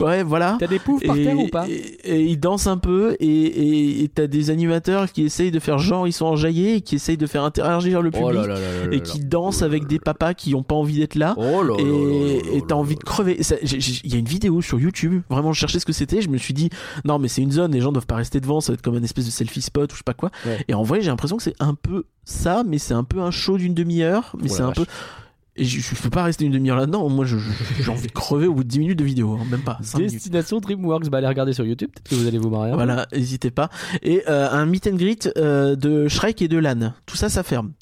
Ouais, voilà. T'as des poufs par Et, terre ou pas et, et ils dansent un peu et t'as des animateurs qui essayent de faire genre ils sont enjaillés et qui essayent de faire interagir le public Oh là là là là là et qui dansent avec des papas qui ont pas envie d'être là. Oh Et t'as envie de crever. Il y a une vidéo sur YouTube. Vraiment, je cherchais ce que c'était. Je me suis dit, non, mais c'est une zone. Les gens doivent pas rester devant. Ça va être comme un espèce de selfie spot ou je sais pas quoi. Ouais. Et en vrai, j'ai l'impression que c'est un peu ça, mais c'est un peu un show d'une demi-heure. Mais Oh c'est un vache. peu. Et je, je peux pas rester une demi-heure là-dedans. Moi, j'ai envie de crever au bout de 10 minutes de vidéo. hein, Même pas. 5 minutes. Destination DreamWorks, bah allez regarder sur YouTube, peut-être que vous allez vous marrer. peu. Voilà, n'hésitez pas. Et euh, un meet and greet euh, de Shrek et de Lan. Tout ça, ça ferme.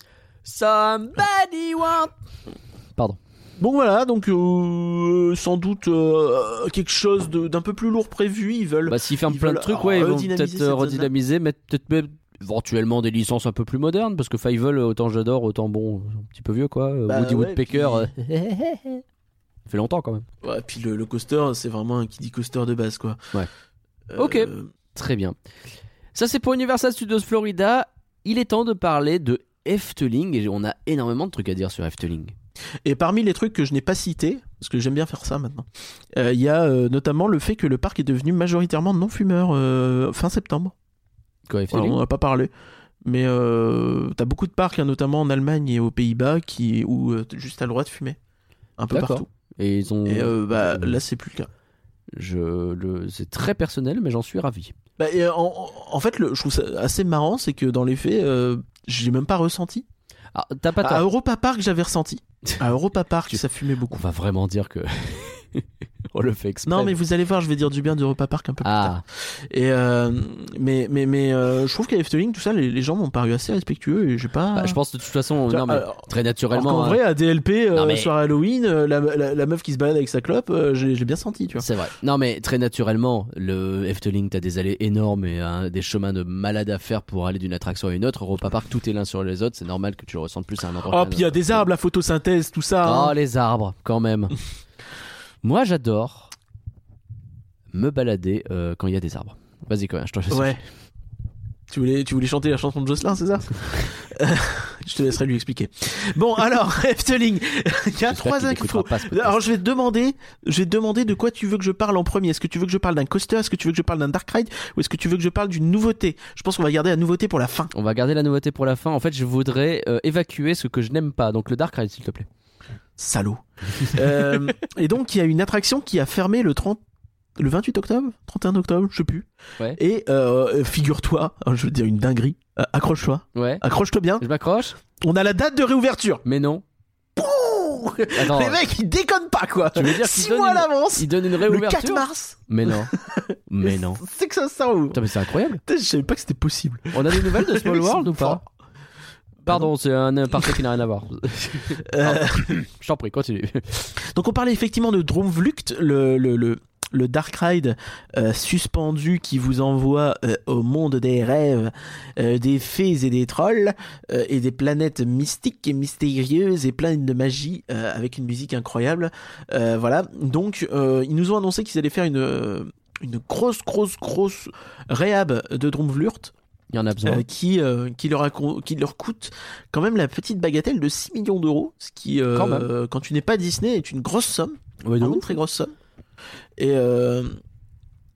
Somebody want. Bon voilà, donc euh, sans doute euh, quelque chose d'un peu plus lourd prévu. Ils veulent Bah s'ils ferment plein de trucs, ouais, ils vont redynamiser peut-être euh, redynamiser, mettre peut-être même éventuellement des licences un peu plus modernes parce que Fievel autant j'adore autant bon un petit peu vieux quoi Euh, Bah Woody ouais, Woodpecker puis- euh, ça fait longtemps quand même Ouais, puis le, le coaster, c'est vraiment un qui dit coaster de base, quoi. Ouais. Euh, Ok. très bien ça c'est pour Universal Studios Florida il est temps de parler de Efteling et on a énormément de trucs à dire sur Efteling Et parmi les trucs que je n'ai pas cités, parce que j'aime bien faire ça maintenant, euh, il y a euh, notamment le fait que le parc est devenu majoritairement non-fumeur euh, fin septembre. quoi Efteling on n'en a pas parlé. Mais t'as beaucoup de parcs, hein, notamment en Allemagne et aux Pays-Bas, qui où euh, t'as juste t'as le droit de fumer. Un peu partout. et ils ont Et bah, là, c'est plus le cas. je le c'est très personnel mais j'en suis ravi Bah, en, fait, le, je trouve ça assez marrant, c'est que dans les faits, euh, j'ai même pas ressenti. Ah t'as pas À Europa Park, j'avais ressenti. [LAUGHS] À Europa Park, ça fumait on beaucoup. va vraiment dire que on le fait exprès Non, mais vous allez voir, je vais dire du bien d'Europa Park un peu plus tard. ah Et euh, mais mais mais euh, je trouve qu'à Efteling, tout ça, les, les gens m'ont paru assez respectueux et j'ai pas. Bah, je pense de toute façon, non, mais alors, très naturellement. hein. vrai, à DLP, euh, mais- soir Halloween, euh, la, la, la meuf qui se balade avec sa clope, euh, j'ai bien senti, tu vois. C'est vrai. Non, mais très naturellement, le Efteling, t'as des allées énormes et hein, des chemins de malade à faire pour aller d'une attraction à une autre. Europa Park, tout est l'un sur les autres. C'est normal que tu le ressentes plus à un endroit. Oh, puis il y a des arbres, la photosynthèse, tout ça. Oh, hein. les arbres, quand même. [LAUGHS] Moi, j'adore me balader euh, quand il y a des arbres. Vas-y, quand même, je te laisse. Ouais. Tu voulais, tu voulais chanter la chanson de Jocelyn, c'est ça [LAUGHS] Euh, Je te laisserai lui expliquer. Bon, [LAUGHS] alors, Efteling, il y a trois infos. Alors, je vais te demander, je vais te demander de quoi tu veux que je parle en premier. Est-ce que tu veux que je parle d'un coaster? Est-ce que tu veux que je parle d'un dark ride? Ou est-ce que tu veux que je parle d'une nouveauté? Je pense qu'on va garder la nouveauté pour la fin. On va garder la nouveauté pour la fin. En fait, je voudrais euh, évacuer ce que je n'aime pas. Donc, le Dark Ride, s'il te plaît. Salaud. [LAUGHS] Euh, et donc, il y a une attraction qui a fermé le 30, le 28 octobre, 31 octobre, je sais plus. Ouais. Et euh, figure-toi, je veux dire une dinguerie. Euh, accroche-toi, Ouais. accroche-toi bien. Je m'accroche On a la date de réouverture. Mais non. Attends. Les mecs, ils déconnent pas quoi. Tu veux dire qu'ils Six donnent mois à l'avance. Il donne une Le 4 réouverture mars. Mais non. [LAUGHS] Mais non. C'est que ça sort où Putain, mais c'est incroyable. Putain, Je savais pas que c'était possible. On a des nouvelles de Small [LAUGHS] World ou pas? Pardon, c'est un aparté qui n'a rien à voir. [LAUGHS] Euh, [COUGHS] Je t'en prie, continue. donc on parlait effectivement de Dromvlucht, le, le, le, le Dark Ride euh, suspendu qui vous envoie euh, au monde des rêves, euh, des fées et des trolls, et des planètes mystiques et mystérieuses et pleines de magie, avec une musique incroyable. Voilà, donc ils nous ont annoncé qu'ils allaient faire une, une grosse, grosse, grosse réhab de Dromvlucht. Il y en a besoin. euh, qui, euh, qui, leur a co- qui leur coûte quand même la petite bagatelle de 6 millions d'euros, ce qui, euh, Quand quand tu n'es pas Disney, est une grosse somme, Ouais, une très grosse somme. Et, euh,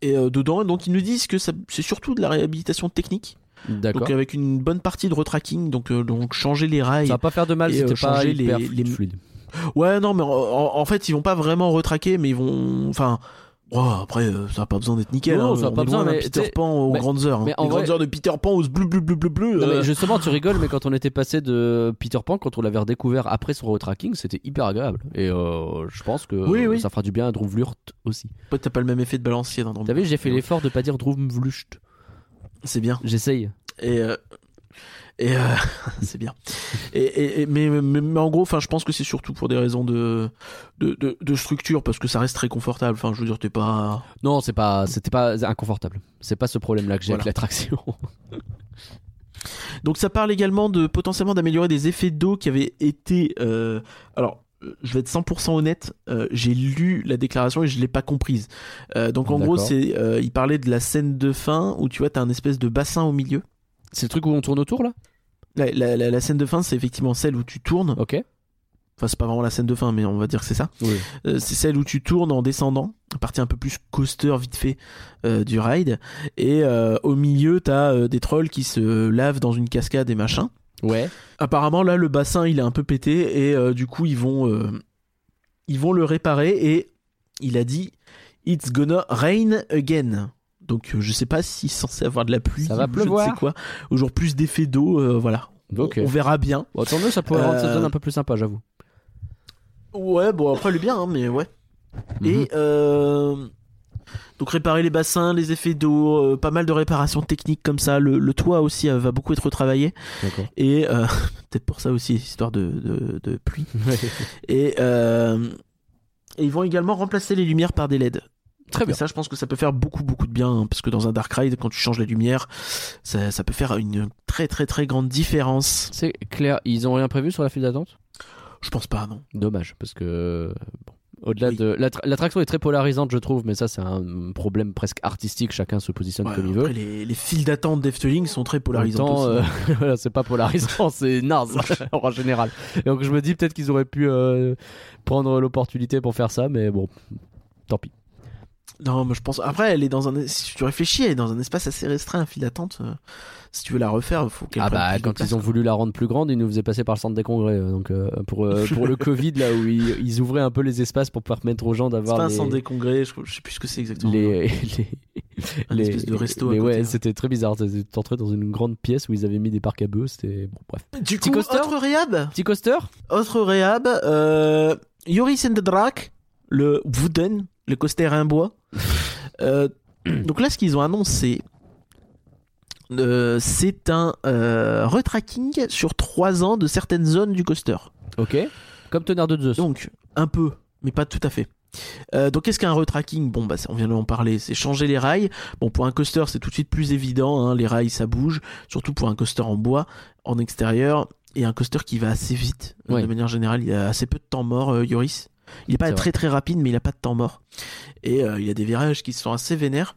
et euh, dedans, donc ils nous disent que c'est surtout de la réhabilitation technique, D'accord. donc avec une bonne partie de retracking, donc, donc changer les rails. Ça va pas faire de mal, c'était pas hyper les- les- fluide. Ouais, non, mais en fait, ils vont pas vraiment retraquer, mais ils vont. Enfin. Oh, après, euh, ça a pas besoin d'être nickel. Non, hein. ça a On pas besoin, mais Peter Pan aux mais- grandes heures. hein. mais en Les vrai- grandes heures de Peter Pan aux bleu bleu bleu bleu bleu. Non, mais euh, justement, tu rigoles, mais quand on était passé de Peter Pan, quand on l'avait redécouvert après son retracking, c'était hyper agréable. Et euh, je pense que Oui, oui. ça fera du bien à Drumvlurt aussi. T'as pas le même effet de balancier dans Vous savez, j'ai fait l'effort de pas dire Drumvlust. C'est bien. J'essaye. Et euh, et euh, [LAUGHS] c'est bien. Et, et- et- mais, mais, mais en gros, enfin, je pense que c'est surtout pour des raisons de, de de de structure parce que ça reste très confortable. Enfin, je veux dire, t'es pas. Non, c'est pas, c'était pas inconfortable. C'est pas ce problème-là que j'ai Voilà. avec l'attraction. [LAUGHS] Donc ça parle également de potentiellement d'améliorer des effets d'eau qui avaient été. euh, Alors, euh, je vais être 100% honnête. euh, J'ai lu la déclaration et je l'ai pas comprise. Euh, donc en gros, c'est il parlait de la scène de fin où tu vois, t'as un espèce de bassin au milieu. C'est le truc où on tourne autour là? La, la- la- la scène de fin, c'est effectivement celle où tu tournes. Ok. Enfin, c'est pas vraiment la scène de fin, mais on va dire que c'est ça. Oui. Euh, c'est celle où tu tournes en descendant, partie un peu plus coaster vite fait euh, du ride. Et euh, au milieu, t'as des trolls qui se lavent dans une cascade et machin. Ouais. Apparemment, là, le bassin, il est un peu pété et du coup, ils vont, ils vont le réparer. Et il a dit, It's gonna rain again. Donc, euh, je sais pas si c'est censé avoir de la pluie. Ça va je ne sais quoi. Ou genre plus d'effets d'eau. euh, voilà. On, on verra bien. Bon, tant mieux, ça pourrait rendre cette Euh, zone un peu plus sympa, j'avoue. Ouais, bon, après, elle est bien, hein, mais ouais. Mhm. Et euh, donc réparer les bassins, les effets d'eau, euh, pas mal de réparations techniques comme ça. Le, le toit aussi euh, va beaucoup être retravaillé. Et euh, [LAUGHS] peut-être pour ça aussi, histoire de, de, de pluie. [LAUGHS] Et, et ils vont également remplacer les lumières par des LED. Très Et bien. ça, je pense que ça peut faire beaucoup, beaucoup de bien, hein, parce que dans un Dark Ride, quand tu changes la lumière, ça, ça peut faire une très, très, très grande différence. C'est clair, ils ont rien prévu sur la file d'attente? Je pense pas, non. Dommage, parce que bon, au-delà Oui. de l'attra- l'attraction est très polarisante, je trouve, mais ça c'est un problème presque artistique. Chacun se positionne Ouais, comme il veut. les, les files d'attente d'Efteling sont très polarisantes aussi. euh, [LAUGHS] c'est pas polarisant, [LAUGHS] c'est naze [LAUGHS] en général. Et donc je me dis peut-être qu'ils auraient pu euh, prendre l'opportunité pour faire ça, mais bon, tant pis. Non, mais je pense. Après, elle est dans un. Si tu réfléchis, elle est dans un espace assez restreint, un file d'attente. euh, Si tu veux la refaire, il faut qu'elle. Ah bah quand place, ils ont quoi. voulu la rendre plus grande, ils nous faisaient passer par le centre des congrès. euh, Donc euh, pour euh, pour le [LAUGHS] Covid là où ils, ils ouvraient un peu les espaces pour permettre aux gens C'est d'avoir pas un centre des congrès, je, je sais plus ce que c'est exactement. les, [LAUGHS] les, Un les- espèce de resto Mais ouais, hein. c'était très bizarre. Entré dans une grande pièce où ils avaient mis des parcs à bœufs. C'était bon, bref. Du Petit coup, coaster autre réhab Petit coaster Autre réhab, euh, Yoris and the Drac, le Wooden, le coaster en bois. Euh, donc là, ce qu'ils ont annoncé, euh, c'est un euh, retracking sur 3 ans de certaines zones du coaster. Ok. Comme tonnerre de Zeus. Donc, un peu, mais pas tout à fait. Euh, donc, qu'est-ce qu'un retracking Bon, bah, on vient d'en parler, c'est changer les rails. Bon, pour un coaster, c'est tout de suite plus évident, hein, les rails, ça bouge, surtout pour un coaster en bois, en extérieur, et un coaster qui va assez vite. Ouais. De manière générale, il a assez peu de temps mort, euh, Yoris. Il est pas très très rapide, mais il a pas de temps mort. Et euh, il a des virages qui sont assez vénères.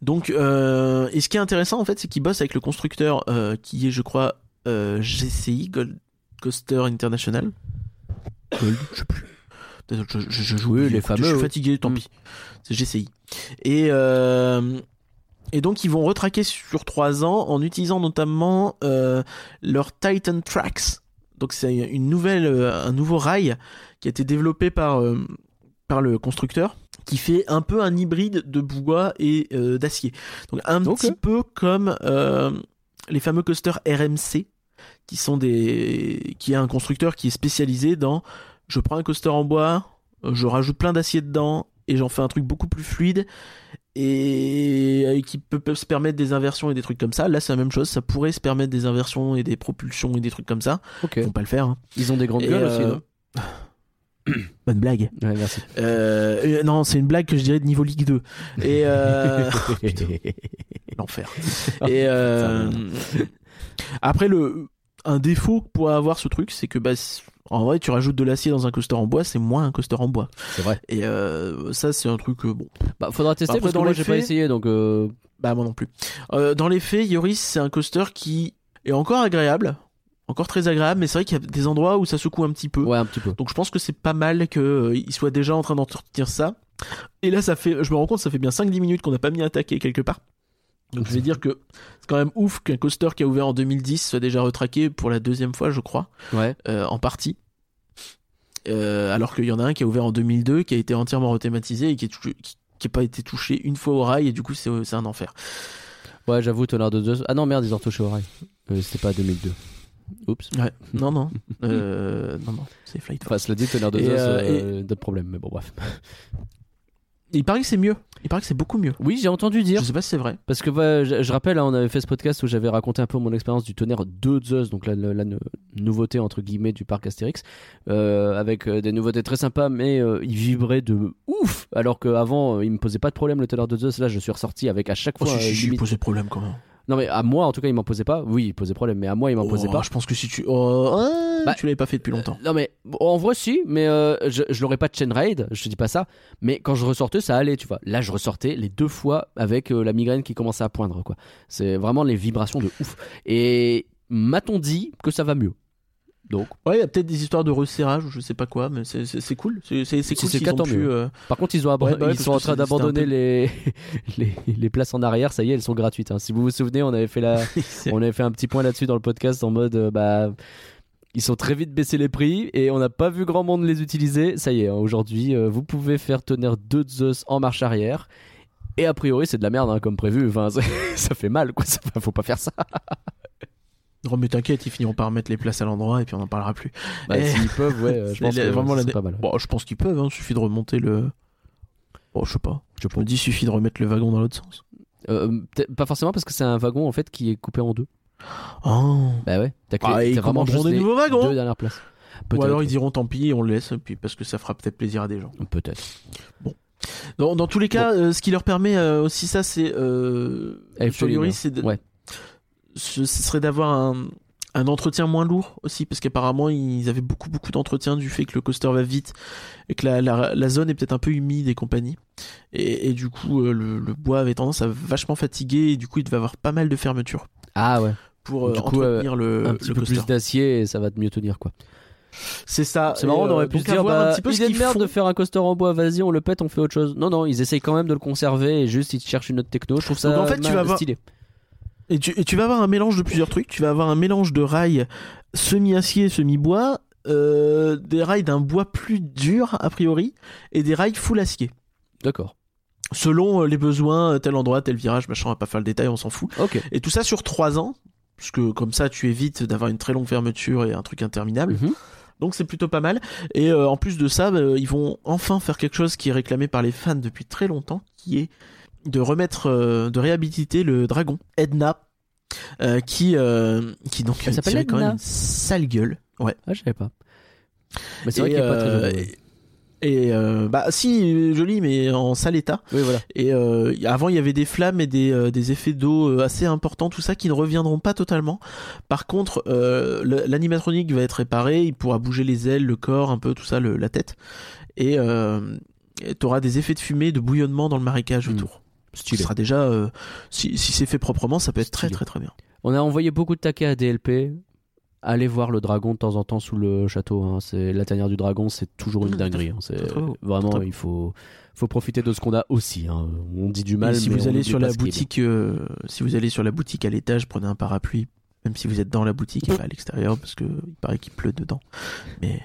Donc, euh, et ce qui est intéressant, en fait, c'est qu'il bosse avec le constructeur euh, qui est, je crois, GCI, Gold Coaster International. Gold, je sais plus. Je, je, je joue Oui, au les fameux, Je suis fatigué, tant Mm. pis. C'est GCI. Et, et donc, ils vont retraquer sur 3 ans en utilisant notamment leur Titan Tracks. Donc, c'est une nouvelle, un nouveau rail qui a été développé par, euh, par le constructeur qui fait un peu un hybride de bois et euh, d'acier. Donc un petit peu comme euh, les fameux coasters RMC qui sont des qui est un constructeur qui est spécialisé dans je prends un coaster en bois, je rajoute plein d'acier dedans et j'en fais un truc beaucoup plus fluide et et qui peut, peut se permettre des inversions et des trucs comme ça. Là, c'est la même chose, ça pourrait se permettre des inversions et des propulsions et des trucs comme ça. Ok. Ils vont pas le faire. hein. Ils ont des grandes Et, gueules euh, aussi, non? [LAUGHS] [CLEARS THROAT] Bonne blague. Ouais, merci. Euh, euh, non, c'est une blague que je dirais de niveau Ligue 2. [LAUGHS] [LAUGHS] Et euh, putain, l'enfer. Et euh, après le un défaut pour avoir ce truc, c'est que bah en vrai, tu rajoutes de l'acier dans un coaster en bois, c'est moins un coaster en bois. c'est vrai. Et ça, c'est un truc bon. Bah, faudra tester Après, parce que dans moi j'ai pas essayé donc. Bah moi non plus. Dans les faits, Yoris, c'est un coaster qui est encore agréable, encore très agréable, mais c'est vrai qu'il y a des endroits où ça secoue un petit peu. Ouais, un petit peu. Donc je pense que c'est pas mal qu'il soit déjà en train d'entretenir ça. Et là, ça fait, je me rends compte, ça fait bien 5-10 minutes qu'on n'a pas mis un taquet quelque part. Donc je vais dire que c'est quand même ouf qu'un coaster qui a ouvert en 2010 soit déjà retraqué pour la deuxième fois, je crois, Ouais. euh, en partie. Euh, alors qu'il y en a un qui a ouvert en 2002, qui a été entièrement rethématisé et qui n'a qui, qui a pas été touché une fois au rail, et du coup c'est un enfer. Ouais, j'avoue, tonnerre de. Ah non, merde, ils ont retouché au rail. Euh, C'était pas 2002. Oups. Ouais, [LAUGHS] non, non, euh, non, non, c'est Flight. Enfin, cela dit, tonnerre de Et, Zeus, euh, euh, d'autres problèmes, mais bon, bref. Il paraît que c'est mieux, il paraît que c'est beaucoup mieux. Oui, j'ai entendu dire. Je sais pas si c'est vrai. Parce que bah, je, je rappelle, hein, on avait fait ce podcast où j'avais raconté un peu mon expérience du tonnerre de Zeus, donc la, la- la nou- nouveauté entre guillemets du parc Astérix, euh, avec euh, des nouveautés très sympas, mais euh, il vibrait de ouf, alors qu'avant euh, il me posait pas de problème le tonnerre de Zeus. Là, je suis ressorti avec à chaque Oh, fois. si, euh, si, il posait problème quand même. Non mais à moi en tout cas il m'en posait pas. Oui, il posait problème, mais à moi il m'en posait Oh, pas. Je pense que si tu. Oh, ouais, Bah, tu l'avais pas fait depuis longtemps. Non mais en vrai si, mais euh, je, je l'aurais pas de chain raid, je te dis pas ça, mais quand je ressortais ça allait, tu vois. Là je ressortais les deux fois avec euh, la migraine qui commençait à poindre quoi. C'est vraiment les vibrations de ouf. Et m'a-t-on dit que ça va mieux? Donc Ouais, il y a peut-être des histoires de resserrage ou je sais pas quoi, mais c'est- c'est c'est cool. C'est c'est- c'est Si cool le cas, ont pu, mieux. euh, par contre ils ont abo- Ouais, bah ouais, ils parce sont en train d'abandonner peu- les... [LAUGHS] les les places en arrière, ça y est, elles sont gratuites. hein. Si vous vous souvenez, on avait fait la [LAUGHS] on avait fait un petit point là-dessus dans le podcast en mode euh, bah ils sont très vite baissé les prix et on n'a pas vu grand monde les utiliser. Ça y est, hein, aujourd'hui, euh, vous pouvez faire tenir deux Zeus en marche arrière. Et a priori, c'est de la merde hein, comme prévu. Enfin, [LAUGHS] ça fait mal, quoi. Ça, faut pas faire ça. Non, mais t'inquiète, ils finiront par mettre les places à l'endroit et puis on n'en parlera plus. Bah, S'ils peuvent, ouais, [LAUGHS] euh, je pense que vraiment la- pas mal. Bon, je pense qu'ils peuvent, hein, suffit de remonter le. Bon, je sais pas. Je Je me dis, suffit de remettre le wagon dans l'autre sens. Euh, pas forcément parce que c'est un wagon en fait qui est coupé en deux. Oh. Bah ouais. T'as clé- Ah, ils t'as vraiment juste des les nouveaux wagons. Deux dernières places. Ou alors ils diront tant pis, on le laisse, puis parce que ça fera peut-être plaisir à des gens. Peut-être. Dans, dans tous les cas, euh, ce qui leur permet euh, aussi ça, c'est euh, c'est de- ouais. Ce, ce serait d'avoir un, un entretien moins lourd aussi, parce qu'apparemment ils avaient beaucoup beaucoup d'entretien du fait que le coaster va vite et que la, la, la zone est peut-être un peu humide et compagnie. Et, et du coup, euh, le, le bois avait tendance à vachement fatiguer et du coup il devait avoir pas mal de fermetures Ah ouais. pour euh, Du coup, entretenir le, un petit le peu coaster. plus d'acier et ça va mieux tenir quoi. C'est ça. C'est marrant, on aurait euh, pu se dire, bah, un petit peu idée de merde font. de faire un coaster en bois, vas-y, on le pète, on fait autre chose. Non, non, ils essayent quand même de le conserver et juste ils cherchent une autre techno. Je trouve ça Donc, en fait, tu mal- vas voir- stylé. Et tu, et tu vas avoir un mélange de plusieurs trucs. Tu vas avoir un mélange de rails semi-acier, semi-bois, euh, des rails d'un bois plus dur, a priori, et des rails full acier. D'accord. Selon euh, les besoins, tel endroit, tel virage, machin, on va pas faire le détail, on s'en fout. Ok. Et tout ça sur 3 ans, puisque comme ça, tu évites d'avoir une très longue fermeture et un truc interminable. Mhm. Donc c'est plutôt pas mal. Et euh, en plus de ça, bah, ils vont enfin faire quelque chose qui est réclamé par les fans depuis très longtemps, qui est de remettre, euh, de réhabiliter le dragon Edna, euh, qui, euh, qui donc Elle s'appelle quand même une sale gueule. Ouais. Ah, je savais pas. Mais c'est vrai qu'il est pas très euh, joli. Et euh, bah si joli mais en sale état. Oui, voilà. Et euh, avant il y avait des flammes et des, euh, des effets d'eau euh, assez importants, tout ça qui ne reviendront pas totalement. Par contre, euh, l'animatronique va être réparé, il pourra bouger les ailes, le corps, un peu tout ça, le- la tête. Et euh, tu auras des effets de fumée, de bouillonnement dans le marécage Mm. autour. Ce sera déjà, euh, si, si c'est fait proprement, ça peut être très Stylé. très très bien. On a envoyé beaucoup de taquets à DLP. Allez voir le dragon de temps en temps sous le château. hein. C'est la tanière du dragon, c'est toujours une Mmh, dinguerie. hein. C'est vraiment, il faut, faut profiter de ce qu'on a aussi. hein. On dit du mal, Et si mais vous allez sur la boutique, euh, si vous allez sur la boutique à l'étage, prenez un parapluie, même si vous êtes dans la boutique et [LAUGHS] pas à l'extérieur, parce que il paraît qu'il pleut dedans. Mais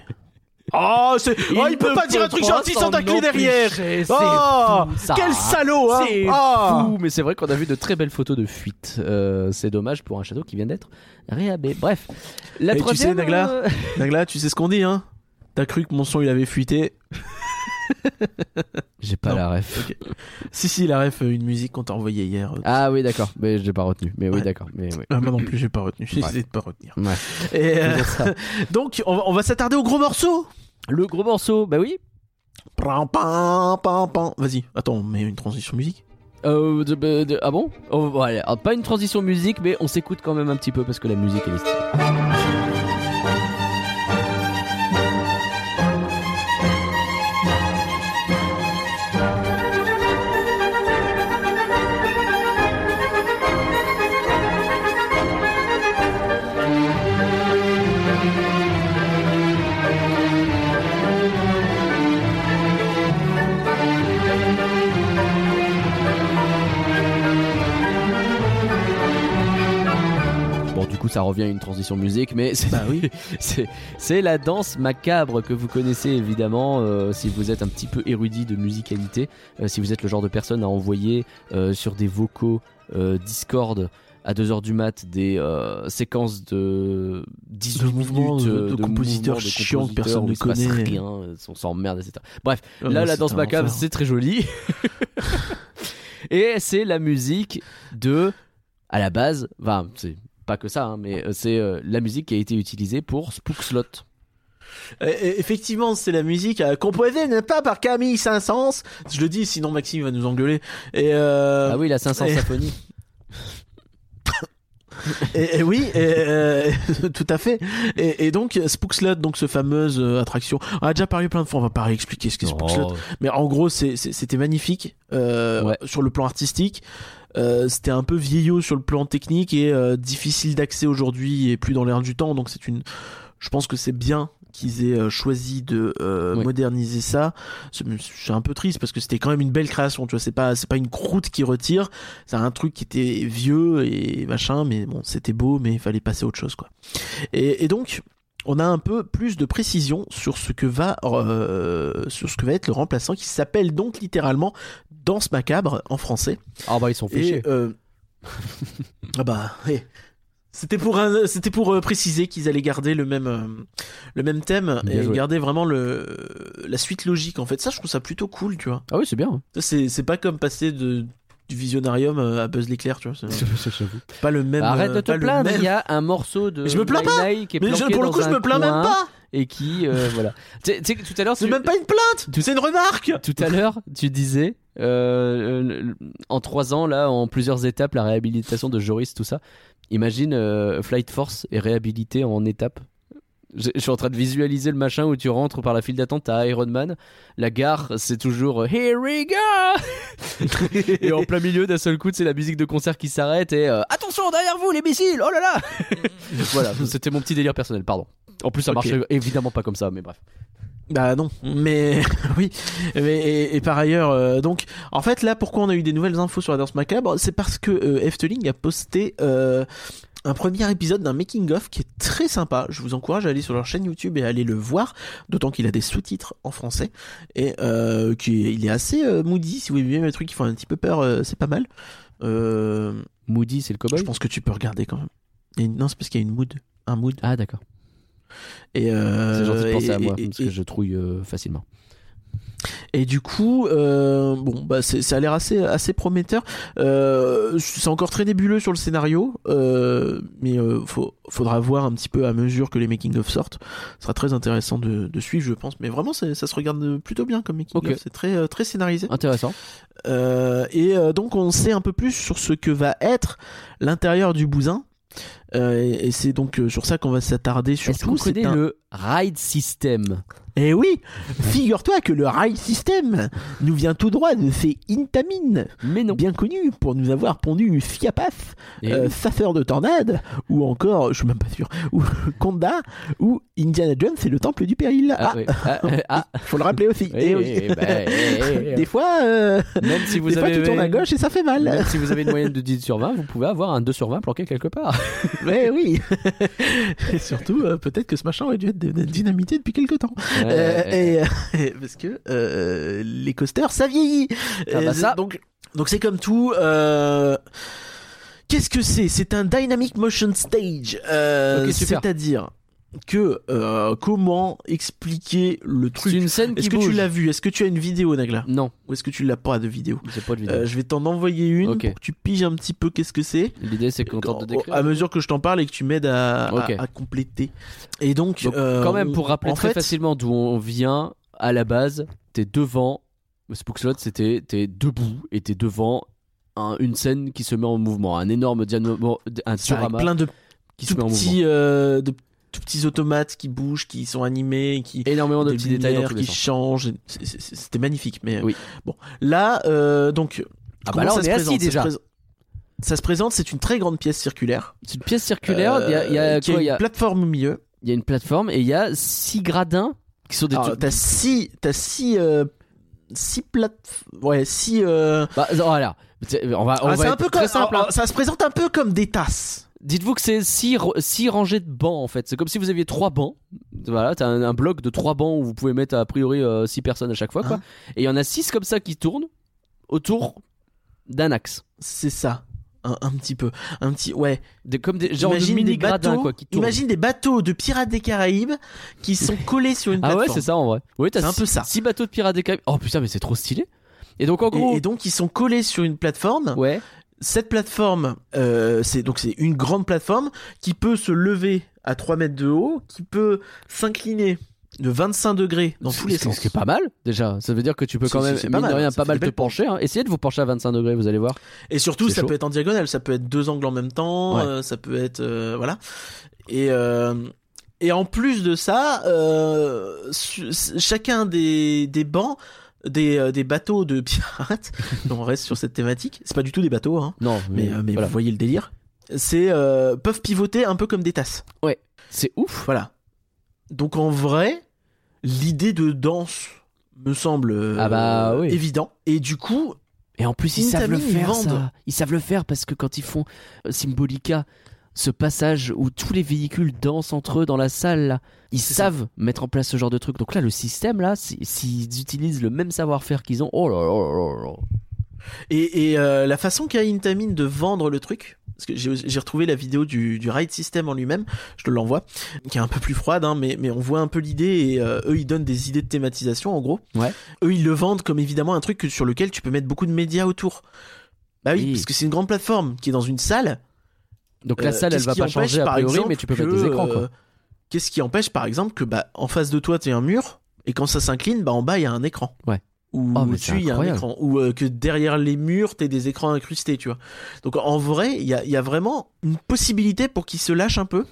oh, c'est, oh, il peut pas dire un truc gentil sans tacler derrière. Oh, fou, ça. quel salaud, hein C'est Ah. fou, mais c'est vrai qu'on a vu de très belles photos de fuite. Euh, c'est dommage pour un château qui vient d'être réhabé. Bref, la Et tu troisième. sais, Nagla euh, [LAUGHS] Nagla, tu sais ce qu'on dit, hein T'as cru que mon son il avait fuité? [LAUGHS] J'ai pas Non. la ref. Si, si, la ref, euh, une musique qu'on t'a envoyée hier. euh, Ah oui, d'accord. Mais j'ai pas retenu. Mais oui, d'accord. Mais oui. ah, moi non plus, j'ai pas retenu. J'ai essayé de pas retenir. Ouais. Et, euh, [LAUGHS] donc, on va, on va s'attarder au gros morceau. Le gros morceau, bah oui. Pam, pam, pam, pam. Vas-y, attends, on met une transition musique. Euh, de- de- de- ah bon? Oh, alors, Pas une transition musique, mais on s'écoute quand même un petit peu parce que la musique elle est stylée. Coup, ça revient à une transition musique, mais c'est Bah oui. [LAUGHS] c'est la danse macabre que vous connaissez évidemment euh, si vous êtes un petit peu érudit de musicalité, euh, si vous êtes le genre de personne à envoyer euh, sur des vocaux euh, Discord à 2h du mat des euh, séquences de 18 De mouvements minutes de- de compositeurs chiants que personne ne connaît. rien, on s'emmerde, etc. Bref, Ah, Là, la danse macabre, enfer. c'est très joli. [LAUGHS] Et c'est la musique de. À la base, enfin, c'est pas que ça, hein, mais euh, c'est euh, la musique qui a été utilisée pour Spook Slot. Euh, effectivement, c'est la musique composée, n'est pas par Camille Saint-Saëns. Je le dis, sinon Maxime va nous engueuler. Et, euh, Ah oui, la 500 et- symphonie. [LAUGHS] et, et oui, et, euh, [LAUGHS] tout à fait. Et, donc Spookslot, donc ce fameuse euh, attraction, on a déjà parlé plein de fois, on va pas réexpliquer ce qu'est Spookslot. Oh. Mais en gros, c'était magnifique euh, Ouais. sur le plan artistique. Euh, c'était un peu vieillot sur le plan technique et euh, difficile d'accès aujourd'hui et plus dans l'air du temps. Donc c'est une, je pense que c'est bien qu'ils aient euh, choisi de euh, Oui. moderniser ça. C'est c'est un peu triste parce que c'était quand même une belle création. Tu vois, c'est pas c'est pas une croûte qui retire. C'est un truc qui était vieux et machin, mais bon, c'était beau, mais il fallait passer à autre chose quoi. Et, et donc on a un peu plus de précision sur ce que va euh, sur ce que va être le remplaçant qui s'appelle donc littéralement Danse macabre en français. Ah bah ils sont fichés. Euh, ah bah. C'était pour un, c'était pour euh, préciser qu'ils allaient garder le même euh, le même thème Bien et joué. garder vraiment le la suite logique en fait. Ça je trouve ça plutôt cool, tu vois. Ah oui, c'est bien. Ça, C'est c'est pas comme passer de du visionarium à Buzz l'éclair, tu vois. C'est [LAUGHS] pas le même Arrête euh, de te plaindre, il y a un morceau de Mais je me plains pas. Nine qui est Mais je- pour le coup, je me plains même pas. et qui euh, [LAUGHS] voilà. Tu sais- tu tout à l'heure, C'est tu- même pas une plainte, Tout- c'est une remarque. tout à l'heure, tu disais euh, en trois ans là, en plusieurs étapes, la réhabilitation de Joris, tout ça. Imagine euh, Flight Force est réhabilité en étapes. Je je suis en train de visualiser le machin où tu rentres par la file d'attente, t'as Iron Man. La gare, c'est toujours euh, Here we go [LAUGHS] Et en plein milieu, d'un seul coup, c'est la musique de concert qui s'arrête et euh, Attention derrière vous, les missiles Oh là là [LAUGHS] Voilà, c'était mon petit délire personnel, pardon. En plus, ça marchait évidemment pas comme ça, mais bref. Bah non, mais [LAUGHS] oui. Mais, et, et par ailleurs, euh, donc, en fait, là, pourquoi on a eu des nouvelles infos sur la danse macabre C'est parce que euh, Efteling a posté euh, un premier épisode d'un making-of qui est très sympa. Je vous encourage à aller sur leur chaîne YouTube et à aller le voir, d'autant qu'il a des sous-titres en français et euh, qui il est assez moody. Si vous aimez les trucs qui font un petit peu peur, c'est pas mal. Moody, c'est le je cowboy pense que tu peux regarder quand même. Non, c'est parce qu'il y a une mood, un mood. Ah, d'accord. Et euh, C'est gentil de penser et- à moi, et- parce que je trouille euh, facilement. Et du coup, euh, bon, bah c'est- ça a l'air assez, assez prometteur. Euh, c'est encore très nébuleux sur le scénario, euh, mais faut, faudra voir un petit peu à mesure que les making of sortent. Ce sera très intéressant de, de suivre, je pense. Mais vraiment, ça se regarde plutôt bien comme making Ok. of. C'est très, très scénarisé. Intéressant. Et donc, on sait un peu plus sur ce que va être l'intérieur du bousin. Euh, et et c'est donc euh, sur ça qu'on va s'attarder Est-ce surtout. qu'on C'est connaît un- le ride system? Eh oui, figure-toi que le rail system nous vient tout droit de ces Intamin, Mais non. bien connu pour nous avoir pondu Fiapaf, Et euh, oui. De tornade, ou encore, je suis même pas sûr, ou [LAUGHS] Conda, ou Indiana Jones et le temple du péril. Ah, Ah, oui. Ah, euh, ah. [LAUGHS] faut le rappeler aussi. Oui, Eh oui. oui, bah, eh, eh, Des fois, euh, Même si vous des fois tu tournes à gauche et ça fait mal. Même si vous avez une moyenne de 10 sur 20, vous pouvez avoir un 2 sur 20 planqué quelque part. Mais [LAUGHS] oui. et surtout, euh, peut-être que ce machin aurait dû être dynamité depuis quelque temps. Euh, et, euh, [LAUGHS] parce que euh, les coasters ça vieillit Ah bah ça. donc donc c'est comme tout euh, qu'est-ce que c'est? C'est un dynamic motion stage euh, Ok, super. c'est-à-dire que euh, comment expliquer le C'est truc? une scène qui est-ce que bouge. tu l'as vu est-ce que tu as une vidéo Nagla? Non, ou est-ce que tu l'as pas de vidéo? J'ai pas de vidéo. Euh, je vais t'en envoyer une pour que tu piges un petit peu qu'est-ce que c'est L'idée c'est qu'on tente de décrire. à mesure que je t'en parle et que tu m'aides à, à- Ok. à compléter et donc, Donc, euh, quand même, pour rappeler très fait, facilement d'où on vient, à la base, t'es devant. Spookslot, c'était t'es debout et t'es devant un- une scène qui se met en mouvement, un énorme diano- un c'est diorama plein de qui se met en mouvement. euh, de tout petits automates qui bougent, qui sont animés, qui Énormément de petits détails dans lumières tous les qui sens. changent. C'était magnifique, mais Oui. bon. Là, euh, donc. Ah bah là, ça on se est présente? Assis Ça se déjà. Ça se présente, c'est une très grande pièce circulaire. C'est une pièce circulaire. Il y a, il y a euh, y une a, plateforme au milieu. il y a une plateforme et il y a six gradins qui sont des trucs. T'as six, t'as six, euh, six plate, ouais, six. euh, Bah, voilà. On va, on ah, va un peu comme, simple. hein. ça se présente un peu comme des tasses. Dites-vous que c'est six, ro- six rangées de bancs en fait. C'est comme si vous aviez trois bancs. Voilà, t'as un, un bloc de trois bancs où vous pouvez mettre a priori euh, six personnes à chaque fois, quoi. Ah. Et il y en a six comme ça qui tournent autour d'un axe. C'est ça. Un, un petit peu, un petit, ouais. Des, comme des genre de Imagine mini des gradins bateaux, quoi qui tournent. imagine des bateaux de pirates des Caraïbes qui sont collés sur une [LAUGHS] ah plateforme. ouais, c'est ça en vrai. Oui, t'as un six, peu ça. six bateaux de pirates des Caraïbes. Oh putain, mais c'est trop stylé. Et donc en gros, Et, et donc ils sont collés sur une plateforme. ouais, Cette plateforme, euh, c'est donc c'est une grande plateforme qui peut se lever à 3 mètres de haut, qui peut s'incliner de 25 degrés dans tous les sens. Ce qui est pas mal déjà. Ça veut dire que tu peux quand même, pas mine de mal, rien, ça pas mal te pencher. hein. Essayez de vous pencher à 25 degrés, vous allez voir. Et surtout, ça chaud. peut être en diagonale, ça peut être deux angles en même temps, Ouais. euh, ça peut être euh, voilà. Et euh, et en plus de ça, chacun des des bancs des, euh, des bateaux de pirates, [LAUGHS] on reste sur cette thématique. C'est pas du tout des bateaux, hein, Non, mais, euh, mais voilà. vous voyez le délire. C'est euh, peuvent pivoter un peu comme des tasses. c'est ouf. Voilà. Donc en vrai, l'idée de danse me semble euh, Ah bah oui. évident. Et du coup, Et en plus, ils savent le faire, ça. Ils savent le faire parce que quand ils font Symbolica, ce passage où tous les véhicules dansent entre eux dans la salle, là, ils C'est ça. savent mettre en place ce genre de truc. Donc là, le système, là, si- s'ils utilisent le même savoir-faire qu'ils ont, oh là là là là là. Et, et, euh, la façon qu'a Intamin de vendre le truc, parce que j'ai retrouvé la vidéo du, du ride system en lui-même, je te l'envoie, qui est un peu plus froide, hein, mais, mais on voit un peu l'idée et euh, eux ils donnent des idées de thématisation en gros. Ouais. Eux ils le vendent comme évidemment un truc sur lequel tu peux mettre beaucoup de médias autour. Bah oui, Oui. parce que c'est une grande plateforme qui est dans une salle. Donc la Euh, salle, elle va pas empêche, changer a priori, exemple, mais tu peux mettre des écrans, euh, quoi. Qu'est-ce qui empêche, par exemple, que bah, en face de toi, tu un mur, et quand ça s'incline, bah, en bas, il y a un écran. Ouais. Ou Oh, il y a un écran. Ou euh, que derrière les murs, t'aies des écrans incrustés, tu vois. Donc en vrai, il y a, y a vraiment une possibilité pour qu'ils se lâchent un peu.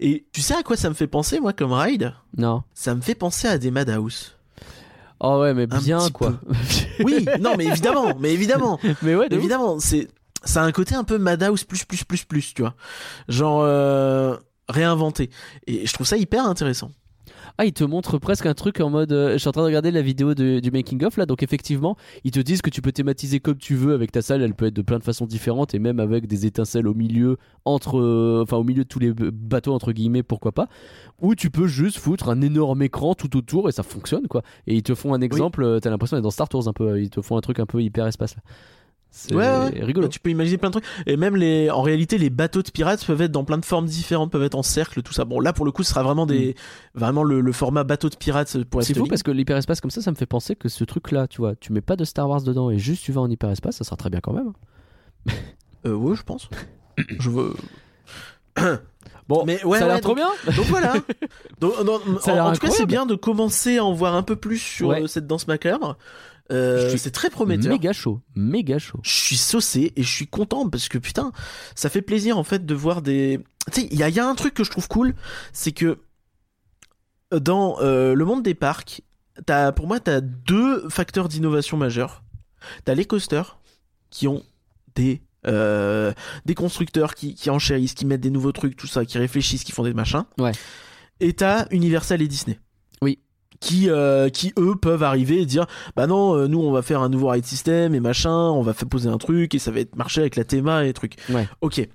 Et tu sais à quoi ça me fait penser, moi, comme ride? Non. Ça me fait penser à des Madhouse. Oh ouais, mais bien quoi. Oui, non, mais évidemment, mais évidemment. [LAUGHS] mais ouais. Évidemment, c'est ça a un côté un peu Madhouse plus plus plus plus, tu vois. Genre euh, réinventé. Et je trouve ça hyper intéressant. Ah, ils te montrent presque un truc en mode. euh, je suis en train de regarder la vidéo de- du making of là, donc effectivement, ils te disent que tu peux thématiser comme tu veux avec ta salle. Elle peut être de plein de façons différentes et même avec des étincelles au milieu, entre, euh, enfin au milieu de tous les bateaux entre guillemets, pourquoi pas. Ou tu peux juste foutre un énorme écran tout autour et ça fonctionne quoi. Et ils te font un exemple. T'as l'impression d'être dans Star Tours un peu. Ils te font un truc un peu hyper espace là. C'est Ouais, ouais. rigolo. Tu peux imaginer plein de trucs. Et même les, en réalité, les bateaux de pirates peuvent être dans plein de formes différentes, peuvent être en cercle, tout ça. Bon, là pour le coup, ce sera vraiment des, vraiment le, le format bateau de pirates pour. C'est fou parce que l'hyperespace comme ça, ça me fait penser que ce truc-là, tu vois, tu mets pas de Star Wars dedans et juste tu vas en hyperespace, ça sera très bien quand même. [LAUGHS] Euh, ouais, je pense. [COUGHS] je veux. [COUGHS] Bon, Mais ouais, ça a l'air ouais, trop bien. Donc voilà. [LAUGHS] Donc, non, en, tout cas, c'est bien de commencer à en voir un peu plus sur Ouais. euh, cette danse macabre. Euh, c'est très prometteur. Méga chaud, méga chaud. Je suis saucé et je suis content parce que putain, ça fait plaisir en fait de voir des. Tu sais, il y a, il y a un truc que je trouve cool, c'est que dans euh, le monde des parcs, as, pour moi, t'as deux facteurs d'innovation majeurs. T'as les coasters qui ont des euh, des constructeurs qui, qui enchérissent, qui mettent des nouveaux trucs, tout ça, qui réfléchissent, qui font des machins. Ouais. Et t'as Universal et Disney. Qui, euh, qui eux peuvent arriver et dire bah non euh, nous on va faire un nouveau ride system et machin on va faire poser un truc et ça va être marché avec la théma et trucs Ouais. ok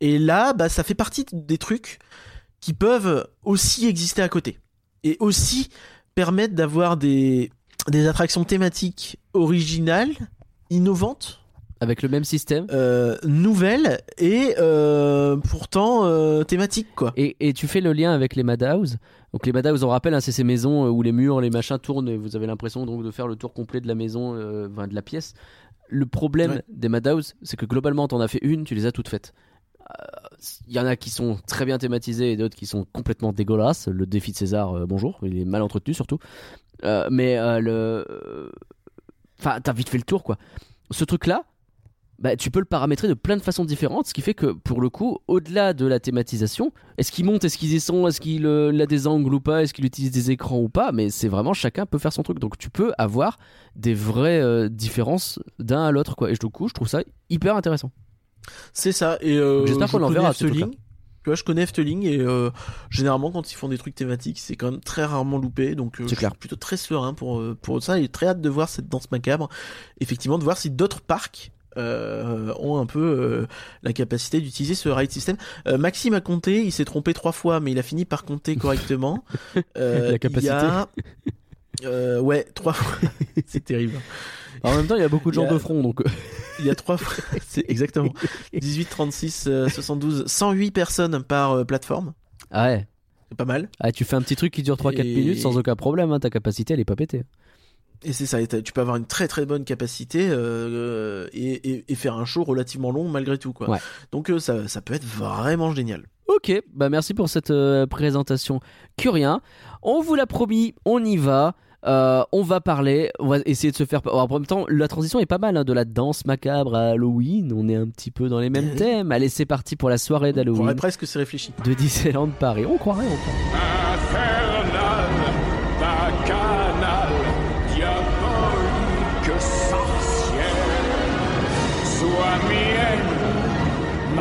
et là bah ça fait partie des trucs qui peuvent aussi exister à côté et aussi permettre d'avoir des des attractions thématiques originales innovantes Avec le même système. euh, nouvelles et euh, pourtant euh, thématiques quoi Et, et tu fais le lien avec les Madhouse. Donc les Madhouse, on rappelle, hein, c'est ces maisons où les murs, les machins tournent et vous avez l'impression donc de faire le tour complet de la maison, enfin, de la pièce. Le problème Ouais. des Madhouse, c'est que globalement, t'en as fait une, tu les as toutes faites. Il y en a qui sont très bien thématisées et d'autres qui sont complètement dégueulasses. Le défi de César, bonjour, il est mal entretenu surtout. Mais le. Enfin, t'as vite fait le tour quoi. Ce truc-là, bah, tu peux le paramétrer de plein de façons différentes, ce qui fait que pour le coup, au-delà de la thématisation, est-ce qu'il monte, est-ce qu'il descend, est-ce qu'il euh, a des angles ou pas, est-ce qu'il utilise des écrans ou pas, mais c'est vraiment chacun peut faire son truc. Donc tu peux avoir des vraies euh, différences d'un à l'autre quoi. Et du coup, je trouve ça hyper intéressant. c'est ça et euh, J'espère je qu'on en connais verra, tu vois je connais Efteling et euh, généralement quand ils font des trucs thématiques c'est quand même très rarement loupé donc euh, C'est je clair. suis plutôt très serein pour pour ça et très hâte de voir cette danse macabre effectivement de voir si d'autres parcs euh, ont un peu euh, la capacité d'utiliser ce ride system. Euh, Maxime a compté, il s'est trompé trois fois, mais il a fini par compter [LAUGHS] correctement. Euh, La capacité. Il y a... ouais, trois fois. [LAUGHS] c'est terrible. Alors, en même temps, il y a beaucoup de gens a- de front, donc Il y a trois fois. [LAUGHS] c'est exactement. 18, 36, euh, 72, 108 personnes par plateforme. ah ouais. C'est pas mal. Ah, tu fais un petit truc qui dure 3-4 Et- minutes sans aucun problème, hein, ta capacité elle est pas pétée. Et c'est ça. et tu peux avoir une très très bonne capacité euh, et, et- et faire un show relativement long malgré tout. Quoi. Ouais. Donc euh, ça, ça peut être vraiment génial. Ok, bah merci pour cette euh, présentation Curien. On vous l'a promis, on y va. Euh, on va parler, on va essayer de se faire. En même temps, la transition est pas mal hein, de la danse macabre à Halloween. On est un petit peu dans les mêmes thèmes. Allez, c'est parti pour la soirée On pourrait d'Halloween presque que c'est réfléchi. de Disneyland Paris. On croirait, on croirait.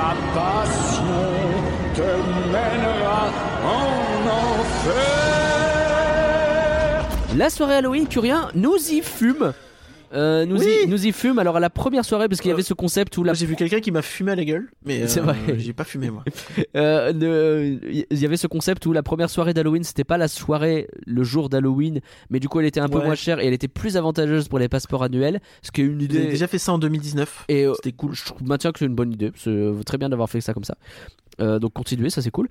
Ma passion te mènera en enfer. La soirée Halloween, Curien, nous y fume. Euh, nous, Oui. y, nous y fume. Alors à la première soirée, parce qu'il y Euh, avait ce concept où la j'ai vu quelqu'un qui m'a fumé à la gueule, mais C'est euh, vrai. j'ai pas fumé moi. [LAUGHS] Euh, il y avait ce concept où la première soirée d'Halloween, c'était pas la soirée le jour d'Halloween, mais du coup elle était un peu Ouais. moins chère et elle était plus avantageuse pour les passeports annuels, ce qui est une J'ai idée. déjà fait ça en 2019. Et euh, C'était cool. je trouve- maintiens que c'est une bonne idée. C'est euh, très bien d'avoir fait ça comme ça. Euh, donc continuez, ça c'est cool.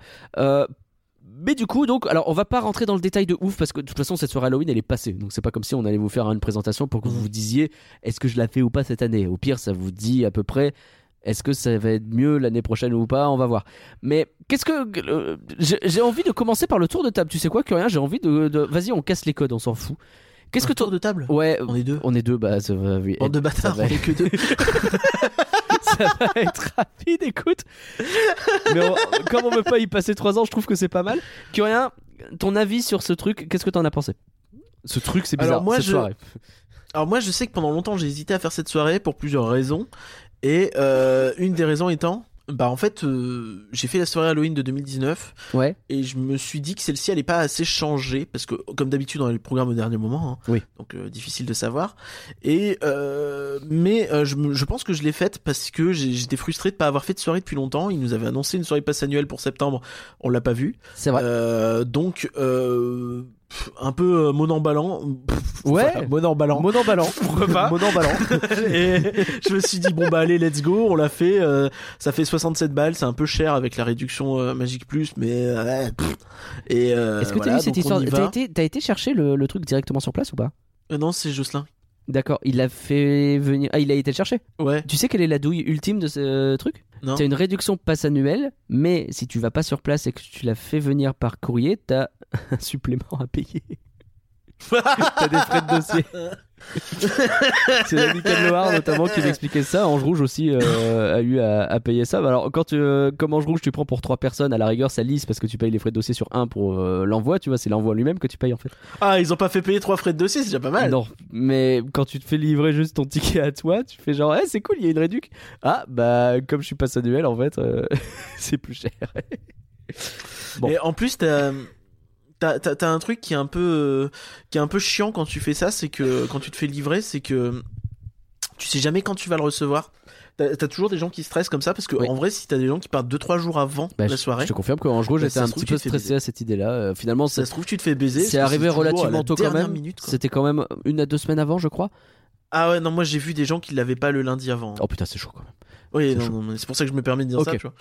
Mais du coup, donc, alors on va pas rentrer dans le détail de ouf parce que de toute façon cette soirée Halloween elle est passée. Donc c'est pas comme si on allait vous faire une présentation pour que vous Mhm. vous disiez est-ce que je la fais ou pas cette année? Au pire, ça vous dit à peu près Est-ce que ça va être mieux l'année prochaine ou pas? On va voir. Mais qu'est-ce que. euh, j'ai envie de commencer par le tour de table. Tu sais quoi, Curien? J'ai envie de. de- Vas-y, on casse les codes, on s'en fout. Qu'est-ce que tour de table? Ouais, On est deux. on est deux, bah ça va, oui. Bande de bâtards, on est que deux. [LAUGHS] ça va être rapide, écoute. Mais on- comme on veut pas y passer trois ans, je trouve que c'est pas mal. Curien, ton avis sur ce truc, qu'est-ce que t'en as pensé? Ce truc, c'est bizarre. Alors, moi, cette je- soirée. Alors moi je sais que pendant longtemps j'ai hésité à faire cette soirée pour plusieurs raisons et euh, une des raisons étant bah en fait euh, j'ai fait la soirée Halloween de 2019 Ouais. et je me suis dit que celle-ci elle est pas assez changée parce que comme d'habitude dans les programmes au dernier moment hein, Oui. donc euh, difficile de savoir et euh, mais euh, je, je pense que je l'ai faite parce que j'étais frustré de pas avoir fait de soirée depuis longtemps ils nous avaient annoncé une soirée passe annuelle pour septembre on l'a pas vue C'est vrai. Euh, donc euh, pff, un peu euh, monamballant Pff, Ouais. monamballant Mon emballant. [LAUGHS] Pourquoi pas Mon emballant. [LAUGHS] et je me suis dit bon bah allez let's go on l'a fait euh, ça fait 67 balles c'est un peu cher avec la réduction euh, Magic Plus mais euh, pff. et euh, Est-ce que t'as voilà, eu cette histoire T'as été, t'as été chercher le, le truc directement sur place ou pas? Non c'est Jocelyn D'accord, il a fait venir. Ah, il a été le chercher? ouais Tu sais quelle est la douille ultime de ce truc? Non T'as une réduction passe annuelle, mais si tu vas pas sur place et que tu l'as fait venir par courrier, t'as [LAUGHS] un supplément à payer. [LAUGHS] t'as des frais de dossier. [LAUGHS] C'est l'ami Loire notamment qui m'expliquait ça. Ange Rouge aussi euh, a eu à, à payer ça. Alors quand tu, euh, comme Ange Rouge tu prends pour trois personnes, à la rigueur ça lisse parce que tu payes les frais de dossier sur un pour euh, l'envoi. Tu vois, c'est l'envoi lui-même que tu payes en fait. ah ils ont pas fait payer trois frais de dossier c'est déjà pas mal Non, mais quand tu te fais livrer juste ton ticket à toi, tu fais genre, eh, c'est cool, il y a une réduc. Ah, bah, comme je suis pas annuel, en fait, [LAUGHS] c'est plus cher. Bon. et en plus t'as T'as, un truc qui est un peu euh, qui est un peu chiant quand tu fais ça, c'est que quand tu te fais livrer, c'est que tu sais jamais quand tu vas le recevoir. T'as, toujours des gens qui stressent comme ça parce que Oui. en vrai, si t'as des gens qui partent 2-3 jours avant Bah, la soirée, je te confirme qu'en Rouge, Bah, j'étais un petit peu stressé à cette idée-là. Euh, finalement, ça se trouve tu te fais baiser. c'est arrivé relativement tôt quand même. C'était quand même une à deux semaines avant, je crois. Ah ouais, non, moi j'ai vu des gens qui l'avaient pas le lundi avant. Oh putain, c'est chaud quand même. oui, c'est non, chaud. non, mais c'est pour ça que je me permets de dire ça, Ok. tu vois.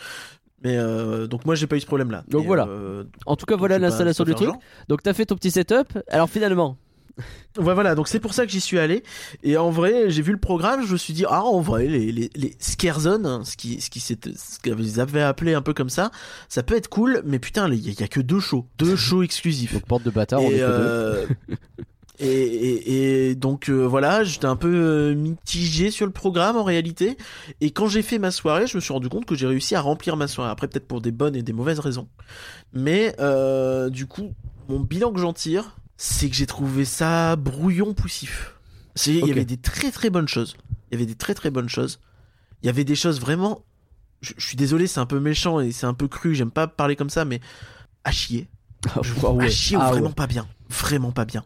Mais euh, donc moi j'ai pas eu ce problème là. Donc voilà. En tout cas, voilà l'installation du truc. Donc, t'as fait ton petit setup. Alors, finalement, Ouais, voilà, donc c'est pour ça que j'y suis allé. Et en vrai, j'ai vu le programme, je me suis dit, ah, en vrai, les, les, les scare zones, hein, ce qui, ce qui s'était- ce qu'ils avaient appelé un peu comme ça, ça peut être cool, mais putain, il y, a- il y a que deux shows. Deux [LAUGHS] shows exclusifs. donc, porte de bâtard, on est que deux. [LAUGHS] et, et, et donc euh, voilà, j'étais un peu euh, mitigé sur le programme en réalité. Et quand j'ai fait ma soirée, je me suis rendu compte que j'ai réussi à remplir ma soirée. Après, peut-être pour des bonnes et des mauvaises raisons. Mais euh, du coup, mon bilan que j'en tire, c'est que j'ai trouvé ça brouillon poussif. Il y avait des très très bonnes choses. Il y avait des très très bonnes choses. Il y avait des choses vraiment. Je, je suis désolé, c'est un peu méchant et c'est un peu cru. J'aime pas parler comme ça, mais à chier. Je Ah ouais. à chier ou Ah vraiment ouais. pas bien. Vraiment pas bien.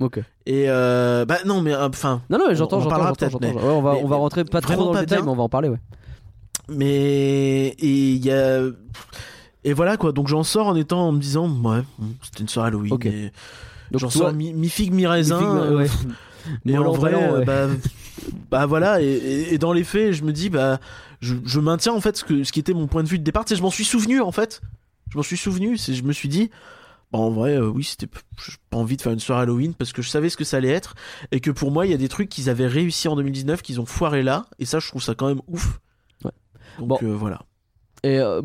Ok. Et euh, bah non, mais euh, enfin, Non, non, mais On- j'entends, on en j'entends, j'entends, peut-être, j'entends. mais- Ouais, on va, mais- on va rentrer pas trop dans le détail, mais on va en parler, ouais. mais et il y a et voilà quoi. Donc j'en sors en étant en me disant ouais, c'était une soirée Halloween. Ok. et Donc, j'en toi, sors mi, mi figue mi raisin. [LAUGHS] Et en vrai, euh, ouais. bah, bah voilà, et, et- et dans les faits, je me dis, bah, je, je maintiens en fait ce, que, ce qui était mon point de vue de départ. Tu sais, je m'en suis souvenu en fait. Je m'en suis souvenu. C'est, je me suis dit, en vrai, euh, oui, c'était, pas envie de faire une soirée Halloween parce que je savais ce que ça allait être et que pour moi, il y a des trucs qu'ils avaient réussi en 2019 qu'ils ont foiré là. Et ça, je trouve ça quand même ouf. Ouais. Donc Bon. euh, voilà. Et euh,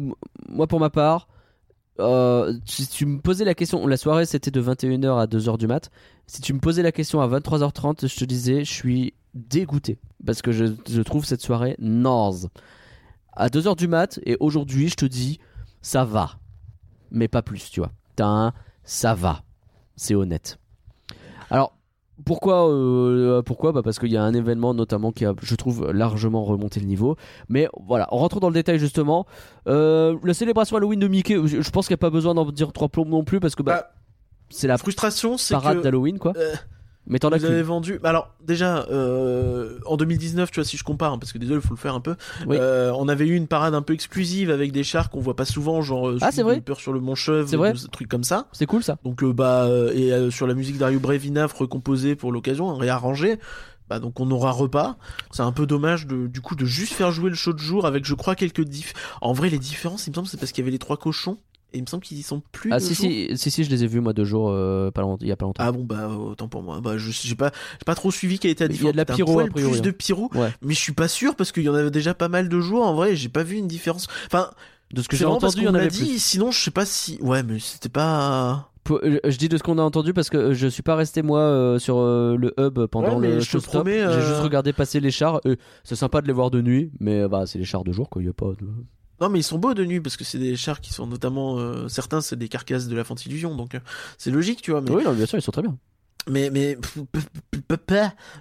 moi, pour ma part, si tu me posais la question, la soirée c'était de 21h à 2h du mat. Si tu me posais la question à 23h30, je te disais, je suis dégoûté. Parce que je, je trouve cette soirée naze. À 2h du mat, et aujourd'hui, je te dis, ça va. Mais pas plus, tu vois. Un ça va. C'est honnête. Alors, pourquoi euh, Pourquoi? Bah Parce qu'il y a un événement notamment qui a, je trouve, largement remonté le niveau. Mais voilà, en rentrant dans le détail justement, euh, la célébration Halloween de Mickey, je, pense qu'il n'y a pas besoin d'en dire trois plombs non plus parce que bah, Bah, c'est la frustration, c'est parade d'Halloween quoi. euh, Mais t'en as vous avez vendu. bah Alors déjà, euh, en 2019, tu vois, si je compare, hein, parce que désolé, il faut le faire un peu. Oui. euh, on avait eu une parade un peu exclusive avec des chars qu'on voit pas souvent, genre euh, Ah, c'est vrai Peur sur le Mont Chevre, des trucs comme ça. C'est cool ça. Donc euh, bah et sur la musique d'Ario Brevinaf recomposée pour l'occasion, réarrangée. Bah donc on aura repas. C'est un peu dommage de du coup de juste faire jouer le show de jour avec je crois quelques diff. En vrai les différences, il me semble c'est parce qu'il y avait les trois cochons et il me semble qu'ils y sont plus. Ah si, jours. si si si je les ai vus moi deux jours euh, pas longtemps, il y a pas longtemps. Ah bon bah autant pour moi. Bah je j'ai pas j'ai pas trop suivi quelle était la il y a de la pyro, a priori, plus hein. de pyro, Ouais. mais je suis pas sûr parce qu'il y en avait déjà pas mal de jours en vrai. J'ai pas vu une différence. Enfin, De ce que j'ai entendu, il y en avait plus. dit. Sinon, je sais pas si. Ouais, mais c'était pas. Euh, Je dis de ce qu'on a entendu parce que euh, je suis pas resté moi euh, sur euh, le hub pendant Ouais, le je te showstop. promets, J'ai euh, juste regardé passer les chars. Euh, c'est sympa de les voir de nuit, mais euh, bah c'est les chars de jour quoi. Il y a pas de. Non, mais ils sont beaux de nuit parce que c'est des chars qui sont notamment euh, certains, c'est des carcasses de la Fantillusion, donc euh, c'est logique, tu vois. Mais Oui non bien sûr ils sont très bien. mais mais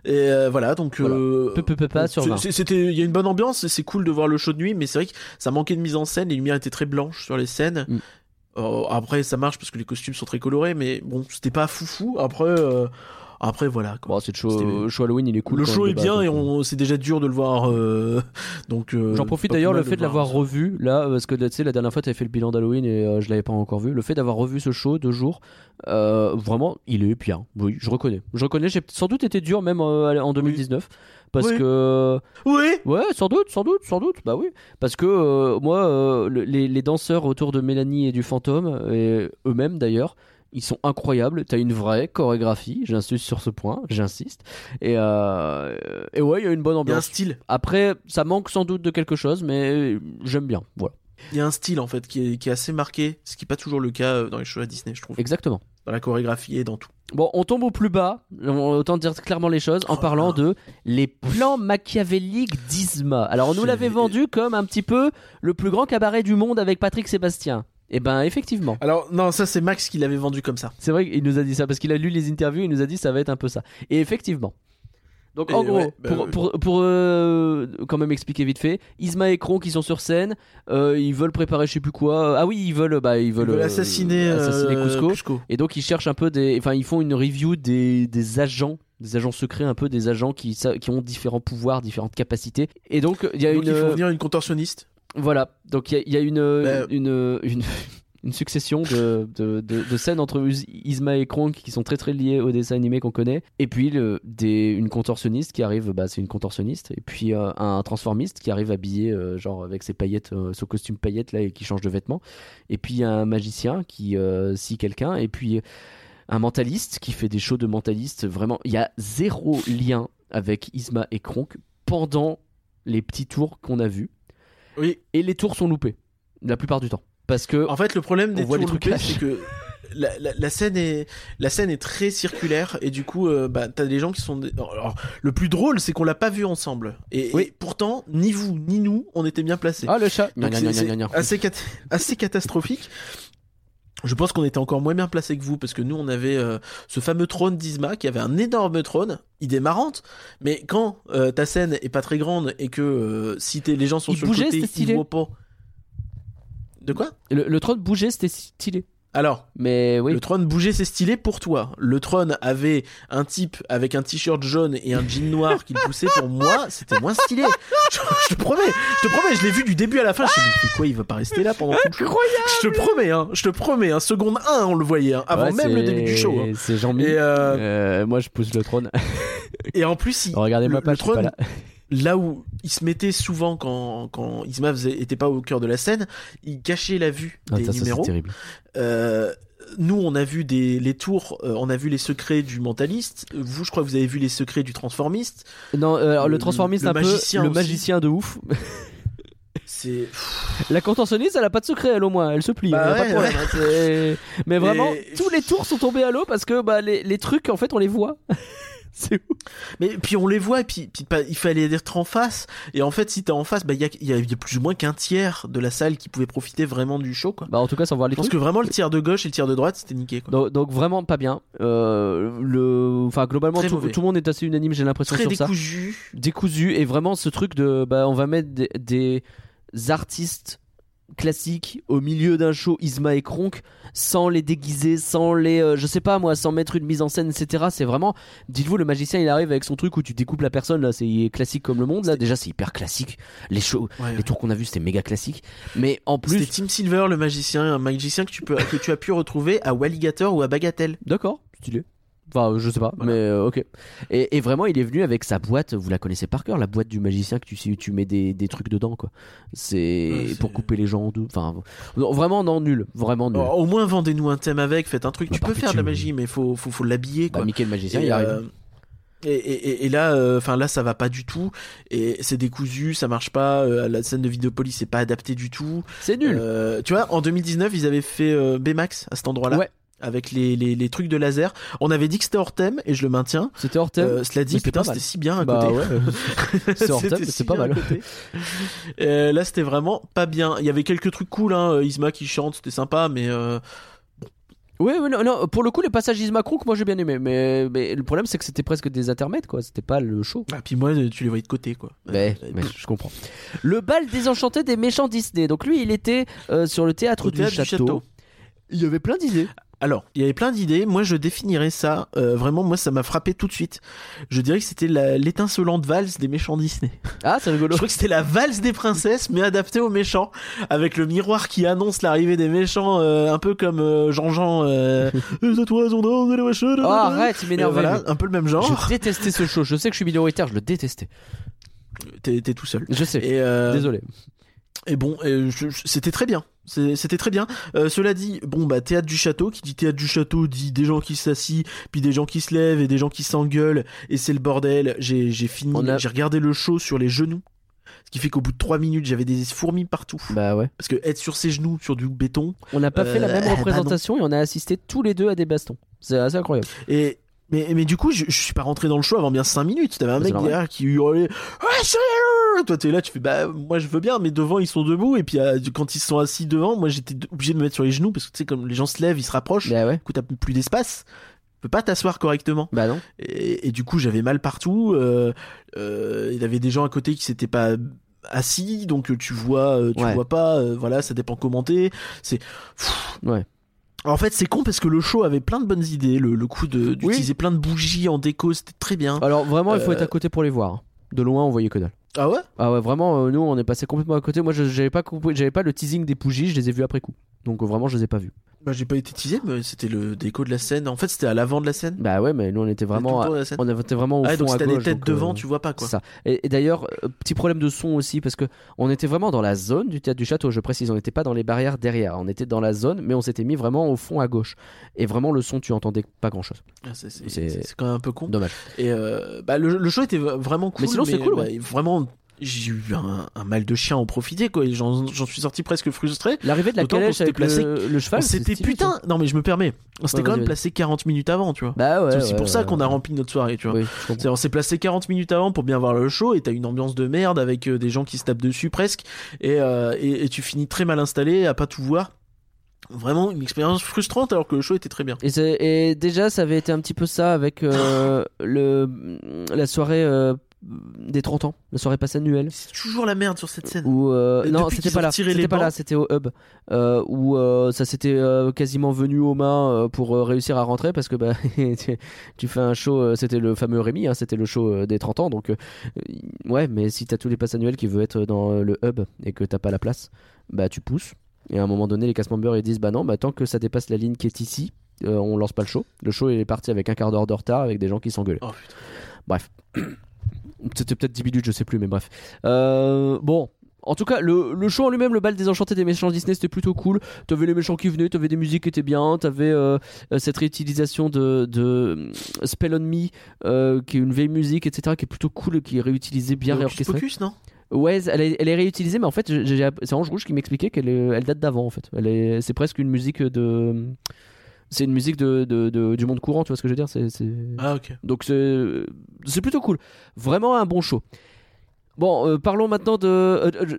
et euh, voilà donc Voilà. Peu, peu, peu, pas sur c'est- 20. c'est- c'était il y a une bonne ambiance c'est cool de voir le show de nuit mais c'est vrai que ça manquait de mise en scène les lumières étaient très blanches sur les scènes Mm. Euh, après ça marche parce que les costumes sont très colorés mais bon c'était pas foufou après euh, après voilà quoi. Bon c'est le show, le show Halloween il est cool. le show est bien et euh, on c'est déjà dur de le voir euh, donc euh, J'en profite d'ailleurs le fait de voir l'avoir revu là parce que tu sais la dernière fois tu avais fait le bilan d'Halloween et euh, je l'avais pas encore vu. Le fait d'avoir revu ce show deux jours, euh, vraiment il est bien. Oui je reconnais. Je reconnais. J'ai sans doute été dur même euh, en 2019 parce Oui. que oui Ouais, sans doute, sans doute, sans doute. Bah oui. Parce que euh, moi, euh, le- les, les danseurs autour de Mélanie et du fantôme, et eux-mêmes d'ailleurs, ils sont incroyables. T'as une vraie chorégraphie, j'insiste sur ce point, j'insiste. Et, euh, et ouais, il y a une bonne il y a un ambiance. style Après, ça manque sans doute de quelque chose, mais j'aime bien. Voilà. il y a un style en fait qui est, qui est assez marqué ce qui est pas toujours le cas euh, dans les shows à Disney je trouve Exactement. dans la chorégraphie et dans tout Bon, on tombe au plus bas, autant dire clairement les choses, en Oh parlant là. de les plans machiavéliques d'Isma. Alors, on nous l'avait vendu comme un petit peu le plus grand cabaret du monde avec Patrick Sébastien. Et ben, effectivement. alors non ça c'est Max qui l'avait vendu comme ça C'est vrai qu'il nous a dit ça parce qu'il a lu les interviews, il nous a dit ça va être un peu ça. Et effectivement. Donc Et en gros, ouais, bah pour, pour, pour, euh, quand même expliquer vite fait, Isma et Kron qui sont sur scène, euh, ils veulent préparer je sais plus quoi. Ah oui, ils veulent, bah, ils Ils veulent, euh, assassiner, assassiner euh, Cusco. Et donc ils cherchent un peu des, enfin ils font une review des, des agents, des agents secrets, un peu des agents qui, qui ont différents pouvoirs, différentes capacités. Et donc il y a Donc une, il faut venir une contorsionniste. Voilà, donc il y a, y a une, une, une, [LAUGHS] une succession de, de, de- de scènes entre Isma et Kronk qui sont très très liées au dessin animé qu'on connaît. Et puis le, des, une contorsionniste qui arrive, bah, c'est une contorsionniste. Et puis euh, un transformiste qui arrive habillé, euh, genre avec ses paillettes, euh, son costume paillettes là et qui change de vêtements. Et puis un magicien qui scie quelqu'un. Et puis un mentaliste qui fait des shows de mentaliste. Vraiment, il y a zéro lien avec Isma et Kronk pendant les petits tours qu'on a vus Oui. et les tours sont loupés la plupart du temps parce que En fait, le problème des tours loupés, c'est que la, la- la scène est la scène est très circulaire et du coup, euh, bah, t'as des gens qui sont. des- Alors, le plus drôle, c'est qu'on l'a pas vu ensemble. Et, Oui. et pourtant, ni vous ni nous, on était bien placés. ah le chat c'est- assez, cat- assez catastrophique. Je pense qu'on était encore moins bien placés que vous parce que nous on avait euh, ce fameux trône d'Isma qui avait un énorme trône, idée marrante, mais quand euh, ta scène est pas très grande et que euh, si t'es- les gens sont Il sur bougeait, le côté, c'était stylé. ils voient pas. De quoi? Le, le trône bougeait c'était stylé Alors, mais oui le trône bougeait, c'est stylé pour toi. Le trône avait un type avec un t-shirt jaune et un jean noir qui poussait. Pour moi, c'était moins stylé. Je, je te promets, je te promets, je l'ai vu du début à la fin. Je me suis dit, quoi, il va pas rester là pendant tout le show? Je te promets, hein, je te promets, hein, seconde 1, on le voyait, hein, avant Ouais, même le début du show. hein. c'est Jean-Mi Et, euh, Euh, moi je pousse le trône et en plus, il, regardez le, ma le page je suis pas trône, là là où il se mettait souvent quand, quand Isma était pas au cœur de la scène, il cachait la vue Ah, des ça, ça, c'est numéros. terrible Euh, nous, on a vu des, les tours, euh, on a vu les secrets du mentaliste. Vous, je crois que vous avez vu les secrets du transformiste. non euh, alors, le, transformiste le un peu magicien le aussi. magicien de ouf C'est. [LAUGHS] la contorsionniste elle a pas de secret elle au moins elle se plie Bah pas de problème, mais vraiment Et- tous les tours sont tombés à l'eau parce que bah, les, les trucs en fait on les voit [LAUGHS] c'est ouf Mais puis on les voit, et puis, puis pas- il fallait être en face. Et en fait, si t'es en face, bah il y a, il y a- y a plus ou moins qu'un tiers de la salle qui pouvait profiter vraiment du show, quoi. bah en tout cas sans voir les Je pense trucs que vraiment le tiers de gauche et le tiers de droite, c'était niqué, quoi. Donc, donc vraiment pas bien. Euh, le, enfin globalement tout, tout le monde est assez unanime. J'ai l'impression Très sur ça. décousu. Décousu et vraiment ce truc de, bah on va mettre des, des artistes classiques au milieu d'un show Isma et Kronk sans les déguiser, sans les, euh, je sais pas moi, sans mettre une mise en scène, etc. C'est vraiment, dites-vous le magicien il arrive avec son truc où tu découpes la personne là, c'est classique comme le monde là. Déjà c'est hyper classique. Les shows, Ouais, les tours qu'on a vus c'était méga classique. Mais en C'était plus, Tim Silver, le magicien, un magicien que tu peux, que tu as pu retrouver à Walligator ou à Bagatelle. d'accord, stylé. Enfin, je sais pas, Voilà. mais euh, ok. Et, et vraiment, il est venu avec sa boîte, vous la connaissez par cœur, la boîte du magicien que tu, tu mets des, des trucs dedans, quoi. C'est Ouais, pour couper les gens en deux. Enfin, vraiment, non, nul. Vraiment nul. Au moins vendez-nous un thème avec, faites un truc. Bah, tu peux faire de la magie, mais faut faut, faut l'habiller bah, quoi. Mickey le magicien, Et, il arrive. euh, et, et- et là, euh, enfin là, ça va pas du tout. Et c'est décousu, ça marche pas. euh, la scène de Vidéopolis c'est pas adapté du tout. C'est nul. Euh, tu vois, en 2019, ils avaient fait Baymax à cet endroit-là. Ouais. Avec les, les, les trucs de laser. On avait dit que c'était hors thème, et je le maintiens. C'était hors thème. Euh, cela dit, putain, c'était si bien à bah côté. ouais. [LAUGHS] c'est hors thème, si c'est pas mal. Euh, là, c'était vraiment pas bien. Il y avait quelques trucs cool, hein. Isma qui chante, c'était sympa, mais euh, Oui, oui, non, non, pour le coup, les passages Isma Crook, moi j'ai bien aimé. Mais, mais le problème, c'est que c'était presque des intermèdes, quoi. C'était pas le show. ah, puis moi, tu les voyais de côté, quoi. Mais, Euh, mais je comprends. Le bal désenchanté des méchants Disney. Donc lui, il était euh, sur le théâtre, du, théâtre du château. château. Il y avait plein d'idées. Alors, il y avait plein d'idées. Moi, je définirais ça. euh, vraiment, moi, ça m'a frappé tout de suite. Je dirais que c'était la- l'étincelante valse des méchants Disney. Ah, c'est Je rigolo. crois que c'était la valse des princesses, mais adaptée aux méchants, avec le miroir qui annonce l'arrivée des méchants, euh, un peu comme Jean-Jean. Euh, Oh, [LAUGHS] arrête, il m'énerve. Voilà, un peu le même genre. Je détestais ce show. Je sais que je suis minoritaire, je le détestais. T'es t'es tout seul. Je sais. Et euh, Désolé. Et bon, c'était très bien. C'était très bien. Euh, cela dit, bon bah théâtre du château, qui dit théâtre du château dit des gens qui s'assient, puis des gens qui se lèvent et des gens qui s'engueulent, et c'est le bordel. J'ai fini, a- j'ai regardé le show sur les genoux, ce qui fait qu'au bout de 3 minutes j'avais des fourmis partout. Bah ouais. Parce que être sur ses genoux sur du béton On n'a pas fait la Euh, même [LAUGHS] bah représentation et on a assisté tous les deux à des bastons. C'est assez incroyable. et mais, mais du coup je, je suis pas rentré dans le show avant bien 5 minutes. T'avais un mec derrière qui hurlait sérieux Toi t'es là, tu fais bah moi je veux bien, mais devant ils sont debout et puis euh, quand ils sont assis devant, moi j'étais obligé de me mettre sur les genoux parce que tu sais comme les gens se lèvent, ils se rapprochent. Bah ouais. Du coup, t'as plus d'espace. Tu peux pas t'asseoir correctement. Bah non. Et, et du coup, j'avais mal partout. Euh, euh, il y avait des gens à côté qui s'étaient pas assis, donc euh, tu vois, euh, tu Ouais. vois pas. euh, voilà, ça dépend commenter. C'est. Ouais. En fait, c'est con parce que le show avait plein de bonnes idées. Le, le coup de d'utiliser plein de bougies en déco, c'était très bien. Alors vraiment, il faut Euh, être à côté pour les voir. De loin, on voyait que dalle. Ah ouais? Ah ouais, vraiment, euh, nous, on est passé complètement à côté. Moi, j'avais pas, j'avais pas le teasing des bougies, je les ai vus après coup. Donc euh, vraiment, je les ai pas vus. Bah, j'ai pas été teasé, mais c'était le déco de la scène. En fait, c'était à l'avant de la scène. Bah ouais, mais nous, on était vraiment, à- tour de la scène. on était vraiment au Ah, fond donc à t'as des gauche, têtes donc, devant, euh, tu vois pas quoi. C'est ça. Et, et d'ailleurs, euh, petit problème de son aussi, parce que on était vraiment dans la zone du théâtre du château, je précise, on n'était pas dans les barrières derrière, on était dans la zone, mais on s'était mis vraiment au fond à gauche. Et vraiment, le son, tu entendais pas grand chose. Ah, c'est- quand même un peu con. Dommage. Et euh, bah, le, le show était vraiment cool. Mais sinon, c'est cool, bah. Vraiment, j'ai eu un, un mal de chien à en profiter, quoi. J'en suis sorti presque frustré. L'arrivée de la calèche avec placé- le, le cheval, stylé, putain. Non, mais je me permets. On s'était Ouais, quand même placé 40 minutes avant, tu vois. Bah ouais. c'est aussi ouais, pour ça qu'on a rempli notre soirée, tu vois. Oui, On s'est placé 40 minutes avant pour bien voir le show et t'as une ambiance de merde avec euh, des gens qui se tapent dessus presque et, euh, et, et tu finis très mal installé à pas tout voir. Vraiment une expérience frustrante alors que le show était très bien. Et, et déjà, ça avait été un petit peu ça avec euh, le, la soirée euh, des 30 ans, la soirée passe annuelle. C'est toujours la merde sur cette scène. Où, euh, non, c'était pas là. C'était pas là, c'était au hub. Euh, où euh, ça s'était euh, quasiment venu aux mains euh, pour euh, réussir à rentrer parce que bah, [LAUGHS] tu, tu fais un show, euh, c'était le fameux Rémi, hein, c'était le show euh, des 30 ans. Donc, euh, ouais, mais si t'as tous les passes annuels qui veulent être dans euh, le hub et que t'as pas la place, bah tu pousses. Et à un moment donné, les casse members ils disent bah non, bah tant que ça dépasse la ligne qui est ici, euh, on lance pas le show. Le show est parti avec un quart d'heure de retard avec des gens qui s'engueulaient. Oh. Bref. [CLEARS THROAT] C'était peut-être 10 minutes, je sais plus, mais bref. Euh, bon. En tout cas, le, le show en lui-même, le bal des enchantés des méchants Disney, c'était plutôt cool. T'avais les méchants qui venaient, t'avais des musiques qui étaient bien, t'avais euh, cette réutilisation de, de euh, Spell on Me, euh, qui est une vieille musique, etc., qui est plutôt cool, qui est réutilisée, bien réorchestrée. Pocus, non? Ouais, elle est, elle est réutilisée, mais en fait, c'est Ange Rouge qui m'expliquait qu'elle elle date d'avant, en fait. Elle est, c'est presque une musique de. C'est une musique de, de- de- du monde courant, tu vois ce que je veux dire c'est, Ah ok. Donc c'est, c'est plutôt cool. Vraiment un bon show. Bon, euh, parlons maintenant de. euh, euh,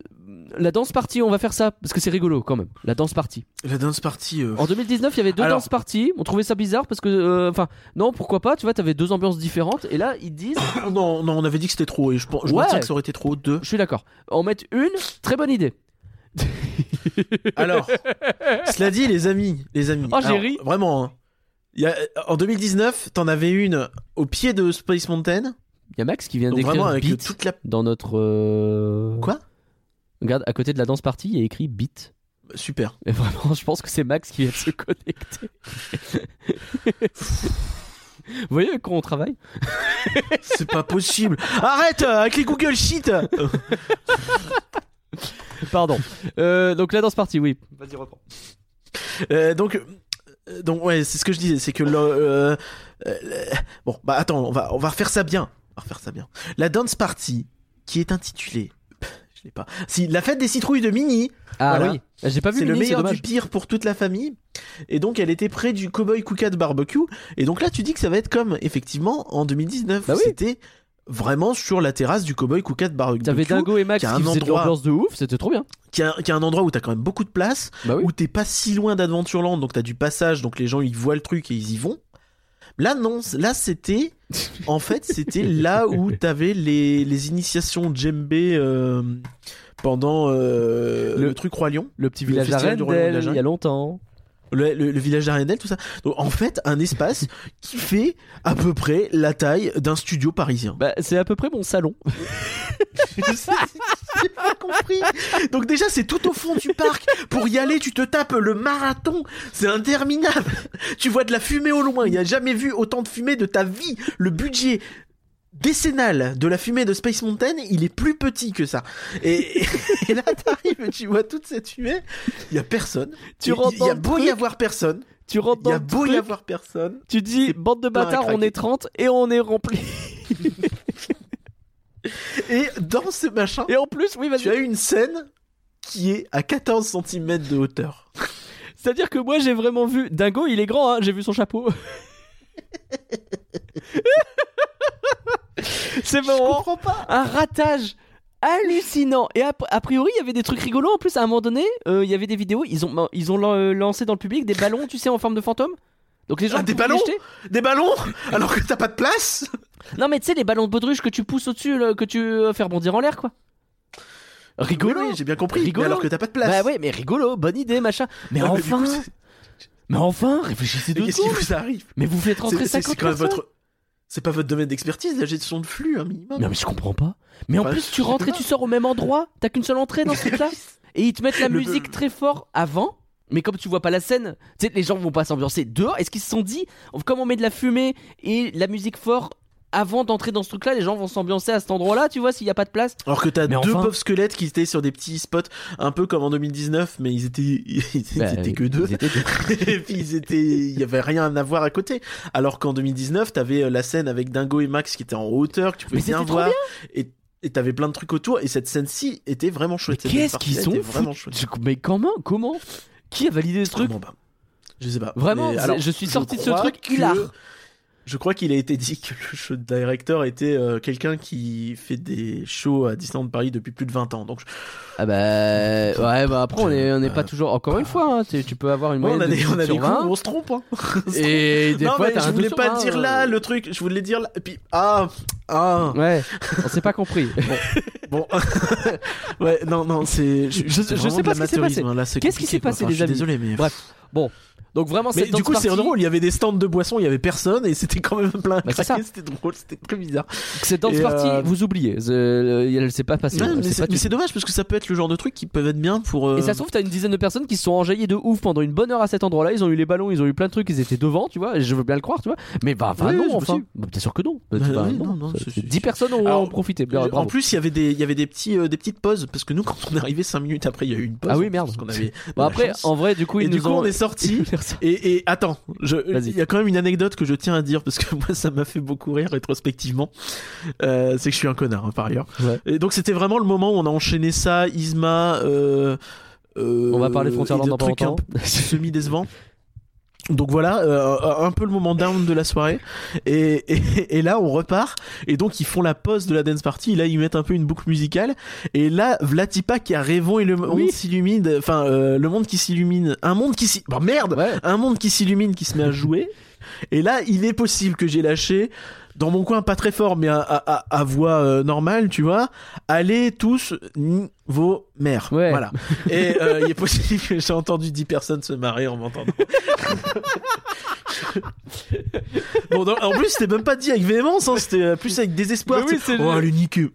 la danse party, on va faire ça, parce que c'est rigolo quand même. La danse party. La dance party. En 2019, il y avait deux Alors- danses parties. On trouvait ça bizarre parce que. Enfin, non, pourquoi pas, tu vois, t'avais deux ambiances différentes. Et là, ils disent. [COUGHS] Non, non, on avait dit que c'était trop et je, pense- je Ouais. maintiens que ça aurait été trop. Deux. Je suis d'accord. En mettre une, très bonne idée. [LAUGHS] Alors, cela dit, les amis, les amis. Oh, j'ai ri. Vraiment. hein. Il y a, en 2019, t'en avais une au pied de Space Mountain. Il y a Max qui vient d'écrire beat toute la. dans notre. euh, Quoi? Regarde, à côté de la danse party, il y a écrit beat. Super. Et vraiment, je pense que c'est Max qui vient de se connecter. [LAUGHS] Vous voyez avec quoi on travaille? C'est pas possible. Arrête euh, avec les Google Sheets. [LAUGHS] [LAUGHS] Pardon. Euh, donc la danse partie, oui. Vas-y, reprends. Euh, donc, euh, donc ouais, c'est ce que je disais, c'est que le, euh, bon, bah attends, on va, on va refaire ça bien, on va refaire ça bien. La dance party qui est intitulée, je l'ai pas, si la fête des citrouilles de Mini, Ah Voilà. oui. J'ai pas vu c'est le Mini, meilleur dommage. du pire pour toute la famille, et donc elle était près du Cowboy Cookad Barbecue, et donc là tu dis que ça va être comme effectivement en 2019, Bah oui. c'était vraiment sur la terrasse du Cowboy Cookad Barbecue, T'avais Dingo et Max qui a un de endroit- l'ambiance de ouf, c'était trop bien. qui a, qui a un endroit où t'as quand même beaucoup de place. Bah oui. où t'es pas si loin d'Adventureland, donc t'as du passage, donc les gens ils voient le truc et ils y vont. Là non, là c'était, en fait c'était [LAUGHS] là où t'avais les, les initiations djembé euh, pendant euh, le... Le- truc Roi Lion, Le petit village de d'Arendelle, il y a longtemps. Le, le- le village d'Arendelle, tout ça. Donc en fait un espace [LAUGHS] qui fait à peu près la taille d'un studio parisien. Bah, c'est à peu près mon salon. [LAUGHS] J'ai pas compris. Donc déjà c'est tout au fond du parc. Pour y aller, tu te tapes le marathon. C'est interminable. Tu vois de la fumée au loin. Il a jamais vu autant de fumée de ta vie. Le budget décennal de la fumée de Space Mountain, il est plus petit que ça. Et, [LAUGHS] et là t'arrives, tu vois toute cette fumée. Il y a personne. Tu Il- rentres Il y a beau y avoir personne. Tu rentres Il dans y a beau y avoir personne. tu dis bande de bâtards, on est 30 et on est rempli. [LAUGHS] Et dans ce machin, Et en plus, oui, tu as une scène qui est à 14 cm de hauteur. C'est-à-dire que moi, j'ai vraiment vu Dingo, il est grand, hein, j'ai vu son chapeau. [LAUGHS] [LAUGHS] c'est Je vraiment comprends pas. un ratage hallucinant. Et a, a priori, il y avait des trucs rigolos. En plus, à un moment donné, euh, il y avait des vidéos. Ils ont, ils ont lan- lancé dans le public des ballons, tu sais, en forme de fantôme. Donc les gens Ah, des ballons. Des ballons Alors que t'as pas de place Non, mais tu sais, les ballons de baudruche que tu pousses au-dessus, que tu euh, fais rebondir en l'air, quoi. Rigolo. Oui, oui, j'ai bien compris. Rigolo. Mais alors que t'as pas de place. Bah ouais, mais rigolo, bonne idée, machin. Mais Ouais, mais du enfin, coup, mais enfin, réfléchissez deux qu'est-ce qui vous arrive Mais vous faites rentrer C'est- c'est- 50 C'est quand même personnes. votre. C'est pas votre domaine d'expertise, la gestion de flux, un minimum. Non mais je comprends pas. Mais en Bah, plus je tu rentres et tu sors au même endroit. T'as qu'une seule entrée dans ce truc-là. [LAUGHS] Et ils te mettent la Le- musique très fort avant. Mais comme tu vois pas la scène, tu sais les gens vont pas s'ambiancer dehors. Est-ce qu'ils se sont dit, comme on met de la fumée et la musique fort avant d'entrer dans ce truc-là, les gens vont s'ambiancer à cet endroit-là, tu vois, s'il y a pas de place. Alors que t'as deux enfin. pauvres squelettes qui étaient sur des petits spots, un peu comme en 2019, mais ils étaient, [LAUGHS] ils Bah, étaient que deux. ils étaient deux. et puis ils étaient, il y avait rien à voir à côté. Alors qu'en 2019, t'avais euh, la scène avec Dingo et Max qui étaient en hauteur, que tu pouvais Mais bien voir, et et t'avais plein de trucs autour. Et cette scène-ci était vraiment chouette. Qu'est-ce qu'ils ont était vraiment foutu- chouette. Mais comment, comment? Qui a validé ce truc? pas. Je sais pas. Vraiment, Mais c'est- alors, je suis sorti de ce truc que- hilar. Je crois qu'il a été dit que le show director était euh, quelqu'un qui fait des shows à Disneyland Paris depuis plus de 20 ans. Donc, je- Ah bah ouais, bah après on est on n'est pas Euh, toujours. Encore une fois, hein, tu, tu peux avoir une Ouais, moyenne on a de des, on a 18 des sur coups 20. où on se trompe. Hein. [LAUGHS] Et des non, fois, mais je voulais 2 sur pas 20, le dire euh. là, le truc. Je voulais dire là. Et puis, ah, ah. Ouais, on s'est pas compris. [LAUGHS] Bon, [LAUGHS] ouais, non, non, c'est. Je- je sais pas ce qui s'est passé. hein, Qu'est-ce qui s'est passé, les amis Désolé, mais. Bref, bon. Donc vraiment, Mais cette du coup, c'est drôle. Il y avait des stands de boissons, il y avait personne et c'était quand même plein. Bah, c'est. C'était drôle, c'était très bizarre. Cette dance party, euh, vous oubliez. Euh, Elle s'est pas passée. Mais c'est du c'est dommage parce que ça peut être le genre de truc qui peuvent être bien pour. euh, Et ça se trouve, t'as une dizaine de personnes qui se sont enjaillées de ouf pendant une bonne heure à cet endroit-là. Ils ont eu les ballons, ils ont eu plein de trucs, ils étaient devant, tu vois. Je veux bien le croire, tu vois. Mais bah, bah Oui, non, c'est enfin. Bah, bien sûr que non. Bah, oui, non, non, Ça- c'est- c'est- 10 personnes ont Alors, en profité. Bien, En bravo. plus, il y avait des, il y avait des petits, euh, des petites pauses parce que nous, quand on est arrivé 5 minutes après, il y a eu une pause. Ah oui, merde. Parce qu'on avait. Bon, la après, en vrai, du coup, et ils du nous coup, ont. on est sorti. [LAUGHS] Et, et attends, il y a quand même une anecdote que je tiens à dire parce que [LAUGHS] moi ça m'a fait beaucoup rire rétrospectivement. Euh, c'est que je suis un connard hein, par ailleurs. Ouais. Et donc c'était vraiment le moment où on a enchaîné ça, Isma. Euh, euh, On va parler Frontierland dans pas longtemps. [LAUGHS] semi décevant. Donc voilà, euh, un peu le moment down de la soirée. Et, et, et là, on repart. Et donc, ils font la pause de la dance party. Et là, ils mettent un peu une boucle musicale. Et là, Vlatipa qui a rêvons et le monde Oui. s'illumine. Enfin, euh, le monde qui s'illumine. Un monde qui s'illumine. Bon, merde Ouais. un monde qui s'illumine, qui se met à jouer. Et là, il est possible que j'ai lâché, dans mon coin, pas très fort, mais à, à, à- à voix euh, normale, tu vois, allez tous niveau mère. Ouais. Voilà. Et euh, il est possible que j'ai entendu 10 personnes se marrer en m'entendant. [LAUGHS] Bon, non, en plus, c'était même pas dit avec véhémence, hein, c'était euh, plus avec désespoir. Oui, c'est oh, le- elle est niquée.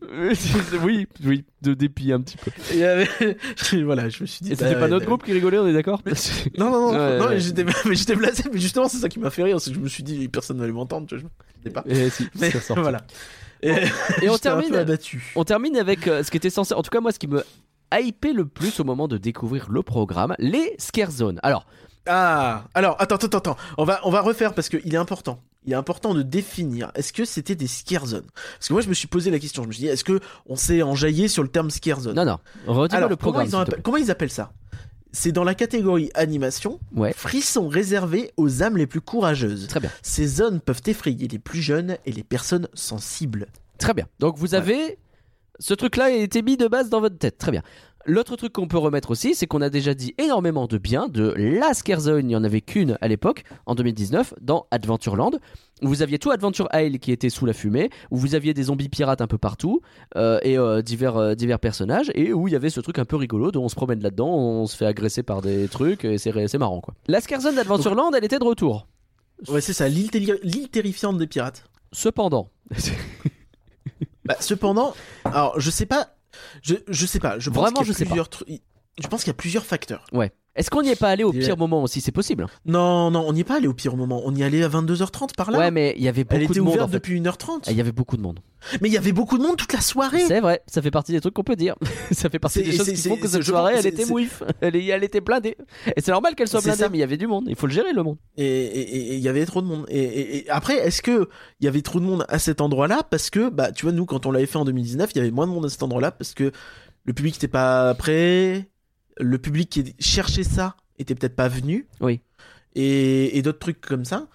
oui, oui, de dépit un petit peu. Et, euh, [LAUGHS] voilà, je me suis dit. Et c'était bah, pas notre bah, groupe qui rigolait, on est d'accord [LAUGHS] Non, non, non, Ouais, non ouais. [LAUGHS] mais j'étais blasé, mais justement, c'est ça qui m'a fait rire, c'est que je me suis dit, personne n'allait m'entendre, tu vois, je pas. Et si, Mais c'est ressorti. voilà. Et, Et on termine, abattu. on termine avec euh, ce qui était censé, en tout cas moi, ce qui me hypait le plus au moment de découvrir le programme, les scare zones. Alors, Ah, alors, attends, attends, attends. On va, on va refaire parce qu'il est important. Il est important de définir. Est-ce que c'était des scare zones? Parce que moi, je me suis posé la question. Je me suis dit, est-ce que on s'est enjaillé sur le terme scare zone? Non, non, redis-moi Alors, le comment, programme. ils comment ils appellent ça? C'est dans la catégorie animation. Ouais. Frissons réservés aux âmes les plus courageuses. Très bien, Ces zones peuvent effrayer les plus jeunes et les personnes sensibles. très bien. Donc vous avez ce truc-là a été mis de base dans votre tête. Très bien. L'autre truc qu'on peut remettre aussi, c'est qu'on a déjà dit énormément de bien de la Scare Zone. Il n'y en avait qu'une à l'époque, en 2019, dans Adventureland. Où vous aviez tout Adventure Isle qui était sous la fumée, où vous aviez des zombies pirates un peu partout, euh, et euh, divers, euh, divers personnages, et où il y avait ce truc un peu rigolo, dont on se promène là-dedans, on se fait agresser par des trucs, et c'est marrant quoi. La Scare Zone d'Adventureland, elle était de retour. Ouais, c'est ça, l'île terrifiante des pirates. Cependant, Bah, cependant, alors je sais pas, je, je sais pas, je pense Vraiment, qu'il y a je sais pas. Je pense qu'il y a plusieurs facteurs. ouais. Est-ce qu'on n'y est pas allé au pire moment aussi? C'est possible. hein. Non, non, on n'y est pas allé au pire moment. On y allait à 22h30 par là. ouais, mais il y avait Elle beaucoup était de monde. ouverte en fait. depuis 1h30. Il y avait beaucoup de monde. Mais il y avait beaucoup de monde toute la soirée. C'est vrai, ça fait partie des trucs qu'on peut dire. [LAUGHS] ça fait partie des choses qui font que cette soirée, elle était mouif. [LAUGHS] Elle, était blindée. Et c'est normal qu'elle soit blindée, ça. mais il y avait du monde. Il faut le gérer, le monde. Et il y avait trop de monde. Et après, est-ce que il y avait trop de monde à cet endroit-là? Parce que, bah, tu vois, nous, quand on l'avait fait en 2019, il y avait moins de monde à cet endroit-là parce que le public n'était pas prêt. Le public qui cherchait ça était peut-être pas venu. Oui. Et, et d'autres trucs comme ça.